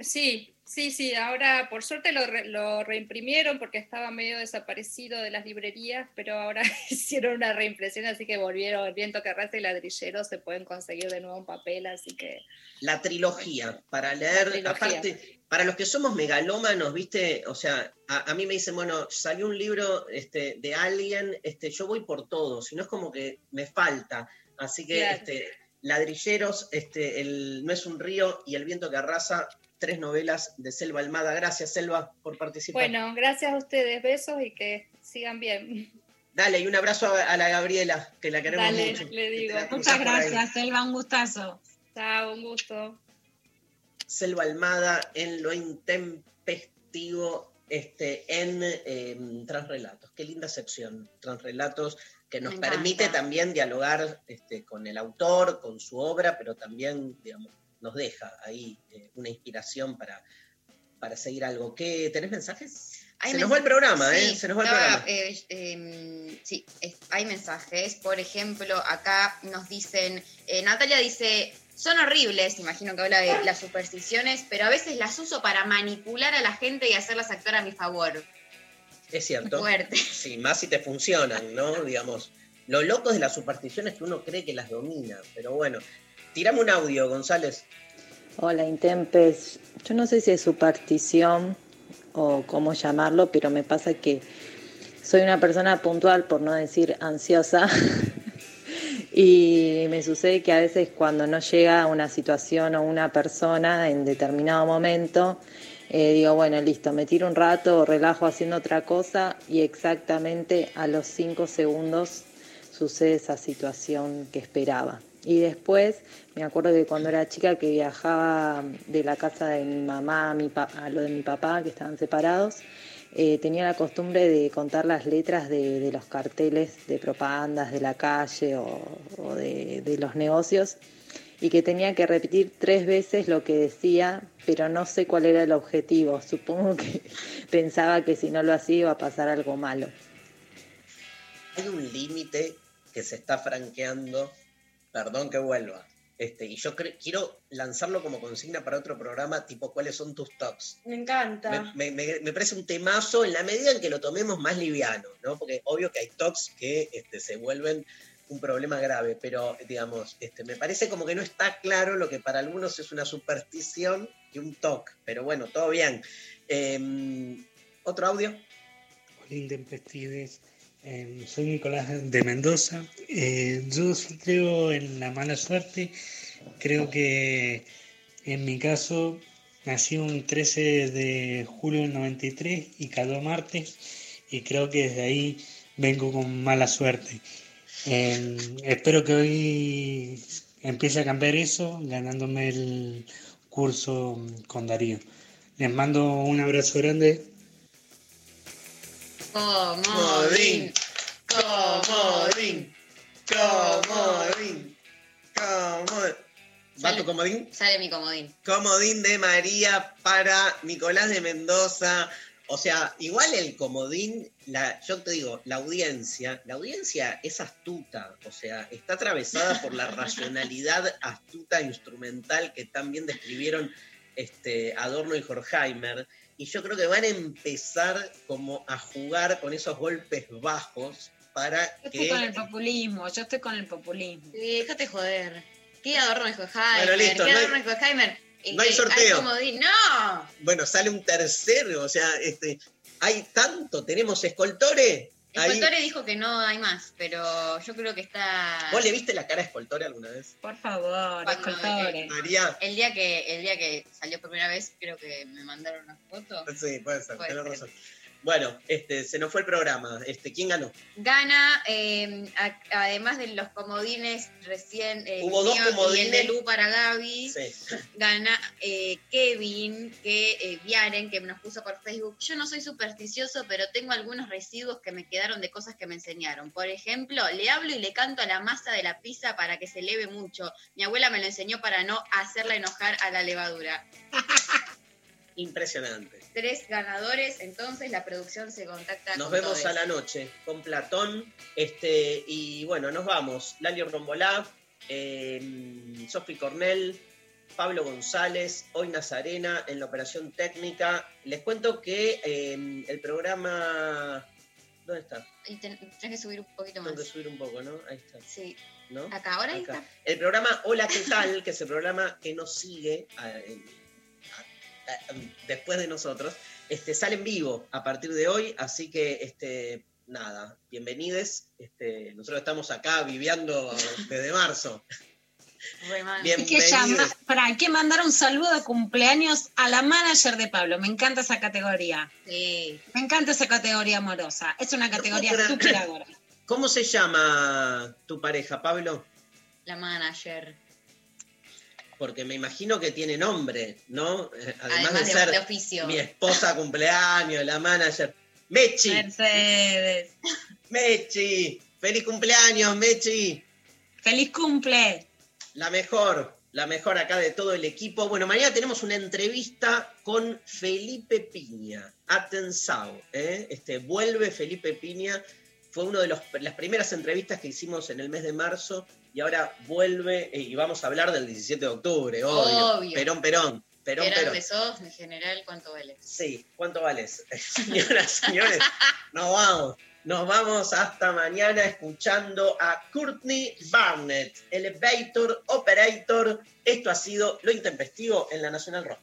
Sí, sí, sí, ahora por suerte lo, reimprimieron porque estaba medio desaparecido de las librerías, pero ahora hicieron una reimpresión, así que volvieron El viento que arrasa y Ladrillero, se pueden conseguir de nuevo en papel, así que... La trilogía, para leer, aparte, para los que somos megalómanos, ¿viste? O sea, a, mí me dicen, bueno, salió un libro este, de alguien, este, yo voy por todo, si no es como que me falta. Así que este, Ladrilleros, este, el, No es un río y El viento que arrasa, tres novelas de Selva Almada. Gracias, Selva, por participar. Bueno, gracias a ustedes, besos y que sigan bien. Dale, y un abrazo a, la Gabriela, que la queremos Dale, mucho. Le digo. Muchas gracias, Selva, un gustazo. Chao, un gusto. Selva Almada en lo intempestivo este, en eh, Transrelatos. Qué linda sección, Transrelatos que nos permite también dialogar este, con el autor, con su obra, pero también, digamos, nos deja ahí eh, una inspiración para, para seguir algo. ¿Qué, ¿Tenés mensajes? Se nos va el programa, ¿eh? Se nos va el programa. Eh, em, sí, hay mensajes. Por ejemplo, acá nos dicen, eh, Natalia dice, son horribles, imagino que habla de las supersticiones, pero a veces las uso para manipular a la gente y hacerlas actuar a mi favor. Es cierto. Fuerte. Sí, más si te funcionan, ¿no? Digamos, lo loco de las supersticiones que uno cree que las domina, pero bueno. Tirame un audio, González. Hola, Intempes. Yo no sé si es superstición o cómo llamarlo, pero me pasa que soy una persona puntual, por no decir ansiosa. y me sucede que a veces cuando no llega una situación o una persona en determinado momento, eh, digo, bueno, listo, me tiro un rato, relajo haciendo otra cosa y exactamente a los cinco segundos sucede esa situación que esperaba. Y después me acuerdo que cuando era chica que viajaba de la casa de mi mamá a, mi a lo de mi papá, que estaban separados, eh, tenía la costumbre de contar las letras de, los carteles de propagandas de la calle o, de, de los negocios y que tenía que repetir tres veces lo que decía, pero no sé cuál era el objetivo. Supongo que pensaba que si no lo hacía iba a pasar algo malo. Hay un límite que se está franqueando, perdón que vuelva, este, y yo quiero lanzarlo como consigna para otro programa, tipo cuáles son tus tops. Me encanta. Me, parece un temazo en la medida en que lo tomemos más liviano, ¿no? Porque obvio que hay tops que este, se vuelven un problema grave, pero digamos, este, me parece como que no está claro lo que para algunos es una superstición y un toque, pero bueno, todo bien. Em, ¿Otro audio? Hola, intempestives. Em, soy Nicolás de Mendoza. Eh, yo creo en la mala suerte. Creo que en mi caso nací un 13 de julio del 93 y cayó martes y creo que desde ahí vengo con mala suerte. Eh, espero que hoy empiece a cambiar eso ganándome el curso con Darío. Les mando un abrazo grande. Comodín. Comodín. Comodín. Comodín. ¿Va tu comodín? Sale mi comodín. Comodín de María para Nicolás de Mendoza. O sea, igual el comodín, la, yo te digo, la audiencia, la audiencia es astuta, o sea, está atravesada por la racionalidad astuta instrumental que también describieron este, Adorno y Horkheimer. Y yo creo que van a empezar como a jugar con esos golpes bajos para Yo estoy que con el populismo, yo estoy con el populismo. Sí, déjate joder. ¿Qué adorno de Horkheimer? Bueno, listo, ¿Qué no hay- adorno de Horkheimer? No hay Eh, sorteo. ¡No! bueno, sale un tercero, o sea, este, hay tanto, tenemos escoltore. ahí. Escoltore dijo que no hay más, pero yo creo que está. ¿Vos le viste la cara a escoltore alguna vez? Por favor, Cuando, escoltore. eh, María. El día que el día que salió por primera vez, creo que me mandaron una foto. Sí, puede ser, tenés razón. Bueno, este, se nos fue el programa. Este, ¿Quién ganó? Gana, eh, a- además de los comodines recién eh, Hubo dos mío y el comodines. de Lu para Gaby, Sí. gana eh, Kevin, que eh, Viaren, que nos puso por Facebook. Yo no soy supersticioso, pero tengo algunos residuos que me quedaron de cosas que me enseñaron. Por ejemplo, le hablo y le canto a la masa de la pizza para que se eleve mucho. Mi abuela me lo enseñó para no hacerla enojar a la levadura. Impresionante. Tres ganadores, entonces la producción se contacta Nos con vemos todos. a la noche con Platón. Este, y bueno, nos vamos. Lalio Rombolá, eh, Sofi Cornell, Pablo González, hoy Nazarena en la operación técnica. Les cuento que eh, el programa. ¿Dónde está? Y ten- tenés que subir un poquito más. Tengo que subir un poco, ¿no? Ahí está. Sí. ¿No? Acá, ahora ahí está. El programa Hola, ¿qué tal? Que es el programa que nos sigue a- en- a- a- después de nosotros. Este, sale en vivo a partir de hoy, así que este, nada, bienvenides. Este, nosotros estamos acá viviendo desde marzo. Hay que, pará, hay que mandar un saludo de cumpleaños a la manager de Pablo. Me encanta esa categoría. Sí. Me encanta esa categoría amorosa. Es una categoría súper creer. ahora. ¿Cómo se llama tu pareja, Pablo? La manager. Porque me imagino que tiene nombre, ¿no? Eh, Además, Además de, de- ser de oficio. mi esposa cumpleaños, la manager. Mechi. Mercedes. Mechi. Feliz cumpleaños, Mechi. Feliz cumple. La mejor, la mejor acá de todo el equipo. Bueno, mañana tenemos una entrevista con Felipe Piña. Atensao, ¿eh? Este, vuelve Felipe Piña. Fue una de los- las primeras entrevistas que hicimos en el mes de marzo y ahora vuelve eh, y vamos a hablar del 17 de octubre, obvio. Obvio. Perón, Perón. Perón, Perón. sos, mi general, ¿cuánto vale? Sí, ¿cuánto vales? Señoras, señores, nos vamos. Nos vamos hasta mañana escuchando a Courtney Barnett, Elevator Operator. Esto ha sido Lo Intempestivo en la Nacional Rock.